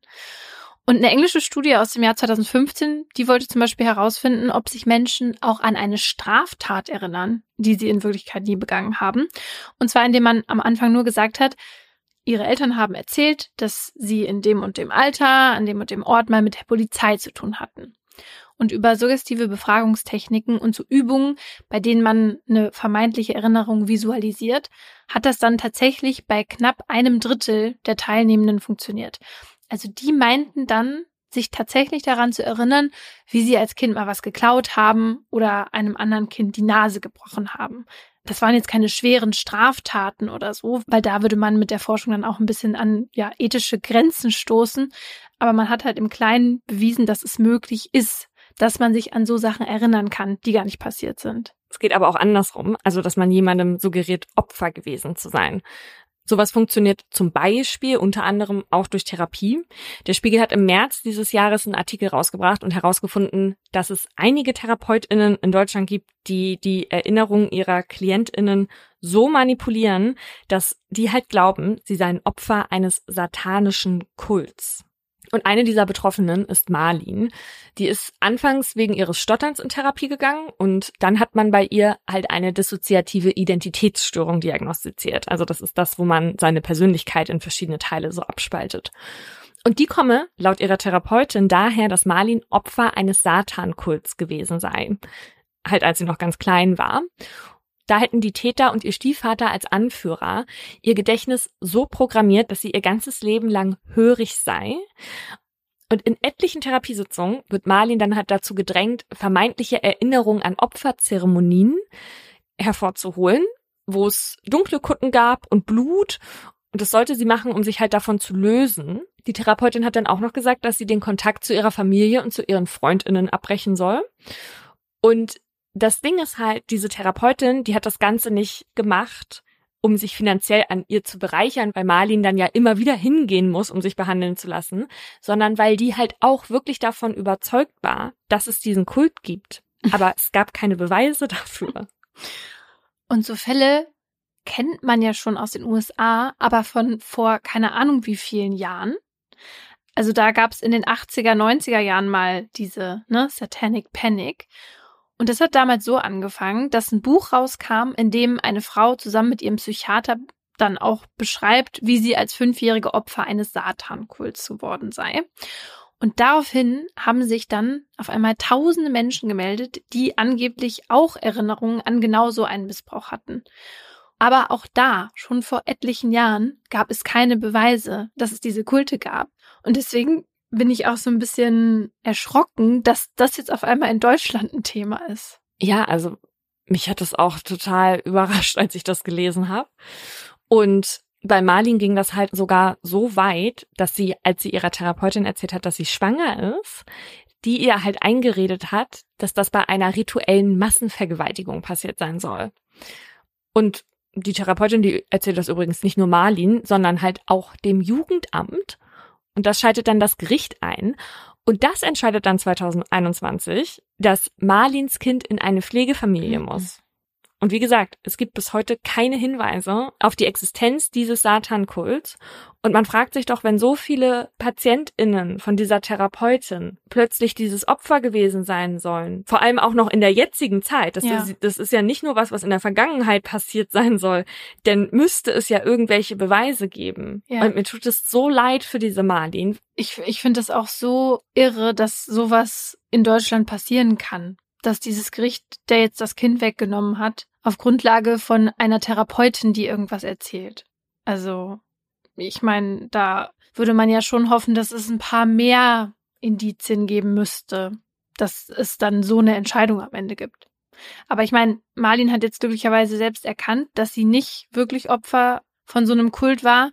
Und eine englische Studie aus dem Jahr 2015, die wollte zum Beispiel herausfinden, ob sich Menschen auch an eine Straftat erinnern, die sie in Wirklichkeit nie begangen haben. Und zwar indem man am Anfang nur gesagt hat, ihre Eltern haben erzählt, dass sie in dem und dem Alter, an dem und dem Ort mal mit der Polizei zu tun hatten. Und über suggestive Befragungstechniken und so Übungen, bei denen man eine vermeintliche Erinnerung visualisiert, hat das dann tatsächlich bei knapp einem Drittel der Teilnehmenden funktioniert. Also die meinten dann, sich tatsächlich daran zu erinnern, wie sie als Kind mal was geklaut haben oder einem anderen Kind die Nase gebrochen haben. Das waren jetzt keine schweren Straftaten oder so, weil da würde man mit der Forschung dann auch ein bisschen an ja, ethische Grenzen stoßen. Aber man hat halt im Kleinen bewiesen, dass es möglich ist, dass man sich an so Sachen erinnern kann, die gar nicht passiert sind. Es geht aber auch andersrum, also dass man jemandem suggeriert, Opfer gewesen zu sein. Sowas funktioniert zum Beispiel unter anderem auch durch Therapie. Der Spiegel hat im März dieses Jahres einen Artikel rausgebracht und herausgefunden, dass es einige Therapeutinnen in Deutschland gibt, die die Erinnerungen ihrer Klientinnen so manipulieren, dass die halt glauben, sie seien Opfer eines satanischen Kults. Und eine dieser Betroffenen ist Marlin. Die ist anfangs wegen ihres Stotterns in Therapie gegangen und dann hat man bei ihr halt eine dissoziative Identitätsstörung diagnostiziert. Also das ist das, wo man seine Persönlichkeit in verschiedene Teile so abspaltet. Und die komme, laut ihrer Therapeutin, daher, dass Marlin Opfer eines Satankults gewesen sei. Halt als sie noch ganz klein war. Da hätten die Täter und ihr Stiefvater als Anführer ihr Gedächtnis so programmiert, dass sie ihr ganzes Leben lang hörig sei. Und in etlichen Therapiesitzungen wird Marlin dann halt dazu gedrängt, vermeintliche Erinnerungen an Opferzeremonien hervorzuholen, wo es dunkle Kutten gab und Blut. Und das sollte sie machen, um sich halt davon zu lösen. Die Therapeutin hat dann auch noch gesagt, dass sie den Kontakt zu ihrer Familie und zu ihren Freundinnen abbrechen soll. Und das Ding ist halt, diese Therapeutin, die hat das Ganze nicht gemacht, um sich finanziell an ihr zu bereichern, weil Marlin dann ja immer wieder hingehen muss, um sich behandeln zu lassen, sondern weil die halt auch wirklich davon überzeugt war, dass es diesen Kult gibt. Aber es gab keine Beweise dafür. Und so Fälle kennt man ja schon aus den USA, aber von vor keine Ahnung wie vielen Jahren. Also da gab es in den 80er, 90er Jahren mal diese ne, Satanic Panic. Und das hat damals so angefangen, dass ein Buch rauskam, in dem eine Frau zusammen mit ihrem Psychiater dann auch beschreibt, wie sie als fünfjährige Opfer eines Satankults geworden sei. Und daraufhin haben sich dann auf einmal tausende Menschen gemeldet, die angeblich auch Erinnerungen an genau so einen Missbrauch hatten. Aber auch da, schon vor etlichen Jahren, gab es keine Beweise, dass es diese Kulte gab. Und deswegen bin ich auch so ein bisschen erschrocken, dass das jetzt auf einmal in Deutschland ein Thema ist. Ja, also mich hat das auch total überrascht, als ich das gelesen habe. Und bei Marlin ging das halt sogar so weit, dass sie, als sie ihrer Therapeutin erzählt hat, dass sie schwanger ist, die ihr halt eingeredet hat, dass das bei einer rituellen Massenvergewaltigung passiert sein soll. Und die Therapeutin, die erzählt das übrigens nicht nur Marlin, sondern halt auch dem Jugendamt. Und das schaltet dann das Gericht ein. Und das entscheidet dann 2021, dass Marlins Kind in eine Pflegefamilie mhm. muss. Und wie gesagt, es gibt bis heute keine Hinweise auf die Existenz dieses Satankults. Und man fragt sich doch, wenn so viele PatientInnen von dieser Therapeutin plötzlich dieses Opfer gewesen sein sollen, vor allem auch noch in der jetzigen Zeit, das, ja. ist, das ist ja nicht nur was, was in der Vergangenheit passiert sein soll, denn müsste es ja irgendwelche Beweise geben. Ja. Und mir tut es so leid für diese Marlin. Ich, ich finde es auch so irre, dass sowas in Deutschland passieren kann dass dieses Gericht, der jetzt das Kind weggenommen hat, auf Grundlage von einer Therapeutin, die irgendwas erzählt. Also, ich meine, da würde man ja schon hoffen, dass es ein paar mehr Indizien geben müsste, dass es dann so eine Entscheidung am Ende gibt. Aber ich meine, Marlin hat jetzt glücklicherweise selbst erkannt, dass sie nicht wirklich Opfer von so einem Kult war,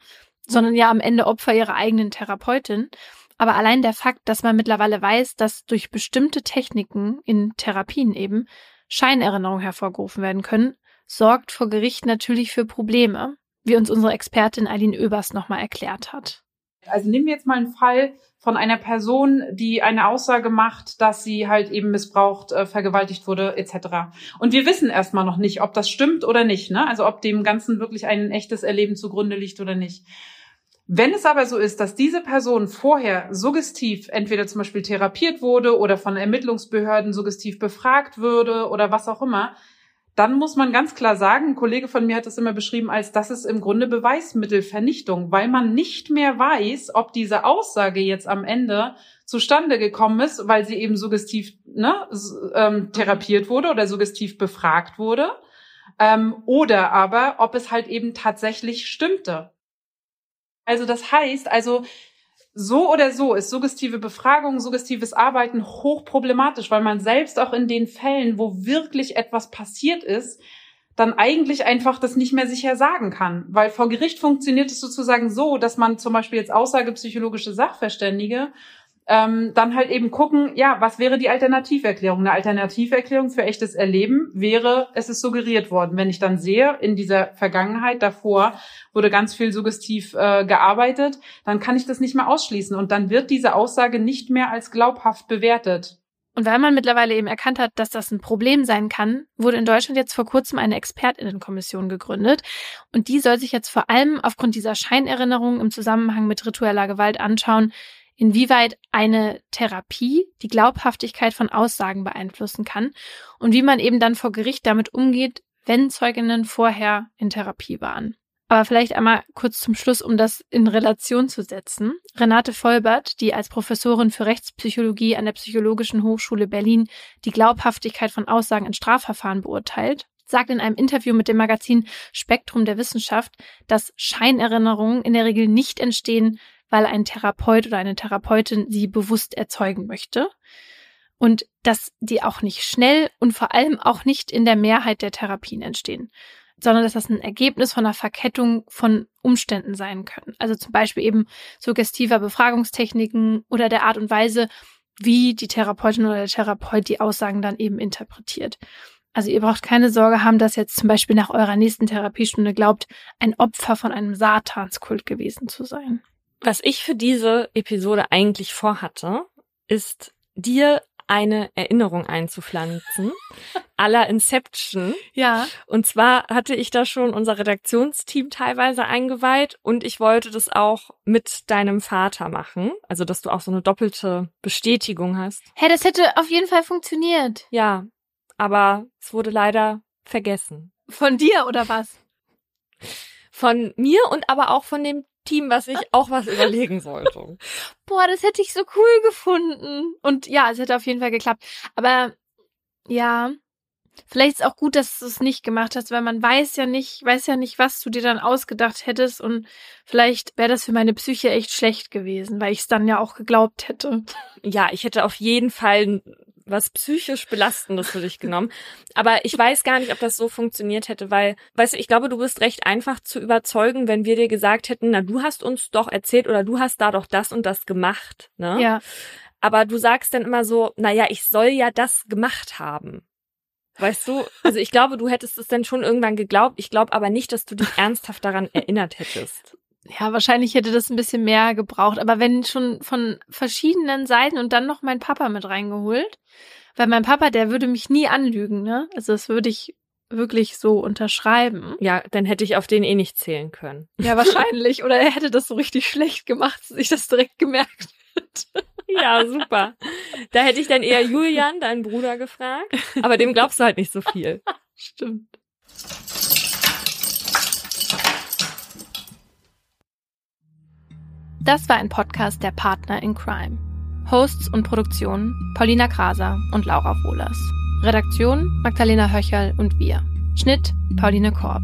sondern ja am Ende Opfer ihrer eigenen Therapeutin. Aber allein der Fakt, dass man mittlerweile weiß, dass durch bestimmte Techniken in Therapien eben Scheinerinnerungen hervorgerufen werden können, sorgt vor Gericht natürlich für Probleme, wie uns unsere Expertin Eileen Oebers nochmal erklärt hat. Also nehmen wir jetzt mal einen Fall von einer Person, die eine Aussage macht, dass sie halt eben missbraucht, äh, vergewaltigt wurde, etc. Und wir wissen erstmal noch nicht, ob das stimmt oder nicht, ne? Also ob dem Ganzen wirklich ein echtes Erleben zugrunde liegt oder nicht. Wenn es aber so ist, dass diese Person vorher suggestiv entweder zum Beispiel therapiert wurde oder von Ermittlungsbehörden suggestiv befragt würde oder was auch immer, dann muss man ganz klar sagen, ein Kollege von mir hat das immer beschrieben als, das ist im Grunde Beweismittelvernichtung, weil man nicht mehr weiß, ob diese Aussage jetzt am Ende zustande gekommen ist, weil sie eben suggestiv ne, ähm, therapiert wurde oder suggestiv befragt wurde, ähm, oder aber ob es halt eben tatsächlich stimmte. Also das heißt, also so oder so ist suggestive Befragung, suggestives Arbeiten hochproblematisch, weil man selbst auch in den Fällen, wo wirklich etwas passiert ist, dann eigentlich einfach das nicht mehr sicher sagen kann. Weil vor Gericht funktioniert es sozusagen so, dass man zum Beispiel jetzt aussagepsychologische Sachverständige ähm, dann halt eben gucken, ja, was wäre die Alternativerklärung? Eine Alternativerklärung für echtes Erleben wäre, es ist suggeriert worden. Wenn ich dann sehe, in dieser Vergangenheit davor wurde ganz viel suggestiv äh, gearbeitet, dann kann ich das nicht mehr ausschließen und dann wird diese Aussage nicht mehr als glaubhaft bewertet. Und weil man mittlerweile eben erkannt hat, dass das ein Problem sein kann, wurde in Deutschland jetzt vor kurzem eine Expertinnenkommission gegründet. Und die soll sich jetzt vor allem aufgrund dieser Scheinerinnerungen im Zusammenhang mit ritueller Gewalt anschauen, inwieweit eine Therapie die Glaubhaftigkeit von Aussagen beeinflussen kann und wie man eben dann vor Gericht damit umgeht, wenn Zeuginnen vorher in Therapie waren. Aber vielleicht einmal kurz zum Schluss, um das in Relation zu setzen. Renate Vollbert, die als Professorin für Rechtspsychologie an der Psychologischen Hochschule Berlin die Glaubhaftigkeit von Aussagen in Strafverfahren beurteilt, sagt in einem Interview mit dem Magazin Spektrum der Wissenschaft, dass Scheinerinnerungen in der Regel nicht entstehen, weil ein Therapeut oder eine Therapeutin sie bewusst erzeugen möchte. Und dass die auch nicht schnell und vor allem auch nicht in der Mehrheit der Therapien entstehen, sondern dass das ein Ergebnis von einer Verkettung von Umständen sein können. Also zum Beispiel eben suggestiver Befragungstechniken oder der Art und Weise, wie die Therapeutin oder der Therapeut die Aussagen dann eben interpretiert. Also ihr braucht keine Sorge haben, dass jetzt zum Beispiel nach eurer nächsten Therapiestunde glaubt, ein Opfer von einem Satanskult gewesen zu sein. Was ich für diese Episode eigentlich vorhatte, ist dir eine Erinnerung einzupflanzen, aller Inception. Ja. Und zwar hatte ich da schon unser Redaktionsteam teilweise eingeweiht und ich wollte das auch mit deinem Vater machen, also dass du auch so eine doppelte Bestätigung hast. Hä, das hätte auf jeden Fall funktioniert. Ja, aber es wurde leider vergessen. Von dir oder was? Von mir und aber auch von dem Team, was ich auch was überlegen sollte. Boah, das hätte ich so cool gefunden. Und ja, es hätte auf jeden Fall geklappt. Aber ja, vielleicht ist auch gut, dass du es nicht gemacht hast, weil man weiß ja nicht, weiß ja nicht, was du dir dann ausgedacht hättest. Und vielleicht wäre das für meine Psyche echt schlecht gewesen, weil ich es dann ja auch geglaubt hätte. Ja, ich hätte auf jeden Fall was psychisch Belastendes für dich genommen. Aber ich weiß gar nicht, ob das so funktioniert hätte, weil, weißt du, ich glaube, du bist recht einfach zu überzeugen, wenn wir dir gesagt hätten, na, du hast uns doch erzählt oder du hast da doch das und das gemacht, ne? Ja. Aber du sagst dann immer so, na ja, ich soll ja das gemacht haben. Weißt du, also ich glaube, du hättest es dann schon irgendwann geglaubt. Ich glaube aber nicht, dass du dich ernsthaft daran erinnert hättest. Ja, wahrscheinlich hätte das ein bisschen mehr gebraucht. Aber wenn schon von verschiedenen Seiten und dann noch mein Papa mit reingeholt, weil mein Papa, der würde mich nie anlügen, ne? Also das würde ich wirklich so unterschreiben. Ja, dann hätte ich auf den eh nicht zählen können. Ja, wahrscheinlich. Oder er hätte das so richtig schlecht gemacht, dass ich das direkt gemerkt hätte. Ja, super. Da hätte ich dann eher Julian, deinen Bruder, gefragt. Aber dem glaubst du halt nicht so viel. Stimmt. Das war ein Podcast der Partner in Crime. Hosts und Produktion Paulina Kraser und Laura Wohlers. Redaktion Magdalena Höcherl und wir. Schnitt Pauline Korb.